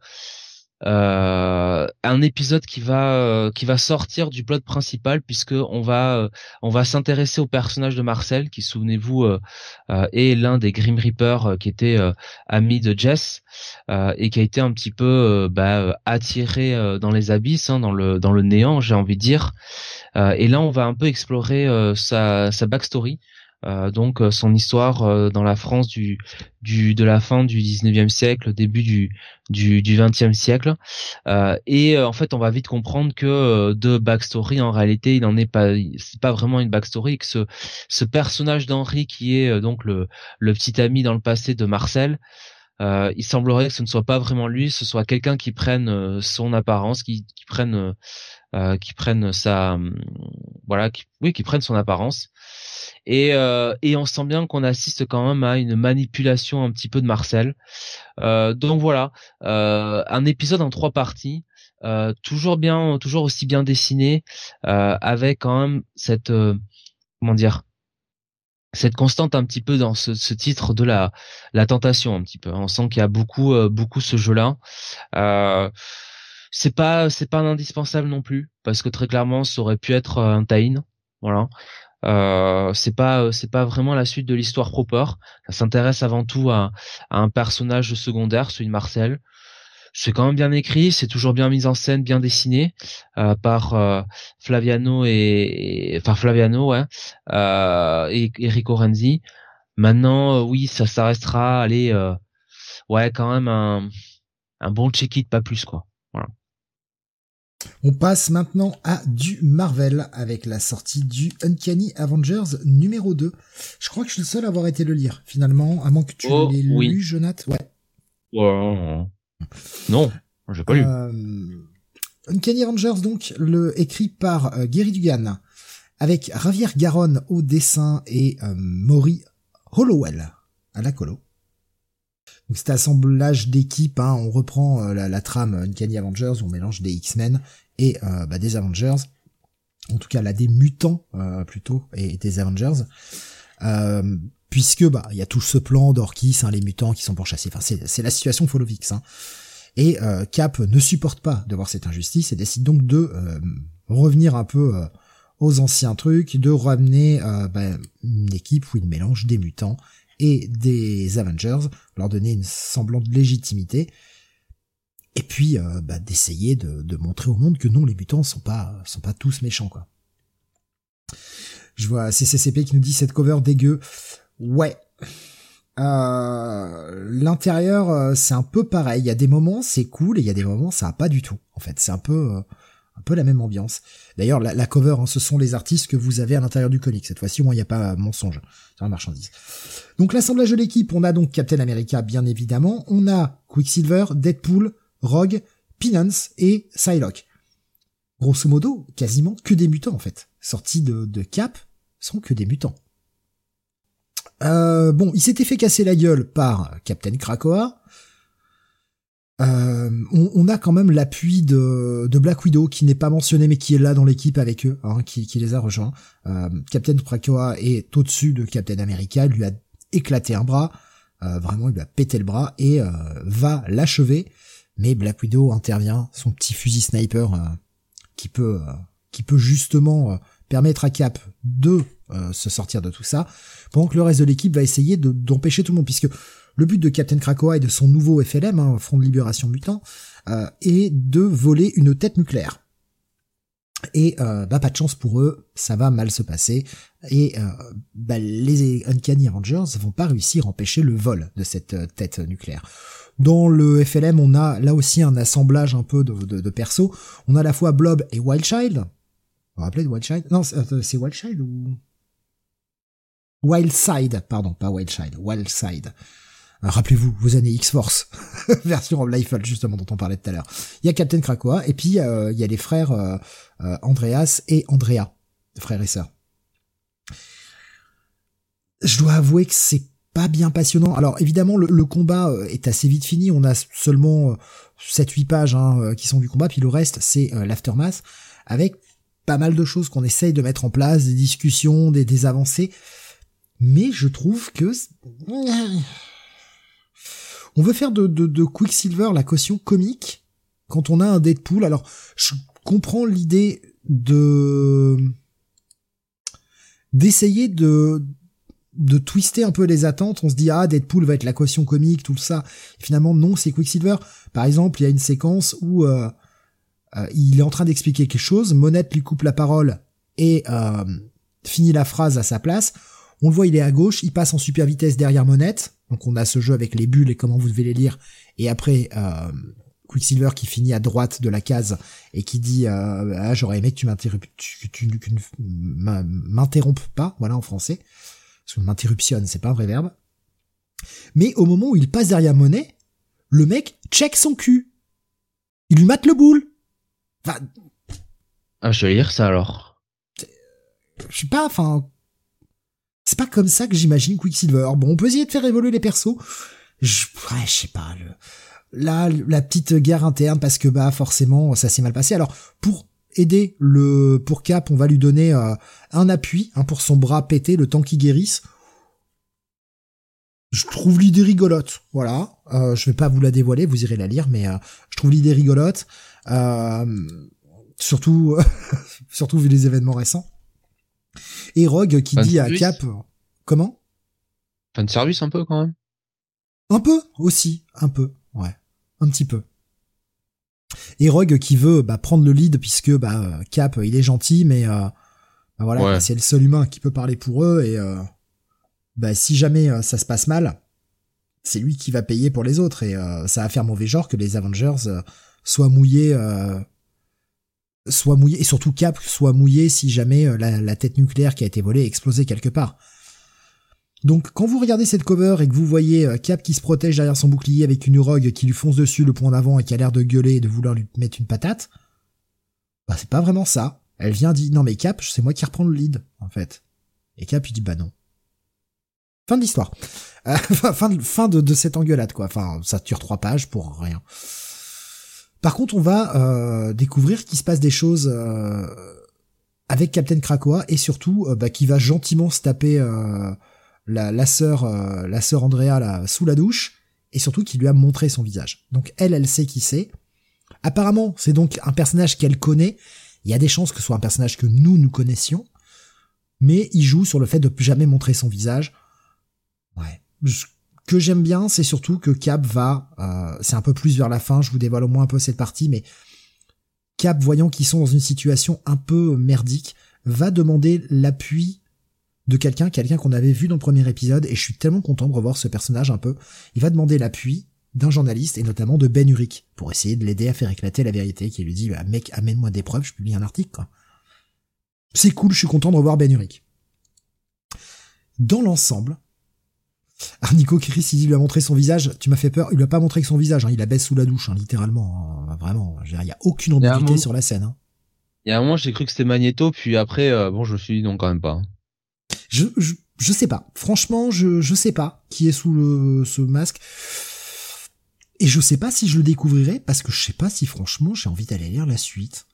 euh, un épisode qui va euh, qui va sortir du plot principal puisque on va euh, on va s'intéresser au personnage de Marcel qui souvenez-vous est l'un des Grim Reapers qui était ami de Jess et qui a été un petit peu bah, attiré dans les abysses hein, dans le dans le néant j'ai envie de dire. Et là on va un peu explorer sa sa backstory euh, donc euh, son histoire euh, dans la France du, du de la fin du 19e siècle, début du du, du 20e siècle. et en fait, on va vite comprendre que de backstory, en réalité, il n'en est pas. C'est pas vraiment une backstory. Que ce ce personnage d'Henri, qui est donc le le petit ami dans le passé de Marcel. Euh, il semblerait que ce ne soit pas vraiment lui, ce soit quelqu'un qui prenne son apparence, qui, prenne, euh, qui prenne sa, voilà, qui, oui, qui prenne son apparence. Et, euh, et on sent bien qu'on assiste quand même à une manipulation un petit peu de Marcel. Euh, donc voilà, euh, un épisode en trois parties, euh, toujours bien, toujours aussi bien dessiné, euh, avec quand même cette, euh, comment dire, cette constante un petit peu dans ce, titre de la la tentation un petit peu. On sent qu'il y a beaucoup beaucoup ce jeu-là. Euh, c'est pas c'est pas indispensable non plus parce que très clairement ça aurait pu être un tie voilà euh, c'est pas euh, c'est pas vraiment la suite de l'histoire proper. Ça s'intéresse avant tout à, un personnage secondaire, celui de Marcel. C'est quand même bien écrit, c'est toujours bien mis en scène, bien dessiné euh, par Flaviano et, enfin Flaviano, ouais, et Enrico Renzi. Maintenant, oui, ça, ça restera, allez, ouais, quand même un, un bon check-it, pas plus quoi. Voilà. On passe maintenant à du Marvel avec la sortie du Uncanny Avengers numéro 2. Je crois que je suis le seul à avoir été le lire finalement, à moins que tu oh, l'aies lu, Jonathan. Ouais. ouais. Non, j'ai pas lu. Euh, Uncanny Avengers donc, le écrit par euh, Gary Dugan, avec Javier Garonne au dessin et euh, Maury Hollowell à la colo. Donc cet assemblage d'équipes, hein, on reprend la, trame Uncanny Avengers, on mélange des X-Men et bah, des Avengers, en tout cas là des mutants plutôt et des Avengers, puisque bah il y a tout ce plan d'Orkis, hein, les mutants qui sont pourchassés. Enfin c'est la situation Followix. Hein. Et Cap ne supporte pas de voir cette injustice et décide donc de revenir un peu aux anciens trucs, de ramener bah, une équipe où il mélange des mutants et des Avengers, leur donner une semblante légitimité, et puis euh, bah, d'essayer de, montrer au monde que non, les mutants sont pas sont pas tous méchants quoi. Je vois CCCP qui nous dit cette cover dégueu. Ouais. Euh, l'intérieur, euh, c'est un peu pareil. Il y a des moments, c'est cool, et il y a des moments, ça a pas du tout. En fait, c'est un peu, euh, un peu la même ambiance. D'ailleurs, la, cover, hein, ce sont les artistes que vous avez à l'intérieur du comic. Cette fois-ci, moi, il n'y a pas mensonge. C'est la marchandise. Donc, l'assemblage de l'équipe, on a donc Captain America, bien évidemment. On a Quicksilver, Deadpool, Rogue, Pinance et Psylocke. Grosso modo, quasiment que des mutants, en fait. Sortis de Cap, sont que des mutants. Euh, bon, il s'était fait casser la gueule par Captain Krakoa. Euh, on, a quand même l'appui de, Black Widow qui n'est pas mentionné mais qui est là dans l'équipe avec eux, hein, qui, les a rejoints. Euh, Captain Krakoa est au-dessus de Captain America, lui a éclaté un bras, vraiment il lui a pété le bras et va l'achever. Mais Black Widow intervient, son petit fusil sniper qui peut qui peut justement permettre à Cap de se sortir de tout ça, pendant que le reste de l'équipe va essayer d'empêcher tout le monde, puisque le but de Captain Krakoa et de son nouveau FLM, hein, Front de Libération Mutant, euh, est de voler une tête nucléaire. Et euh, bah pas de chance pour eux, ça va mal se passer. Et bah, les Uncanny Avengers vont pas réussir à empêcher le vol de cette tête nucléaire. Dans le FLM, on a là aussi un assemblage un peu de, de, de persos. On a à la fois Blob et Wildchild. Vous vous rappelez de Wildchild? Non, c'est Wildchild ou? Wildside, pardon, pas Wildside, Wildside. Euh, rappelez-vous, vos années X-Force, version Liefeld justement dont on parlait tout à l'heure. Il y a Captain Krakoa et puis euh, il y a les frères euh, Andreas et Andrea, frères et sœurs. Je dois avouer que c'est pas bien passionnant. Alors évidemment le, combat est assez vite fini, on a seulement 7-8 pages hein, qui sont du combat, puis le reste c'est l'aftermath, avec pas mal de choses qu'on essaye de mettre en place, des discussions, des, des avancées mais je trouve que on veut faire de, de, Quicksilver la caution comique quand on a un Deadpool. Alors, je comprends l'idée de d'essayer de de twister un peu les attentes. On se dit ah Deadpool va être la caution comique, tout ça. finalement non, c'est Quicksilver. Par exemple, il y a une séquence où euh, euh, il est en train d'expliquer quelque chose, Monette lui coupe la parole et euh, finit la phrase à sa place. On le voit, il est à gauche, il passe en super vitesse derrière Monette. Donc on a ce jeu avec les bulles et comment vous devez les lire. Et après, euh, Quicksilver qui finit à droite de la case et qui dit euh, ah, j'aurais aimé que tu m'interrompes, tu, tu, m'interrompes pas, voilà en français. Parce que m'interruptionne, c'est pas un vrai verbe. Mais au moment où il passe derrière Monet, le mec check son cul. Il lui mate le boule. Enfin, ah, je vais lire ça alors. Je sais pas, enfin, c'est pas comme ça que j'imagine Quicksilver. Bon, on peut essayer de faire évoluer les persos. Je, ouais, je sais pas. Là, la petite guerre interne parce que bah forcément ça s'est mal passé. Alors pour aider le pour Cap, on va lui donner euh, un appui hein, pour son bras pété le temps qu'il guérisse. Je trouve l'idée rigolote, voilà. Euh, je vais pas vous la dévoiler, vous irez la lire, mais euh, je trouve l'idée rigolote. Euh, surtout, surtout vu les événements récents. Et Rogue qui dit à Cap, comment? Fan service un peu quand même. Un peu aussi, un peu, ouais, un petit peu. Et Rogue qui veut bah, prendre le lead puisque bah, Cap il est gentil mais euh, bah, voilà c'est le seul humain qui peut parler pour eux et euh, bah, si jamais euh, ça se passe mal c'est lui qui va payer pour les autres et ça va faire mauvais genre que les Avengers soient mouillés soit mouillé, et surtout Cap soit mouillé si jamais euh, la, tête nucléaire qui a été volée explosait quelque part. Donc quand vous regardez cette cover et que vous voyez euh, Cap qui se protège derrière son bouclier avec une rogue qui lui fonce dessus le point d'avant et qui a l'air de gueuler et de vouloir lui mettre une patate, bah c'est pas vraiment ça. Elle vient dit non mais Cap, c'est moi qui reprends le lead en fait. Et Cap il dit bah non. Fin de l'histoire. Euh, fin, de, fin de, cette engueulade quoi. Enfin ça dure trois pages pour rien. Par contre, on va euh, découvrir qu'il se passe des choses euh, avec Captain Krakoa et surtout euh, bah, qui va gentiment se taper la, la sœur, la sœur Andrea sous la douche et surtout qui lui a montré son visage. Donc elle, elle sait qui c'est. Apparemment, c'est donc un personnage qu'elle connaît. Il y a des chances que ce soit un personnage que nous nous connaissions, mais il joue sur le fait de jamais montrer son visage. Ouais que j'aime bien, c'est surtout que Cap va, euh, c'est un peu plus vers la fin, je vous dévoile au moins un peu cette partie, mais Cap, voyant qu'ils sont dans une situation un peu merdique, va demander l'appui de quelqu'un, quelqu'un qu'on avait vu dans le premier épisode, et je suis tellement content de revoir ce personnage un peu. Il va demander l'appui d'un journaliste, et notamment de Ben Urich, pour essayer de l'aider à faire éclater la vérité, qui lui dit, bah, mec, amène-moi des preuves, je publie un article, quoi. C'est cool, je suis content de revoir Ben Urich. Dans l'ensemble, Arnico Chris, il lui a montré son visage. Tu m'as fait peur. Il lui a pas montré que son visage. Hein. Il la baisse sous la douche, hein, littéralement. Hein. Vraiment. Il y a aucune ambiguïté sur la scène. Hein. Il y a un moment, j'ai cru que c'était Magneto, puis après, euh, bon, je me suis dit non, quand même pas. Je, je, je sais pas. Franchement, je, je sais pas qui est sous le, ce masque. Et je sais pas si je le découvrirai parce que je sais pas si franchement j'ai envie d'aller lire la suite.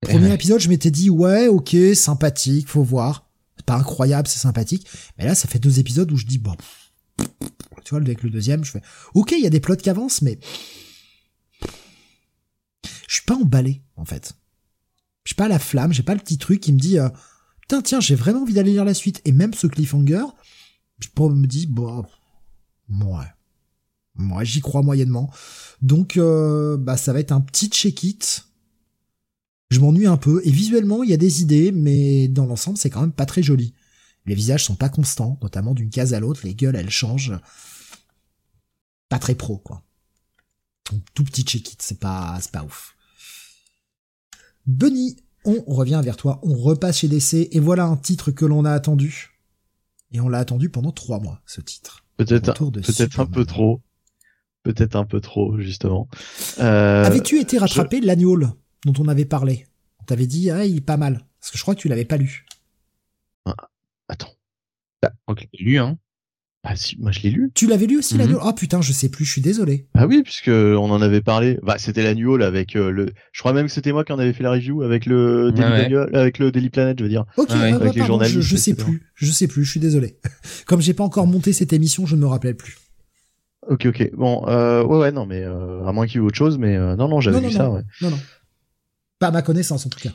Premier épisode, je m'étais dit ouais, ok, sympathique, faut voir. C'est pas incroyable, c'est sympathique. Mais là, ça fait deux épisodes où je dis bon, tu vois, avec le deuxième, je fais ok, il y a des plots qui avancent, mais je suis pas emballé en fait. J'ai pas la flamme, j'ai pas le petit truc qui me dit, euh, putain, tiens, j'ai vraiment envie d'aller lire la suite. Et même ce cliffhanger, je me dis, bon, ouais. Moi, j'y crois moyennement. Donc, euh, bah, ça va être un petit check-it. Je m'ennuie un peu. Et visuellement, il y a des idées, mais dans l'ensemble, c'est quand même pas très joli. Les visages sont pas constants, notamment d'une case à l'autre. Les gueules, elles changent. Pas très pro, quoi. Donc, tout petit check-it, c'est pas, c'est pas ouf. Bunny, on revient vers toi, on repasse chez DC, et voilà un titre que l'on a attendu. Et on l'a attendu pendant trois mois, ce titre. Peut-être peut-être un peu trop. Peut-être un peu trop, justement. Euh, Avais-tu été rattrapé de l'annual dont on avait parlé? On t'avait dit, ah, il est pas mal. Parce que je crois que tu l'avais pas lu. Ah, attends. Bah, lu, hein. Ah si, moi je l'ai lu. Tu l'avais lu aussi mm Oh putain, je sais plus, je suis désolé. Ah oui, puisque on en avait parlé. Bah c'était l'annual avec euh, le. Je crois même que c'était moi qui en avais fait la review avec le Daily, avec le Daily Planet, je veux dire. Ok, ah avec les journalistes. Je, sais plus, je sais plus, je suis désolé. Comme j'ai pas encore monté cette émission, je ne me rappelle plus. Ok, ok. Bon, euh, ouais, ouais, non, mais euh, à moins qu'il y ait autre chose, mais euh, non, non, j'avais vu ça. Ouais. Non, non. Pas à ma connaissance en tout cas.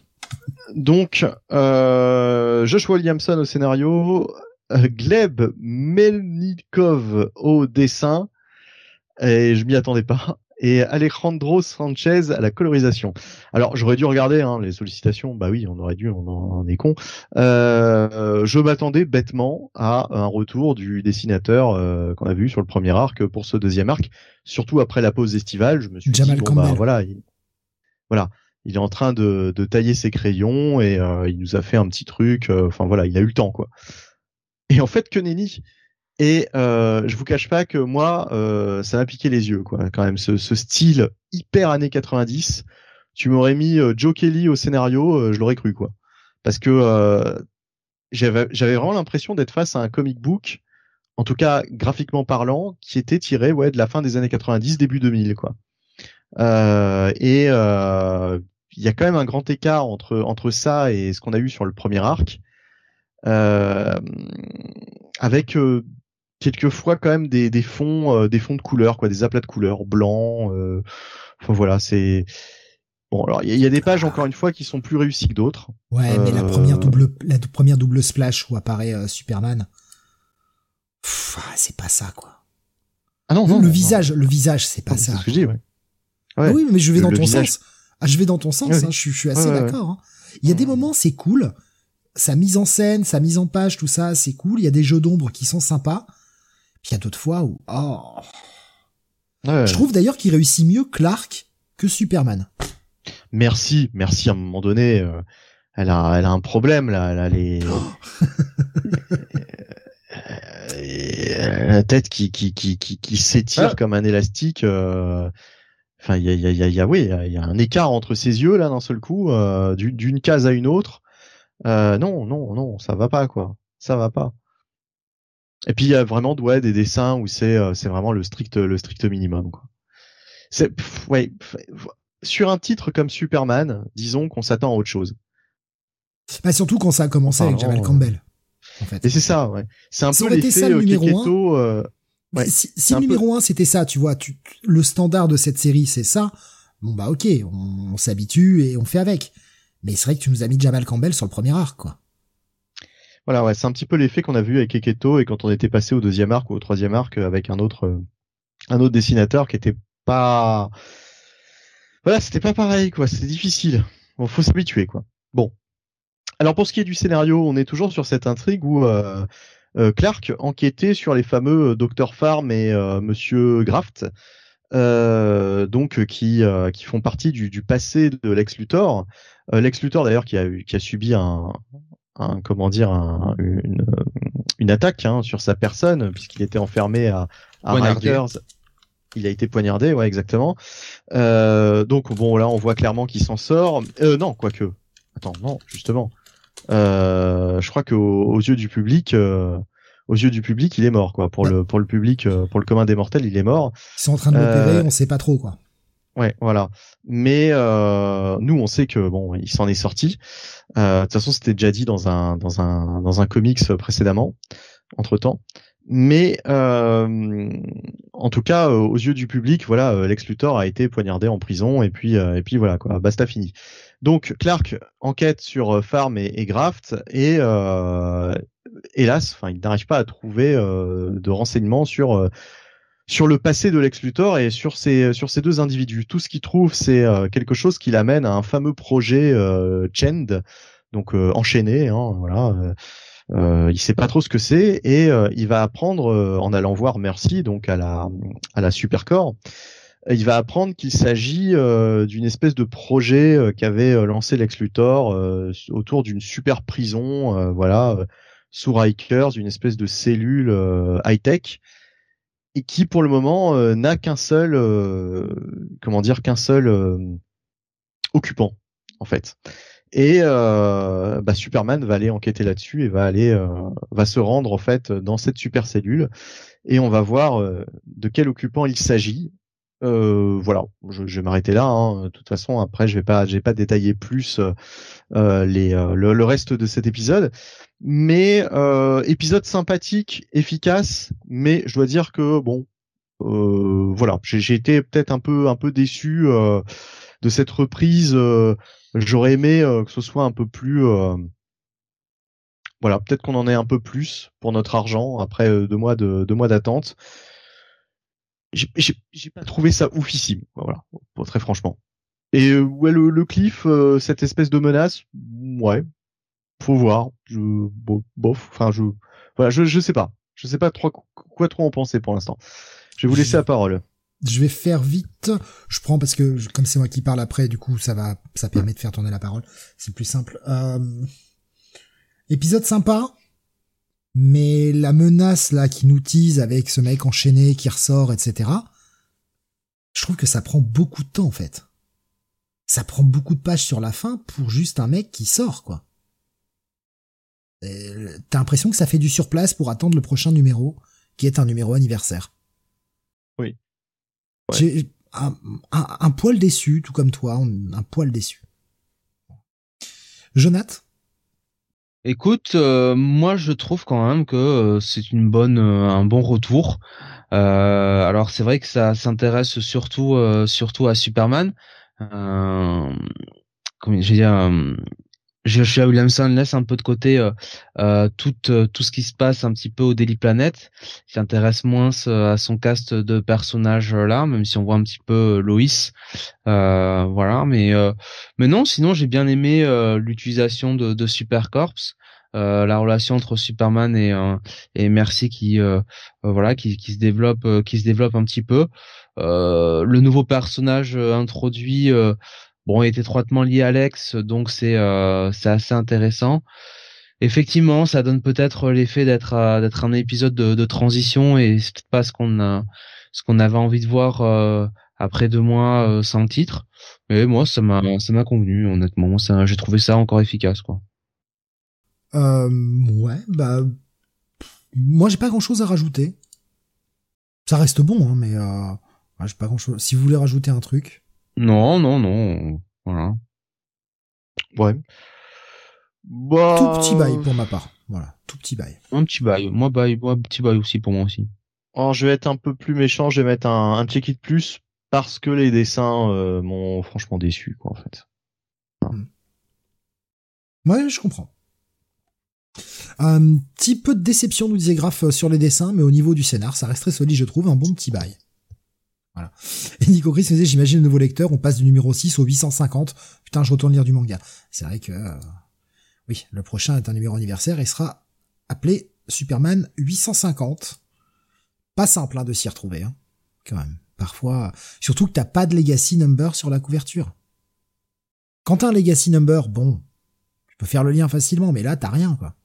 Donc, euh, Joshua Williamson au scénario, euh, Gleb Melnikov au dessin, et je m'y attendais pas, et Alejandro Sanchez à la colorisation. Alors j'aurais dû regarder hein, les sollicitations, bah oui, on aurait dû, on, en est con. Euh, je m'attendais bêtement à un retour du dessinateur euh, qu'on a vu sur le premier arc pour ce deuxième arc, surtout après la pause estivale. Je me suis dit bon bah voilà, voilà il est en train de, de tailler ses crayons et euh, il nous a fait un petit truc. Enfin voilà, il a eu le temps quoi. Et en fait, que nenni. Et euh, je vous cache pas que moi, euh, ça m'a piqué les yeux, quoi. Quand même, ce, ce style hyper années 90. Tu m'aurais mis euh, Joe Kelly au scénario, euh, je l'aurais cru, quoi. Parce que euh, j'avais vraiment l'impression d'être face à un comic book, en tout cas graphiquement parlant, qui était tiré, ouais, de la fin des années 90, début 2000, quoi. et il y a quand même un grand écart entre entre ça et ce qu'on a eu sur le premier arc. Euh, avec euh, quelquefois quand même des, des fonds euh, des fonds de couleurs quoi des aplats de couleurs blancs enfin voilà c'est Bon, alors il y, a des pages encore une fois qui sont plus réussies que d'autres. Ouais, mais la première double, la première double splash où apparaît Superman, ah, c'est pas ça quoi. Ah non, non le visage, le visage, c'est pas ça. C'est ce que je dis, ouais. ouais. oui, mais je vais dans ton sens. Ah, je vais dans ton sens. Hein, je, je, suis assez d'accord. Hein. Il y a des moments, c'est cool sa mise en scène, sa mise en page, tout ça, c'est cool. Il y a des jeux d'ombre qui sont sympas. Puis il y a d'autres fois où, oh. Je trouve d'ailleurs qu'il réussit mieux Clark que Superman. Merci, merci. À un moment donné, euh, elle a, elle a un problème là. Elle a les, la tête qui, qui, qui, qui, qui s'étire ah. comme un élastique. Euh, enfin, il y a, y a, y a, oui, il y a un écart entre ses yeux là d'un seul coup, euh, d'une case à une autre. Euh, non, non, non, ça va pas quoi. Ça va pas. Et puis il y a vraiment ouais, des dessins où c'est euh, c'est vraiment le strict le strict minimum quoi. C'est ouais, sur un titre comme Superman, disons qu'on s'attend à autre chose. Bah surtout quand ça a commencé avec Jamal Campbell. En fait. Et c'est ça, ouais. C'est un peu l'effet le numéro euh, ouais, si, si le numéro 1 c'était ça, tu vois, tu, le standard de cette série c'est ça, bon bah ok, on, on s'habitue et on fait avec. Mais c'est vrai que tu nous as mis Jamal Campbell sur le premier arc, quoi. Voilà, ouais, c'est un petit peu l'effet qu'on a vu avec Eketo et quand on était passé au deuxième arc ou au troisième arc avec un autre, euh, un autre dessinateur qui était pas, voilà, c'était pas pareil, quoi. C'était difficile. Bon, faut s'habituer, quoi. Bon. Alors pour ce qui est du scénario, on est toujours sur cette intrigue où euh, euh, Clark enquêtait sur les fameux Dr Farm et Monsieur Graft, donc qui qui font partie du, du passé de Lex Luthor. Lex Luthor d'ailleurs qui a qui a subi un, un comment dire un, une, une attaque hein, sur sa personne puisqu'il était enfermé à, à Rikers. Il a été poignardé, ouais, exactement. Euh, donc bon, là, on voit clairement qu'il s'en sort. Euh, non, quoique. Attends, non, justement. Euh, je crois qu'aux aux yeux du public, euh, aux yeux du public, il est mort, quoi. Pour le pour le public, euh, pour le commun des mortels, il est mort. Ils sont en train de l'opérer, on sait pas trop, quoi. Ouais, voilà. Mais euh, nous, on sait que bon, il s'en est sorti. Euh, de toute façon, c'était déjà dit dans un dans un dans un comics précédemment, entre temps. Mais euh, en tout cas, aux yeux du public, voilà, Lex Luthor a été poignardé en prison et puis et puis voilà quoi, basta fini. Donc Clark enquête sur Farm et, Graft et hélas, enfin, il n'arrive pas à trouver de renseignements sur sur le passé de Lex Luthor et sur ces sur ces deux individus. Tout ce qu'il trouve, c'est euh, quelque chose qui l'amène à un fameux projet euh, Chend, donc euh, enchaîné. Hein, voilà. Euh, il sait pas trop ce que c'est et il va apprendre en allant voir Mercy, donc à la à la Supercore. Il va apprendre qu'il s'agit d'une espèce de projet qu'avait lancé Lex Luthor autour d'une super prison, voilà, sous Rikers, une espèce de cellule high tech et qui pour le moment euh, n'a qu'un seul euh, comment dire qu'un seul euh, occupant en fait. Et bah, Superman va aller enquêter là-dessus et va aller va se rendre en fait dans cette super cellule et on va voir de quel occupant il s'agit. Voilà, je, je vais m'arrêter là. Hein. De toute façon, après, je vais pas, je vais pas détailler plus les le, le, reste de cet épisode mais euh, épisode sympathique, efficace, mais je dois dire que bon, euh, voilà, j'ai été peut-être un peu déçu euh, de cette reprise. Euh, j'aurais aimé euh, que ce soit un peu plus, voilà, peut-être qu'on en ait un peu plus pour notre argent après deux mois d'attente. J'ai pas trouvé ça oufissime, voilà, très franchement. Et ouais, le, le cliff, cette espèce de menace, ouais, faut voir. Je, bof, enfin, je, voilà, je, je sais pas. Je sais pas trop quoi trop en penser pour l'instant. Je vais vous laisser la parole. Je vais faire vite. Je prends parce que comme c'est moi qui parle après, du coup, ça va, ça permet de faire tourner la parole. C'est plus simple. Euh... Épisode sympa, mais la menace là qui nous tease avec ce mec enchaîné qui ressort, etc. Je trouve que ça prend beaucoup de temps en fait. Ça prend beaucoup de pages sur la fin pour juste un mec qui sort quoi. T'as l'impression que ça fait du surplace pour attendre le prochain numéro, qui est un numéro anniversaire. Oui. J'ai un, poil déçu, tout comme toi, un poil déçu. Jonath Écoute, euh, moi je trouve quand même que euh, c'est une bonne, euh, un bon retour. alors c'est vrai que ça s'intéresse surtout, surtout à Superman. Euh, comme je dire, Joshua Williamson laisse un peu de côté euh, euh, tout euh, tout ce qui se passe un petit peu au Daily Planet. Il s'intéresse moins à son cast de personnages là, même si on voit un petit peu Lois. voilà, mais mais non, sinon j'ai bien aimé l'utilisation de, de Supercorps. la relation entre Superman et et Mercy qui voilà qui, qui se développe qui se développe un petit peu le nouveau personnage introduit Bon, il est étroitement lié à Alex, donc c'est euh, assez intéressant. Effectivement, ça donne peut-être l'effet d'être euh, un épisode de, transition et c'est peut-être pas ce qu'on avait envie de voir euh, après deux mois sans titre. Mais moi, ça m'a convenu honnêtement. J'ai trouvé ça encore efficace quoi. Ouais, bah moi j'ai pas grand chose à rajouter. Ça reste bon, hein, mais j'ai pas grand chose. Si vous voulez rajouter un truc. Non, non, non. Voilà. Ouais. Bah... Tout petit bail pour ma part. Voilà, tout petit bail. Un petit bail. Moi, bail, moi, petit bail aussi pour moi aussi. Alors, je vais être un peu plus méchant. Je vais mettre un, un check-it plus parce que les dessins euh, m'ont franchement déçu, quoi, en fait. Hmm. Ouais, je comprends. Un petit peu de déception, nous disait Graf, sur les dessins, mais au niveau du scénar, ça reste très solide, je trouve, un bon petit bail. Voilà. Et Nico Chris me disait, j'imagine le nouveau lecteur, on passe du numéro 6 au 850. Putain, je retourne lire du manga. C'est vrai que, euh, Oui, le prochain est un numéro anniversaire et sera appelé Superman 850. Pas simple hein, de s'y retrouver, hein, quand même. Parfois, surtout que t'as pas de legacy number sur la couverture. Quand t'as un legacy number, bon, tu peux faire le lien facilement, mais là t'as rien, quoi.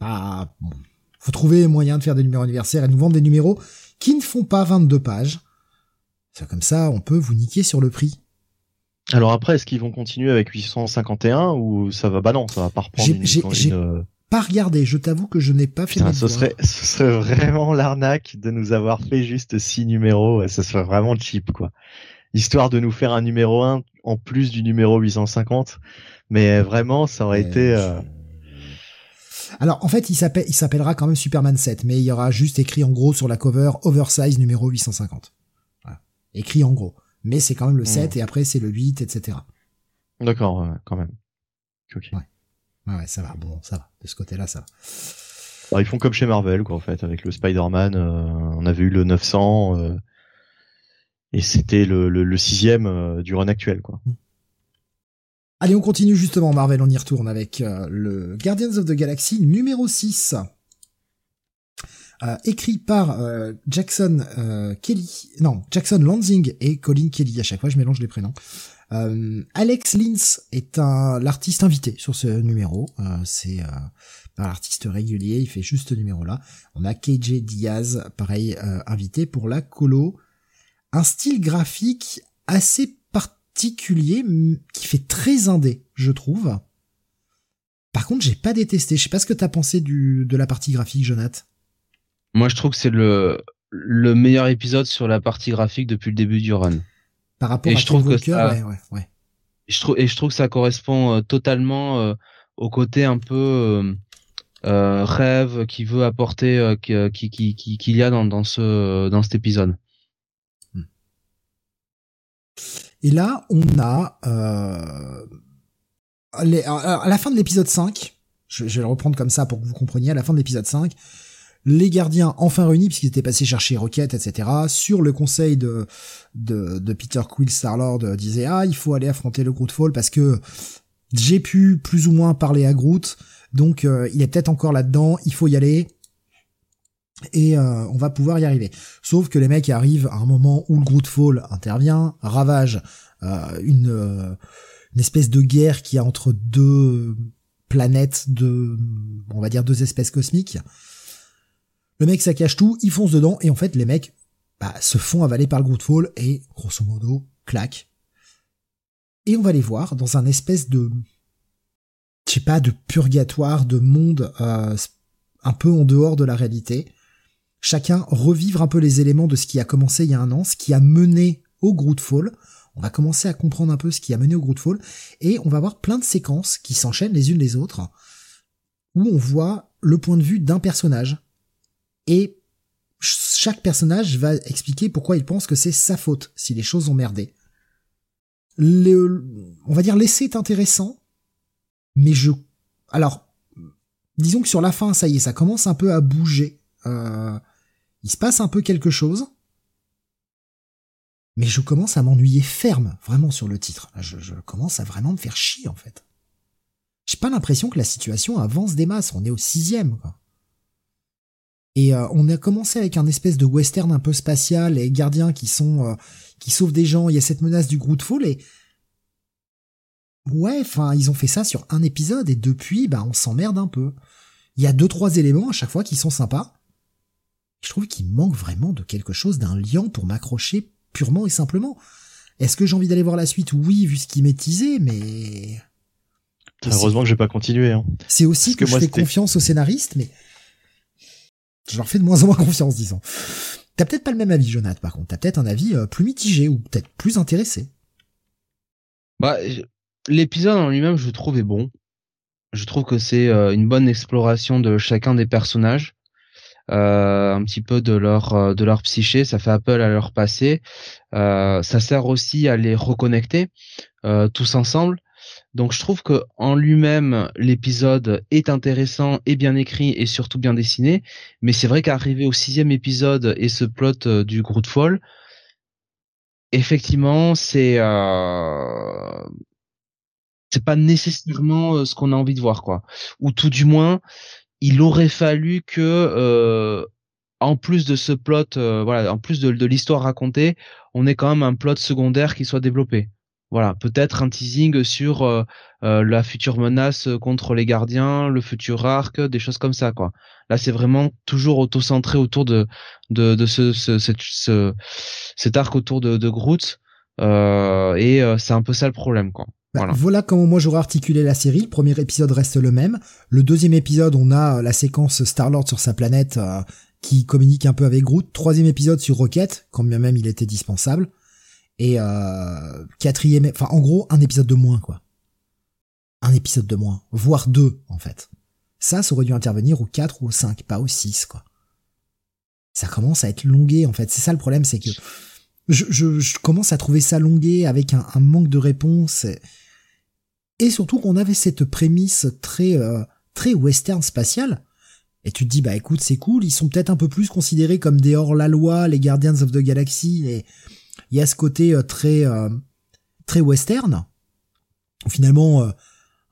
Bon. Faut trouver moyen de faire des numéros anniversaires et nous vendre des numéros qui ne font pas 22 pages. C'est comme ça, on peut vous niquer sur le prix. Alors après, est-ce qu'ils vont continuer avec 851 ou ça va Bah non, ça va pas reprendre une, J'ai pas regardé. Je t'avoue que je n'ai pas fait. Putain, ce serait, ce serait vraiment l'arnaque de nous avoir fait juste six numéros. Ça serait vraiment cheap, quoi. Histoire de nous faire un numéro 1 en plus du numéro 850. Mais vraiment, ça aurait été. Euh... Alors en fait, il s'appelle, il s'appellera quand même Superman 7, mais il y aura juste écrit en gros sur la cover oversize numéro 850. Voilà. Écrit en gros mais c'est quand même le 7 hmm. et après c'est le 8, etc. D'accord, quand même. Ok. Ouais. ouais. ça va, bon, ça va. De ce côté-là, ça va. Bah, ils font comme chez Marvel, quoi, en fait, avec le Spider-Man. Euh, on avait eu le 900 euh, et c'était le, le, sixième euh, du run actuel, quoi. Hmm. Allez, on continue justement Marvel, on y retourne avec le Guardians of the Galaxy numéro 6. Euh, écrit par euh, Jackson euh, Kelly, non Jackson Lansing et Colin Kelly. À chaque fois, je mélange les prénoms. Alex Lins est un l'artiste invité sur ce numéro. c'est pas l'artiste régulier, il fait juste ce numéro-là. On a KJ Diaz, pareil, invité pour la colo. Un style graphique assez particulier qui fait très indé, je trouve. Par contre, j'ai pas détesté. Je sais pas ce que t'as pensé du, de la partie graphique, Jonathan. Moi, je trouve que c'est le, le meilleur épisode sur la partie graphique depuis le début du run. Par rapport à je trouve que ça, ouais, ouais, ouais. Je trouve, et je trouve que ça correspond euh, totalement euh, au côté un peu euh, euh rêve qui veut apporter qui qui qui qu'il y a dans dans ce dans cet épisode. Hmm. Et là, on a les, à la fin de l'épisode 5, je, vais le reprendre comme ça pour que vous compreniez, à la fin de l'épisode 5, les gardiens enfin réunis puisqu'ils étaient passés chercher Rocket, etc. Sur le conseil de Peter Quill, Star-Lord euh, disait ah il faut aller affronter le Grootfall parce que j'ai pu plus ou moins parler à Groot, donc euh, il est peut-être encore là-dedans, il faut y aller et euh, on va pouvoir y arriver. Sauf que les mecs arrivent à un moment où le Grootfall intervient, ravage une une espèce de guerre qui a entre deux planètes de on va dire deux espèces cosmiques le mec ça cache tout, il fonce dedans et en fait les mecs bah, se font avaler par le Grootfall et grosso modo claque. Et on va les voir dans un espèce de je sais pas de purgatoire, de monde euh, un peu en dehors de la réalité. Chacun revivre un peu les éléments de ce qui a commencé il y a un an, ce qui a mené au Grootfall. On va commencer à comprendre un peu ce qui a mené au Grootfall et on va voir plein de séquences qui s'enchaînent les unes les autres où on voit le point de vue d'un personnage et chaque personnage va expliquer pourquoi il pense que c'est sa faute si les choses ont merdé. on va dire l'essai est intéressant, mais je, alors, disons que sur la fin, ça y est, ça commence un peu à bouger. Euh, il se passe un peu quelque chose, mais je commence à m'ennuyer ferme, vraiment sur le titre. Je, commence à vraiment me faire chier en fait. J'ai pas l'impression que la situation avance des masses. On est au sixième. Quoi. Et euh, on a commencé avec un espèce de western un peu spatial et gardiens qui sont euh, qui sauvent des gens. Il y a cette menace du Grootfall et ouais, enfin ils ont fait ça sur un épisode et depuis, bah on s'emmerde un peu. Il y a deux trois éléments à chaque fois qui sont sympas. Je trouve qu'il manque vraiment de quelque chose, d'un lien pour m'accrocher purement et simplement. Est-ce que j'ai envie d'aller voir la suite? Oui, vu ce qui m'est teasé, mais Heureusement que j'ai pas continué. Hein. C'est aussi que, je fais confiance aux scénaristes, mais je leur fais de moins en moins confiance, disons. T'as peut-être pas le même avis, Jonathan, par contre. T'as peut-être un avis euh, plus mitigé ou peut-être plus intéressé. Bah, l'épisode en lui-même, je trouve est bon. Je trouve que c'est euh, une bonne exploration de chacun des personnages, un petit peu de leur de leur psyché. Ça fait appel à leur passé. ça sert aussi à les reconnecter tous ensemble. Donc je trouve que en lui-même l'épisode est intéressant et bien écrit et surtout bien dessiné, mais c'est vrai qu'arriver au sixième épisode et ce plot euh, du Grootfall, effectivement c'est euh, c'est pas nécessairement ce qu'on a envie de voir quoi. Ou tout du moins, il aurait fallu que en plus de ce plot, voilà, en plus de, l'histoire racontée, on ait quand même un plot secondaire qui soit développé. Voilà, peut-être un teasing sur euh, euh, la future menace contre les gardiens, le futur arc, des choses comme ça, quoi. Là, c'est vraiment toujours auto-centré autour de de, de ce, ce, ce, cet arc autour de, de Groot, euh, et c'est un peu ça le problème, quoi. Bah, voilà. voilà. comment moi j'aurais articulé la série. Le premier épisode reste le même. Le deuxième épisode, on a la séquence Star-Lord sur sa planète qui communique un peu avec Groot. Troisième épisode sur Rocket, quand bien même il était dispensable. Et euh, quatrième, enfin en gros un épisode de moins quoi. Un épisode de moins, voire deux en fait. Ça, ça aurait dû intervenir au 4 ou au 5, pas au 6 quoi. Ça commence à être longué en fait. C'est ça le problème, c'est que je, je, commence à trouver ça longué avec un, un manque de réponse. Et, surtout qu'on avait cette prémisse très euh, très western spatial. Et tu te dis bah écoute c'est cool, ils sont peut-être un peu plus considérés comme des hors la loi, les Guardians of the Galaxy, et il y a ce côté euh, très euh, très western. Finalement, euh,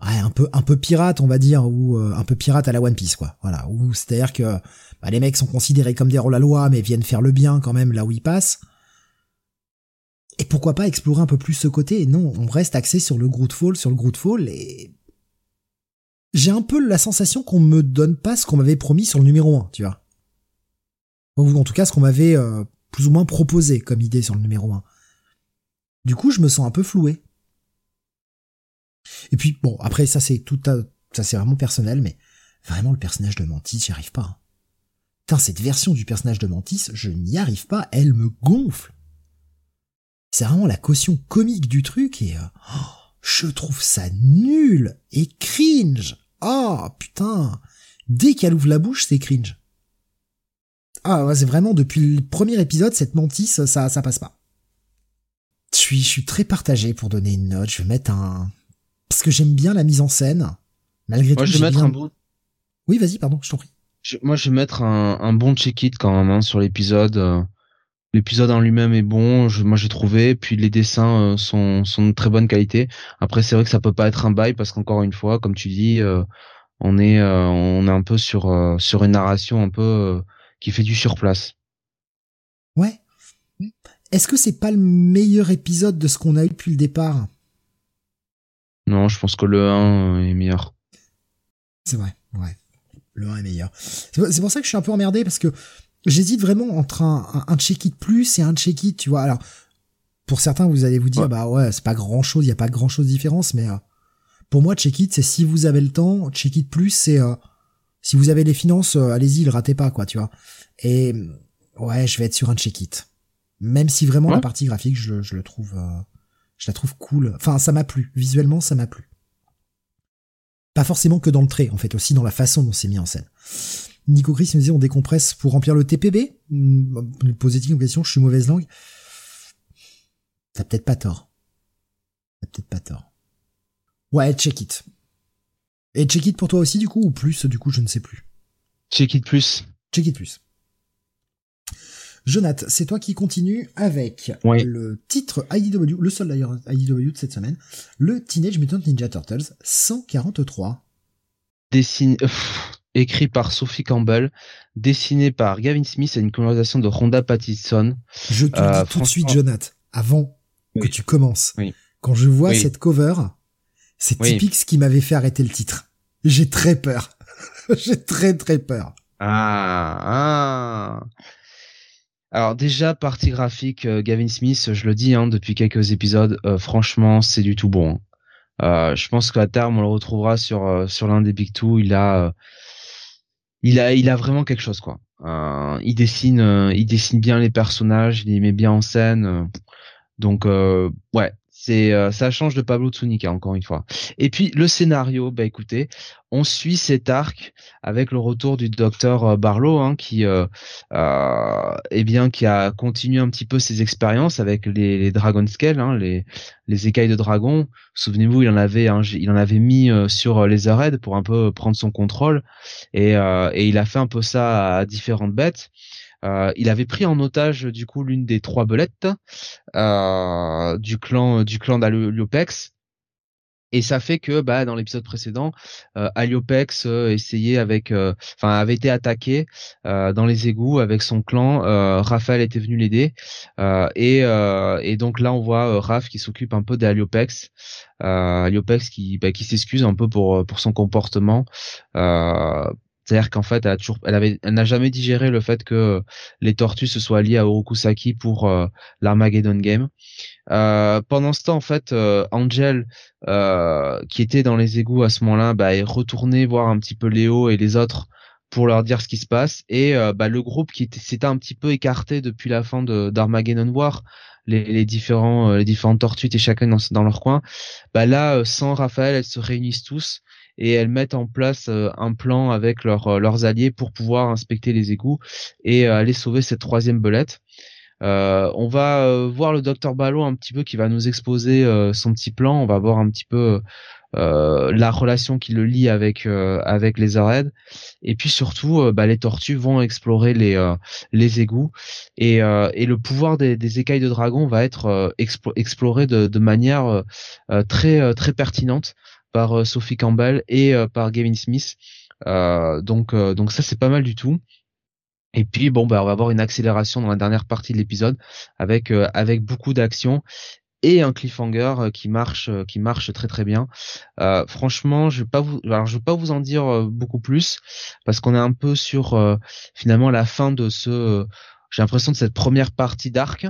un peu un peu pirate, on va dire, ou un peu pirate à la One Piece, quoi. Voilà. Ou c'est-à-dire que bah, les mecs sont considérés comme des rôles à loi, mais viennent faire le bien quand même là où ils passent. Et pourquoi pas explorer un peu plus ce côté? Non, on reste axé sur le Grootfall, sur le Grootfall, et j'ai un peu la sensation qu'on me donne pas ce qu'on m'avait promis sur le numéro 1, tu vois. En tout cas ce qu'on m'avait plus ou moins proposé comme idée sur le numéro 1. Du coup, je me sens un peu floué. Et puis, bon, après, ça c'est tout, ça c'est vraiment personnel, mais vraiment le personnage de Mantis, j'y arrive pas. Hein. Putain, cette version du personnage de Mantis, je n'y arrive pas, elle me gonfle. C'est vraiment la caution comique du truc et euh, oh, je trouve ça nul et cringe. Oh putain, dès qu'elle ouvre la bouche, c'est cringe. Ah, c'est vraiment depuis le premier épisode, cette mantis, ça, ça passe pas. Je suis, je suis très partagé pour donner une note. Je vais mettre un, parce que j'aime bien la mise en scène. Malgré moi, tout, je vais mettre un bon. Oui, vas-y, pardon, je t'en prie. moi, je vais mettre un, un bon check-it quand même hein, sur l'épisode. Euh, l'épisode en lui-même est bon, je, moi j'ai trouvé. Puis les dessins euh, sont, sont de très bonne qualité. Après, c'est vrai que ça peut pas être un bail parce qu'encore une fois, comme tu dis, euh, on est, on est un peu sur, sur une narration un peu qui fait du surplace. Ouais. Est-ce que c'est pas le meilleur épisode de ce qu'on a eu depuis le départ? Non, je pense que le 1 est meilleur. C'est vrai, ouais. Le 1 est meilleur. C'est pour ça que je suis un peu emmerdé parce que j'hésite vraiment entre un, un, check-it plus et un check-it, tu vois. Alors, pour certains, vous allez vous dire, bah ouais, c'est pas grand chose, il y a pas grand chose de différence, mais euh, pour moi, check-it, c'est si vous avez le temps, check-it plus, c'est euh, si vous avez les finances, euh, allez-y, le ratez pas, quoi, tu vois. Et ouais, je vais être sur un check-it. Même si vraiment la partie graphique, je, le trouve, euh, je la trouve cool. Enfin, ça m'a plu. Visuellement, ça m'a plu. Pas forcément que dans le trait, en fait, aussi dans la façon dont c'est mis en scène. Nico Chris me disait on décompresse pour remplir le TPB. Me posait-il une question, je suis mauvaise langue. T'as peut-être pas tort. T'as peut-être pas tort. Ouais, check it. Et check it pour toi aussi, du coup, ou plus, du coup, je ne sais plus. Check it plus. Check it plus. Jonath, c'est toi qui continue avec le titre IDW, le seul d'ailleurs IDW de cette semaine, le Teenage Mutant Ninja Turtles 143. Dessiné, écrit par Sophie Campbell, dessiné par Gavin Smith et une colorisation de Rhonda Pattison. Je te euh, dis tout de suite, Jonath, avant que tu commences. Quand je vois cette cover, c'est typique ce qui m'avait fait arrêter le titre. J'ai très peur. J'ai très très peur. Ah, ah. Alors déjà partie graphique, euh, Gavin Smith, je le dis hein, depuis quelques épisodes, euh, franchement c'est du tout bon. Euh, je pense qu'à terme on le retrouvera sur sur l'un des Big Two. Il a il a il a vraiment quelque chose quoi. il dessine il dessine bien les personnages, il les met bien en scène. donc ouais c'est euh, ça change de Pablo Tsunika encore une fois. Et puis le scénario, bah on suit cet arc avec le retour du docteur euh, Barlow hein, qui euh, eh qui a continué un petit peu ses expériences avec les, Dragon Scale, hein, les les écailles de dragon. Souvenez-vous, il en avait mis sur les arrêts pour un peu prendre son contrôle et et il a fait un peu ça à différentes bêtes. Euh, il avait pris en otage du coup l'une des trois belettes euh, du clan du clan d'Aliopex. Et ça fait que bah dans l'épisode précédent, euh, Aliopex euh, essayait avec, enfin avait été attaqué dans les égouts avec son clan. Raphaël était venu l'aider et, et donc là on voit Raph qui s'occupe un peu d'Aliopex, Aliopex qui bah, qui s'excuse un peu pour pour son comportement. C'est-à-dire qu'en fait, elle avait, n'a jamais digéré le fait que les tortues se soient liées à Orokusaki pour l'Armageddon Game. Euh, pendant ce temps, en fait, euh, Angel, euh, qui était dans les égouts à ce moment-là, bah, est retourné voir un petit peu Léo et les autres pour leur dire ce qui se passe. Et bah, le groupe qui s'était un petit peu écarté depuis la fin d'Armageddon War, les, les, différents différentes tortues étaient chacun dans, dans leur coin. Bah là, sans Raphaël, elles se réunissent tous et elles mettent en place un plan avec leurs leurs alliés pour pouvoir inspecter les égouts et aller sauver cette troisième belette. Euh, on va euh, voir le docteur Ballot un petit peu qui va nous exposer euh, son petit plan. On va voir un petit peu la relation qui le lie avec avec les Arrêts. Et puis surtout, bah, les tortues vont explorer les les égouts et, et le pouvoir des, des, écailles de dragon va être exploré de, de manière très très pertinente par Sophie Campbell et par Gavin Smith. donc donc ça c'est pas mal du tout. Et puis bon bah on va avoir une accélération dans la dernière partie de l'épisode avec euh, avec beaucoup d'action et un cliffhanger euh, qui marche euh, qui marche très très bien. franchement, je pas je vais pas vous en dire beaucoup plus parce qu'on est un peu sur finalement la fin de ce j'ai l'impression de cette première partie d'arc.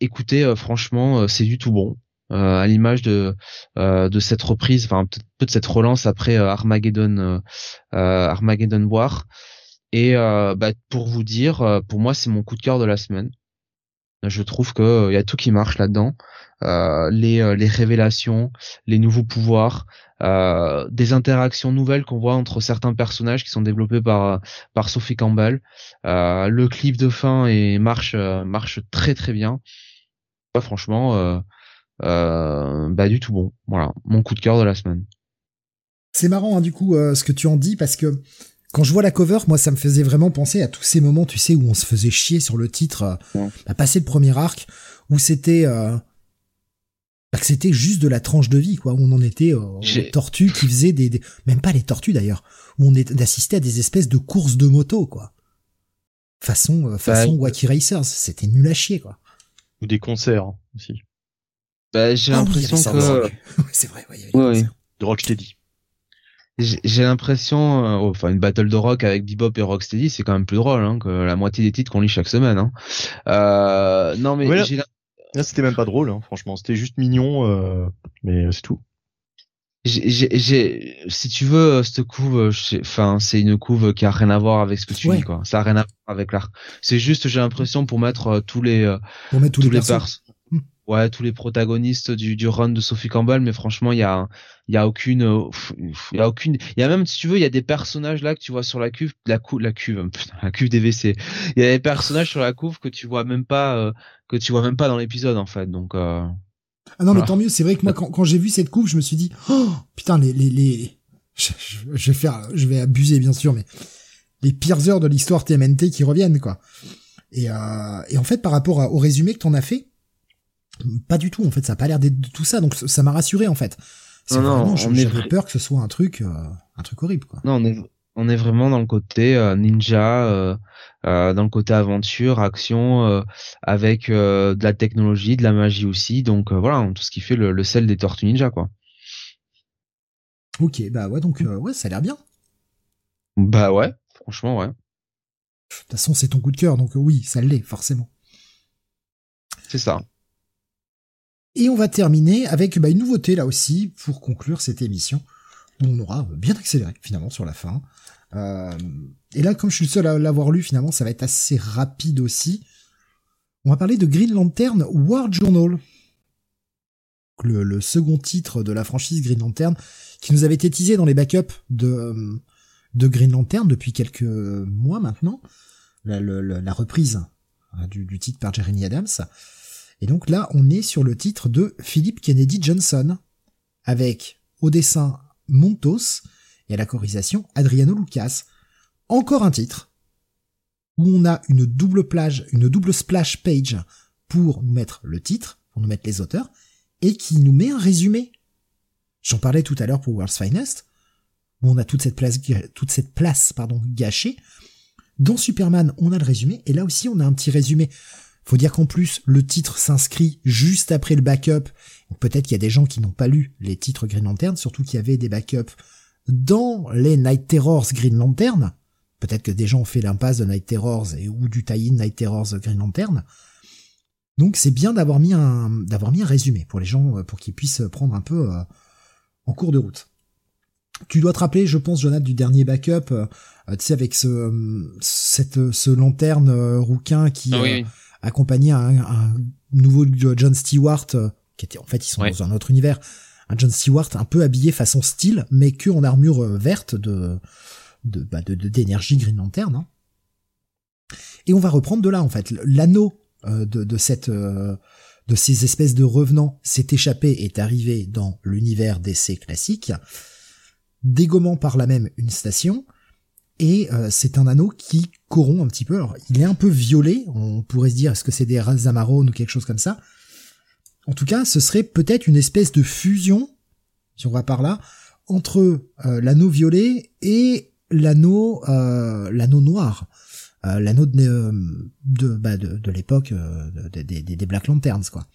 écoutez, franchement, c'est du tout bon. À l'image de de cette reprise, enfin peu de cette relance après Armageddon Armageddon War. Et euh, bah, pour vous dire, euh, pour moi, c'est mon coup de cœur de la semaine. Je trouve que il euh, y a tout qui marche là-dedans. les, révélations, les nouveaux pouvoirs, des interactions nouvelles qu'on voit entre certains personnages qui sont développés par par Sophie Campbell. le clip de fin et marche marche très très bien. franchement, bah du tout bon. Voilà, mon coup de cœur de la semaine. C'est marrant hein, du coup ce que tu en dis parce que quand je vois la cover, moi, ça me faisait vraiment penser à tous ces moments, tu sais, où on se faisait chier sur le titre, euh, à passer le premier arc, où c'était, euh, bah, que c'était juste de la tranche de vie, quoi, où on en était euh, tortues qui faisaient des, même pas les tortues d'ailleurs, où on est d'assister à des espèces de courses de moto, quoi. Façon, euh, façon bah, Wacky Racers, c'était nul à chier, quoi. Ou des concerts hein, aussi. Bah, j'ai ah l'impression que. c'est vrai, ouais, ouais, De Rocksteady j'ai l'impression, euh, enfin une battle de rock avec Bebop et Rocksteady, c'est quand même plus drôle hein, que la moitié des titres qu'on lit chaque semaine. Hein. Euh, non mais là, là c'était même pas drôle, hein, franchement, c'était juste mignon, euh, mais c'est tout. J'ai, si tu veux, cette couve, enfin, c'est une couve qui a rien à voir avec ce que tu dis, quoi. Ça a rien à voir avec l'art. C'est juste, j'ai l'impression pour mettre euh, tous les, pour mettre tous, les, les ouais tous les protagonistes du, du run de Sophie Campbell mais franchement il y a il y a aucune il y a aucune il y a même si tu veux il y a des personnages là que tu vois sur la cuve la cuve la cuve putain, la cuve des WC il y a des personnages sur la couve que tu vois même pas euh, que tu vois même pas dans l'épisode en fait donc euh... ah non mais tant mieux c'est vrai que moi quand, quand j'ai vu cette couve je me suis dit oh putain les les les je, je vais faire je vais abuser bien sûr mais les pires heures de l'histoire TMNT qui reviennent quoi. Et, euh, et en fait par rapport au résumé que t'en as fait pas du tout, en fait, ça a pas l'air d'être tout ça, donc ça m'a rassuré, en fait. Non, non, j'avais peur que ce soit un truc, euh, un truc horrible, quoi. Non, on est, on est vraiment dans le côté euh, ninja, euh, dans le côté aventure, action, avec de la technologie, de la magie aussi, donc voilà, tout ce qui fait le, le sel des Tortues Ninja, quoi. Ok, bah ouais, donc ouais, ça a l'air bien. Bah ouais, franchement, ouais. De toute façon, c'est ton coup de cœur, donc oui, ça l'est, forcément. C'est ça. Et on va terminer avec bah, une nouveauté là aussi pour conclure cette émission on aura bien accéléré finalement sur la fin. Euh, et là, comme je suis le seul à l'avoir lu, finalement, ça va être assez rapide aussi. On va parler de Green Lantern War Journal. Le, le second titre de la franchise Green Lantern qui nous avait été teasé dans les backups de, de Green Lantern depuis quelques mois maintenant. La, reprise hein, du, titre par Jeremy Adams. Et donc là, on est sur le titre de Philip Kennedy Johnson, avec au dessin Montos et à la chorisation Adriano Lucas. Encore un titre où on a une double plage, une double splash page pour nous mettre le titre, pour nous mettre les auteurs, et qui nous met un résumé J'en parlais tout à l'heure pour World's Finest, où on a toute cette place, toute cette place, gâchée. Dans Superman, on a le résumé, et là aussi, on a un petit résumé. Faut dire qu'en plus, le titre s'inscrit juste après le backup. Peut-être qu'il y a des gens qui n'ont pas lu les titres Green Lantern, surtout qu'il y avait des backups dans les Night Terrors Green Lantern. Peut-être que des gens ont fait l'impasse de Night Terrors et ou du tie-in Night Terrors Green Lantern. Donc c'est bien d'avoir mis un d'avoir mis un résumé pour les gens pour qu'ils puissent prendre un peu euh, en cours de route. Tu dois te rappeler, je pense, Jonathan, du dernier backup, euh, tu sais, avec ce cette ce lanterne euh, rouquin qui ah oui, accompagnait un, nouveau John Stewart, qui était en fait ils sont dans un autre univers, un John Stewart un peu habillé façon style, mais que en armure verte de de bah, d'énergie Green Lantern. Hein. Et on va reprendre de là en fait. L'anneau euh, de, de cette euh, de ces espèces de revenants s'est échappé et est arrivé dans l'univers d'essai classique, dégommant par là même une station. Et euh, c'est un anneau qui un petit peu. Alors, il est un peu violet. On pourrait se dire est-ce que c'est des Razamarones ou quelque chose comme ça? En tout cas, ce serait peut-être une espèce de fusion, si on va par là, entre l'anneau violet et l'anneau euh, l'anneau noir euh, l'anneau de euh, de, bah, de, de l'époque des, Black Lanterns quoi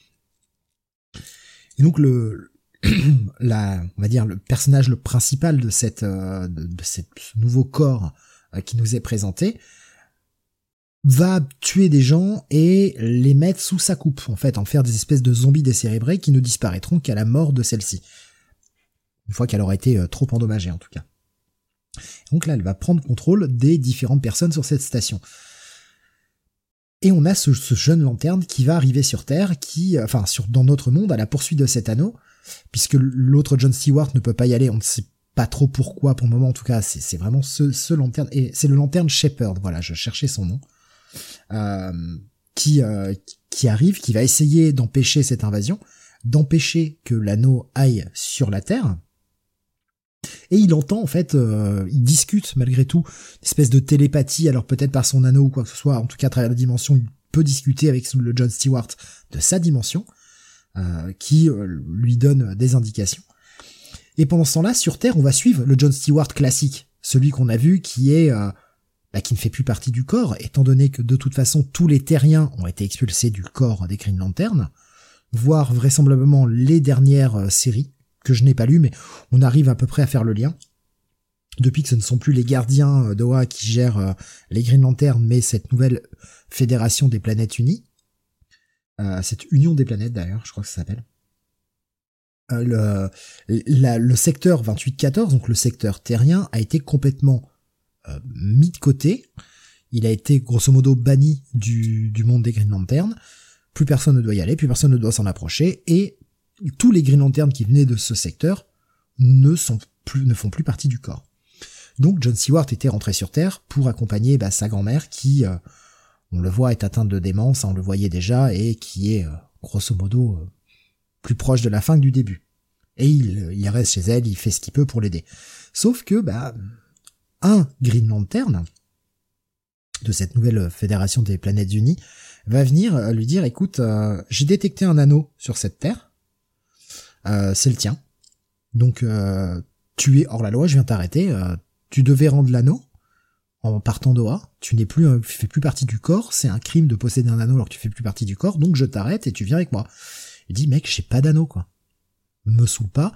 et donc le la on va dire le personnage le principal de cette de, de ce nouveau corps qui nous est présenté va tuer des gens et les mettre sous sa coupe, en fait, en faire des espèces de zombies décérébrés qui ne disparaîtront qu'à la mort de celle-ci. Une fois qu'elle aura été trop endommagée, en tout cas. Donc là, elle va prendre contrôle des différentes personnes sur cette station. Et on a ce, jeune lanterne qui va arriver sur Terre, qui, euh, enfin, dans notre monde, à la poursuite de cet anneau, puisque l'autre John Stewart ne peut pas y aller, on ne sait pas trop pourquoi pour le moment, en tout cas, c'est vraiment ce, lanterne, et c'est le lanterne Shepherd, voilà, je cherchais son nom, euh, qui, euh, qui arrive, qui va essayer d'empêcher cette invasion, d'empêcher que l'anneau aille sur la Terre, et il entend en fait, euh, il discute malgré tout, une espèce de télépathie, alors peut-être par son anneau ou quoi que ce soit, en tout cas à travers la dimension, il peut discuter avec le John Stewart de sa dimension, euh, qui euh, lui donne des indications. Et pendant ce temps-là, sur Terre, on va suivre le John Stewart classique, celui qu'on a vu qui est bah, qui ne fait plus partie du corps, étant donné que de toute façon tous les terriens ont été expulsés du corps des Green Lantern, voire vraisemblablement les dernières séries que je n'ai pas lu, mais on arrive à peu près à faire le lien. Depuis que ce ne sont plus les gardiens euh, d'Oa qui gèrent euh, les Green Lanterns, mais cette nouvelle fédération des planètes unies, euh, cette union des planètes d'ailleurs, je crois que ça s'appelle. le, le secteur 2814, donc le secteur terrien, a été complètement mis de côté. Il a été grosso modo banni du, monde des Green Lanterns. Plus personne ne doit y aller, plus personne ne doit s'en approcher, et tous les Green Lanterns qui venaient de ce secteur ne sont plus, ne font plus partie du corps. Donc John Stewart était rentré sur Terre pour accompagner bah, sa grand-mère qui, euh, on le voit, est atteinte de démence, on le voyait déjà, et qui est euh, grosso modo euh, plus proche de la fin que du début. Et il, il reste chez elle, il fait ce qu'il peut pour l'aider. Sauf que, bah, un Green Lantern de cette nouvelle fédération des planètes unies va venir lui dire, écoute, j'ai détecté un anneau sur cette Terre, euh, c'est le tien. Donc euh, tu es hors la loi, je viens t'arrêter. Euh, tu devais rendre l'anneau en partant d'Oa. Tu n'es plus, tu fais plus partie du corps. C'est un crime de posséder un anneau alors que tu fais plus partie du corps. Donc je t'arrête et tu viens avec moi. Il dit mec, j'ai pas d'anneau quoi. Me saoule pas.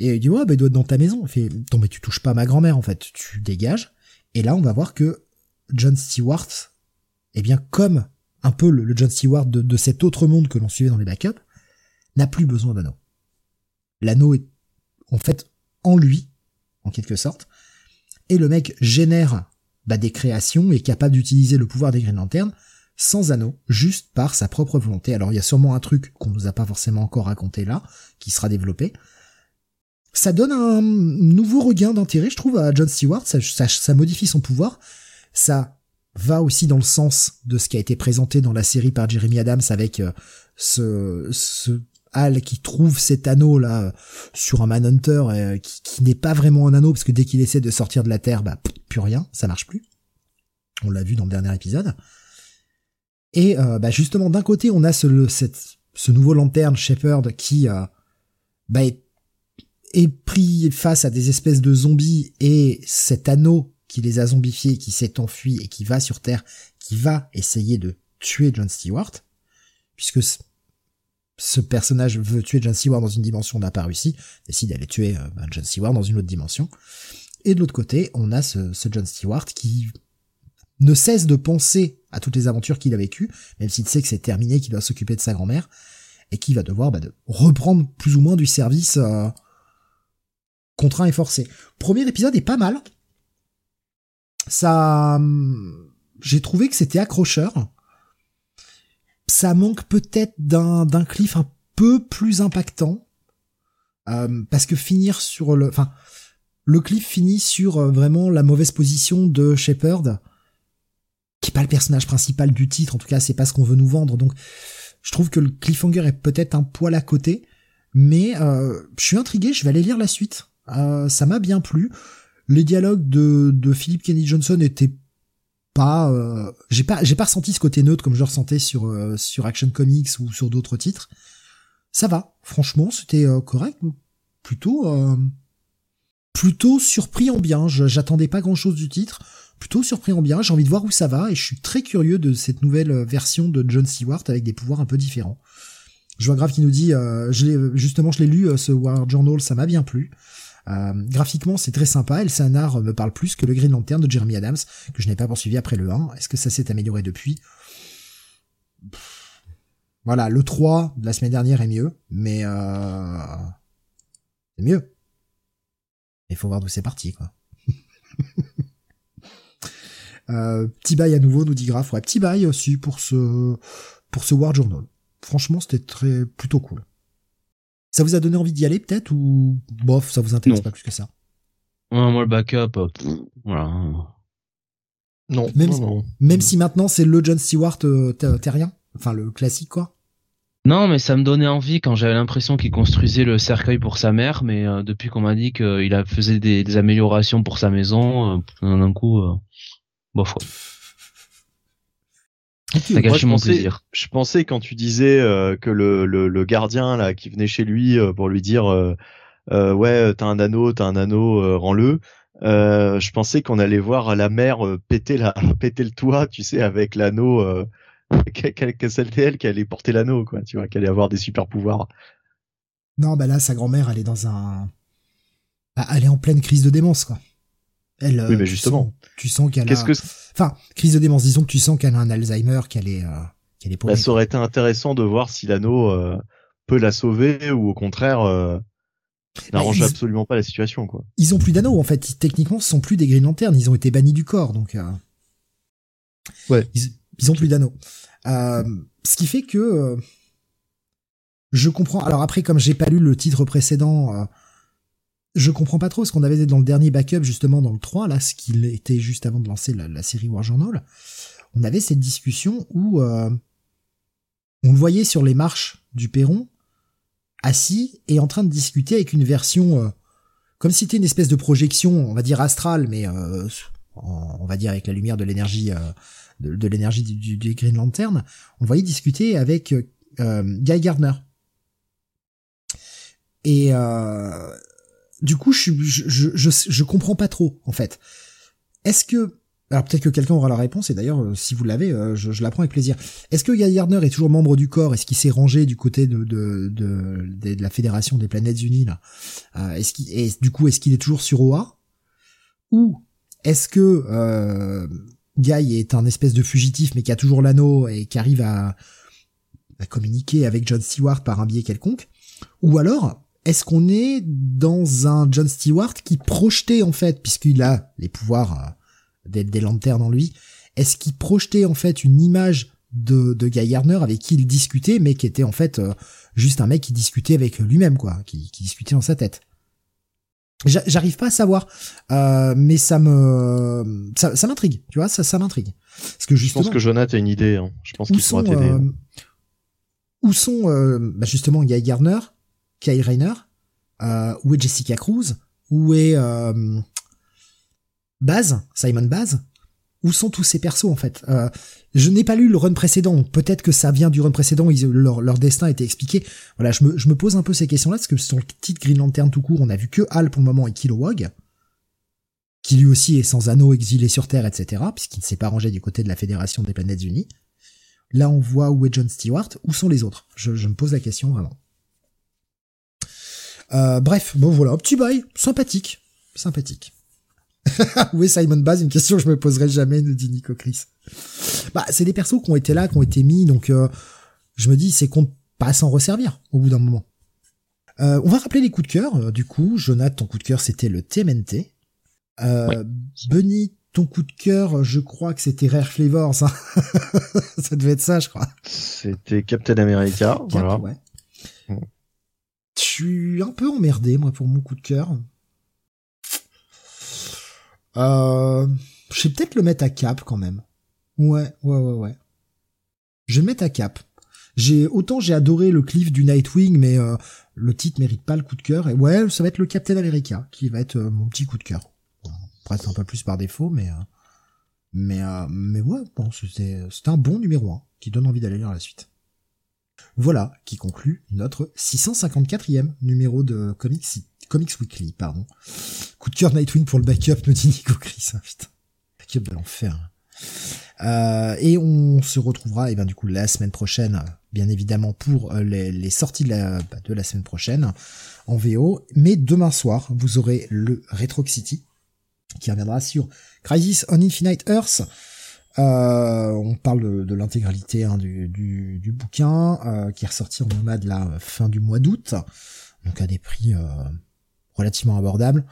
Et il dit ouais, bah il doit être dans ta maison. Il fait non mais tu touches pas ma grand-mère en fait. Tu dégages. Et là on va voir que John Stewart, eh bien comme un peu le, John Stewart de, cet autre monde que l'on suivait dans les backups, n'a plus besoin d'anneau. L'anneau est en fait en lui, en quelque sorte, et le mec génère bah, des créations et est capable d'utiliser le pouvoir des Green Lanterns sans anneau, juste par sa propre volonté. Alors il y a sûrement un truc qu'on nous a pas forcément encore raconté là, qui sera développé. Ça donne un nouveau regain d'intérêt, je trouve, à John Stewart. Ça, ça, modifie son pouvoir. Ça va aussi dans le sens de ce qui a été présenté dans la série par Jeremy Adams avec euh, ce, ce Hal qui trouve cet anneau là sur un Manhunter euh, qui, n'est pas vraiment un anneau parce que dès qu'il essaie de sortir de la Terre, bah plus rien, ça marche plus. On l'a vu dans le dernier épisode. Et euh, bah justement d'un côté on a ce, cette, ce nouveau lanterne Shepard qui euh, bah, est est pris face à des espèces de zombies et cet anneau qui les a zombifiés, qui s'est enfui et qui va sur Terre, qui va essayer de tuer John Stewart, puisque ce personnage veut tuer John Stewart dans une dimension, n'a pas réussi, décide d'aller tuer euh, ben, John Stewart dans une autre dimension. Et de l'autre côté, on a ce, John Stewart qui ne cesse de penser à toutes les aventures qu'il a vécues, même s'il sait que c'est terminé, qu'il doit s'occuper de sa grand-mère, et qui va devoir bah, de reprendre plus ou moins du service euh, contraint et forcé. Premier épisode est pas mal. Ça, hum, j'ai trouvé que c'était accrocheur. Ça manque peut-être d'un d'un cliff un peu plus impactant, euh, parce que finir sur le, enfin, le cliff finit sur euh, vraiment la mauvaise position de Shepard, qui est pas le personnage principal du titre. En tout cas, c'est pas ce qu'on veut nous vendre. Donc, je trouve que le cliffhanger est peut-être un poil à côté, mais euh, je suis intrigué. Je vais aller lire la suite. Ça m'a bien plu. Les dialogues de, de Philip Kenny Johnson étaient pas euh, j'ai pas j'ai pas ressenti ce côté neutre comme je le ressentais sur euh, sur Action Comics ou sur d'autres titres. Ça va, franchement, c'était euh, correct, plutôt plutôt surpris en bien. J'attendais pas grand-chose du titre, plutôt surpris en bien. J'ai envie de voir où ça va et je suis très curieux de cette nouvelle version de John Stewart avec des pouvoirs un peu différents. Je vois Grave qui nous dit, justement, je l'ai lu ce War Journal, ça m'a bien plu. Euh, graphiquement, c'est très sympa. El Sanar me parle plus que le Green Lantern de Jeremy Adams, que je n'ai pas poursuivi après le 1. Est-ce que ça s'est amélioré depuis? Voilà, le 3 de la semaine dernière est mieux, mais euh... c'est mieux. Il faut voir d'où c'est parti, quoi. euh, petit bail à nouveau, nous dit Graf. Ouais, petit bail aussi pour ce pour ce War Journal. Franchement, c'était très plutôt cool. Ça vous a donné envie d'y aller peut-être ou bof, ça vous intéresse pas plus que ça? Moi le backup, euh, voilà. Non, même, si, même si maintenant c'est le John Stewart euh, terrien, enfin le classique quoi. Non, mais ça me donnait envie quand j'avais l'impression qu'il construisait le cercueil pour sa mère, mais euh, depuis qu'on m'a dit qu'il faisait des, améliorations pour sa maison, d'un coup, bof. Moi, je pensais, je pensais quand tu disais euh, que le, le, le, gardien là qui venait chez lui euh, pour lui dire euh, euh ouais t'as un anneau t'as un anneau rends-le je pensais qu'on allait voir la mère péter la péter le toit tu sais avec l'anneau que c'était elle qui allait porter l'anneau quoi tu vois qu'elle allait avoir des super pouvoirs. Non bah là sa grand-mère elle est dans un bah, elle est en pleine crise de démence quoi elle oui mais justement tu sens, qu'elle a que Enfin, crise de démence, disons que tu sens qu'elle a un Alzheimer, qu'elle est, euh, qu'elle est. Bah, ça aurait été intéressant de voir si l'anneau euh, peut la sauver ou au contraire euh, n'arrange absolument pas la situation, quoi. Ils ont plus d'anneaux, en fait. techniquement, ce sont plus des Green Lanterns. Ils ont été bannis du corps, donc. Euh, ouais. Ils, ont plus d'anneaux. ce qui fait que je comprends. Alors après, comme j'ai pas lu le titre précédent je comprends pas trop ce qu'on avait dans le dernier backup, justement dans le 3, là, ce qu'il était juste avant de lancer la, série War Journal. On avait cette discussion où euh, on le voyait sur les marches du perron, assis et en train de discuter avec une version, euh, comme si c'était une espèce de projection, on va dire astrale, mais euh, on va dire avec la lumière de l'énergie de, l'énergie du, Green Lantern. On le voyait discuter avec Guy Gardner. Et du coup, je, je, je, je, comprends pas trop, en fait. Est-ce que, alors peut-être que quelqu'un aura la réponse, et d'ailleurs, euh, si vous l'avez, euh, je, je, la prends avec plaisir. Est-ce que Guy Gardner est toujours membre du corps? Est-ce qu'il s'est rangé du côté de, de, de, de, la Fédération des Planètes Unies, là? Euh, Est-ce qu'il, et du coup, est-ce qu'il est toujours sur OA Ou est-ce que euh, Guy est un espèce de fugitif, mais qui a toujours l'anneau et qui arrive à, à communiquer avec John Stewart par un biais quelconque? Ou alors, est-ce qu'on est dans un John Stewart qui projetait en fait, puisqu'il a les pouvoirs euh, des, lanternes en lui, est-ce qu'il projetait en fait une image de, de Guy Gardner avec qui il discutait, mais qui était en fait euh, juste un mec qui discutait avec lui-même, quoi, qui, qui discutait dans sa tête? J'arrive pas à savoir, euh, mais ça me ça, ça m'intrigue, tu vois, ça ça m'intrigue. Parce que justement, je pense que Jonathan a une idée. Hein. Je pense qu'il pourra t'aider. Où sont bah justement Guy Gardner Kyle Rayner euh, Où est Jessica Cruz Où est euh, Baz Simon Baz où sont tous ces persos en fait? Euh, Je n'ai pas lu le run précédent, peut-être que ça vient du run précédent, leur destin a été expliqué. Voilà, je me, je me pose un peu ces questions-là, parce que sur le titre Green Lantern tout court, on a vu que Hal pour le moment et Kilowog, qui lui aussi est sans anneau, exilé sur Terre, etc., puisqu'il ne s'est pas rangé du côté de la Fédération des Planètes Unies. Là, on voit où est John Stewart, où sont les autres? Je, je me pose la question vraiment. Euh, bref, bon voilà, petit bail, sympathique, sympathique. Où est Simon Baz? Une question que je me poserai jamais, nous dit Nico Chris. Bah, c'est des persos qui ont été là, qui ont été mis, donc euh, je me dis, c'est qu'on pas s'en resservir au bout d'un moment. Euh, on va rappeler les coups de cœur. Euh, du coup, Jonathan, ton coup de cœur, c'était le TMNT. Euh, Benny, ton coup de cœur, je crois que c'était Rare Flavors. Hein. ça devait être ça, je crois. C'était Captain America. Cap, voilà. ouais. Je suis un peu emmerdé, moi, pour mon coup de cœur. Euh, je vais peut-être le mettre à cap quand même. Ouais, ouais, ouais, ouais. Je vais le mettre à cap. J'ai autant j'ai adoré le cliff du Nightwing, mais euh, le titre mérite pas le coup de cœur. Et ouais, ça va être le Captain America qui va être euh, mon petit coup de cœur. C'est un peu plus par défaut, mais euh, mais euh, mais ouais, bon, c'était un bon numéro 1 qui donne envie d'aller lire la suite. Voilà qui conclut notre 654e numéro de Comics Weekly, pardon. Coup de cœur Nightwing pour le backup, nous dit Nico Chris. Ah, putain. Backup de l'enfer. Euh, et on se retrouvera, et ben du coup la semaine prochaine, bien évidemment pour euh, les, les sorties de la, bah, de la semaine prochaine en VO. Mais demain soir, vous aurez le Retro City qui reviendra sur Crisis on Infinite Earth. Euh, on parle de, de l'intégralité hein, du, du, du bouquin euh, qui est ressorti en nomade la fin du mois d'août, donc à des prix euh, relativement abordables.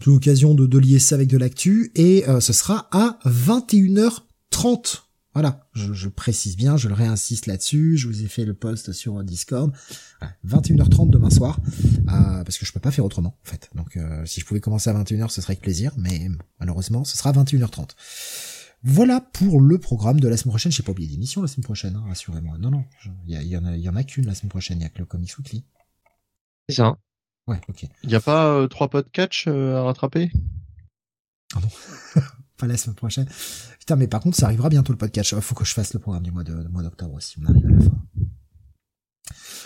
C'est l'occasion de, de lier ça avec de l'actu et euh, ce sera à 21h30. Voilà, je, je précise bien, je le réinsiste là-dessus, je vous ai fait le post sur Discord. Voilà, 21h30 demain soir, euh, parce que je peux pas faire autrement en fait. Donc euh, si je pouvais commencer à 21h, ce serait avec plaisir, mais malheureusement, ce sera 21h30. Voilà pour le programme de la semaine prochaine. J'ai pas oublié d'émission la semaine prochaine, hein, rassurez-moi. Non, non, il y, y en a, y en a qu'une la semaine prochaine. Il y a que le Comics Weekly. C'est ça. Ouais, ok. Il n'y a pas euh, trois pots de catch euh, à rattraper? Pas la semaine prochaine. Putain, mais par contre, ça arrivera bientôt le podcast. Faut que je fasse le programme du mois de, mois d'octobre aussi. On arrive à la fin.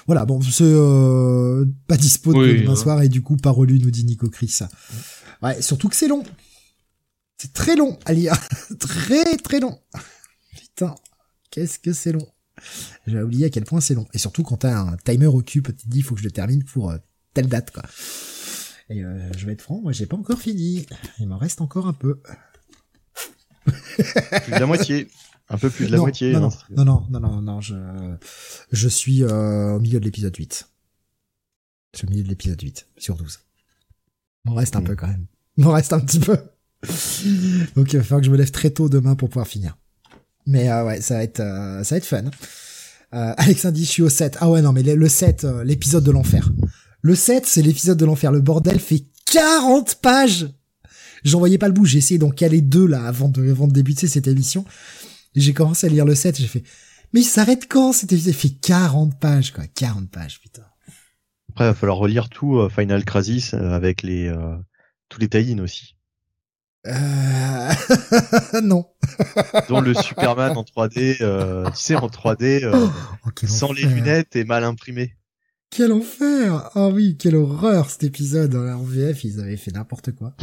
Voilà, bon, c'est euh, pas dispo de Oui, demain soir et du coup pas relu, nous dit Nico Chris. Ouais, surtout que c'est long. C'est très long à lire. très très long. Putain, qu'est-ce que c'est long. J'ai oublié à quel point c'est long. Et surtout quand t'as un timer occupe, tu te dis il faut que je le termine pour euh, telle date quoi. Et euh, je vais être franc, moi j'ai pas encore fini. Il m'en reste encore un peu. Plus de la moitié. Un peu plus de la non, moitié. Non, non, non, non, non, non, non, je, je suis euh, au milieu de l'épisode 8. Je suis au milieu de l'épisode 8, sur 12. Il m'en reste un peu quand même. Il m'en reste un petit peu. Donc il va falloir que je me lève très tôt demain pour pouvoir finir. Mais euh, ouais, ça va être, euh, ça va être fun. Euh, Alexandre dit, je suis au 7. Ah ouais, non, mais le, le 7, euh, l'épisode de l'enfer. Le 7, c'est l'épisode de l'enfer. Le bordel fait 40 pages J'en voyais pas le bout, j'ai essayé d'en caler deux là avant de, débuter cette émission. J'ai commencé à lire le 7, j'ai fait, mais il s'arrête quand cet épisode? Fait 40 pages, quoi. 40 pages, putain. Après, il va falloir relire tout Final Crisis avec les tous les tie aussi. Euh... non. Dont le Superman en 3D, euh, tu sais, en 3D, euh, Oh, sans les lunettes et mal imprimé. Quel enfer Ah oui, quelle horreur cet épisode. En VF, ils avaient fait n'importe quoi.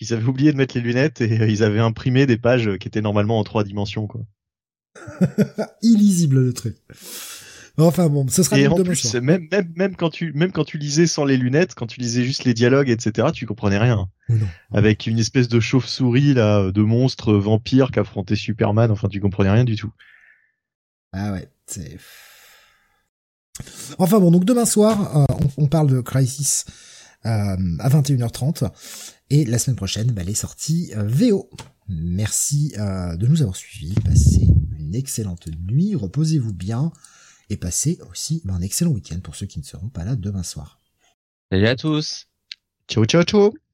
Ils avaient oublié de mettre les lunettes et euh, ils avaient imprimé des pages qui étaient normalement en trois dimensions, quoi. Illisible le truc. Enfin bon, ce sera Et en demain plus, soir. même, même, même quand tu, même quand tu lisais sans les lunettes, quand tu lisais juste les dialogues, etc., tu comprenais rien. Non. Avec une espèce de chauve-souris, là, de monstre vampire qui affrontait Superman, enfin, tu comprenais rien du tout. Ah ouais, c'est... Enfin bon, donc demain soir, euh, on, on parle de Crisis euh, à 21h30. Et la semaine prochaine, bah, les sorties euh, VO. Merci de nous avoir suivis. Passez une excellente nuit, reposez-vous bien. Et passez aussi bah, un excellent week-end pour ceux qui ne seront pas là demain soir. Salut à tous. Ciao, ciao, ciao!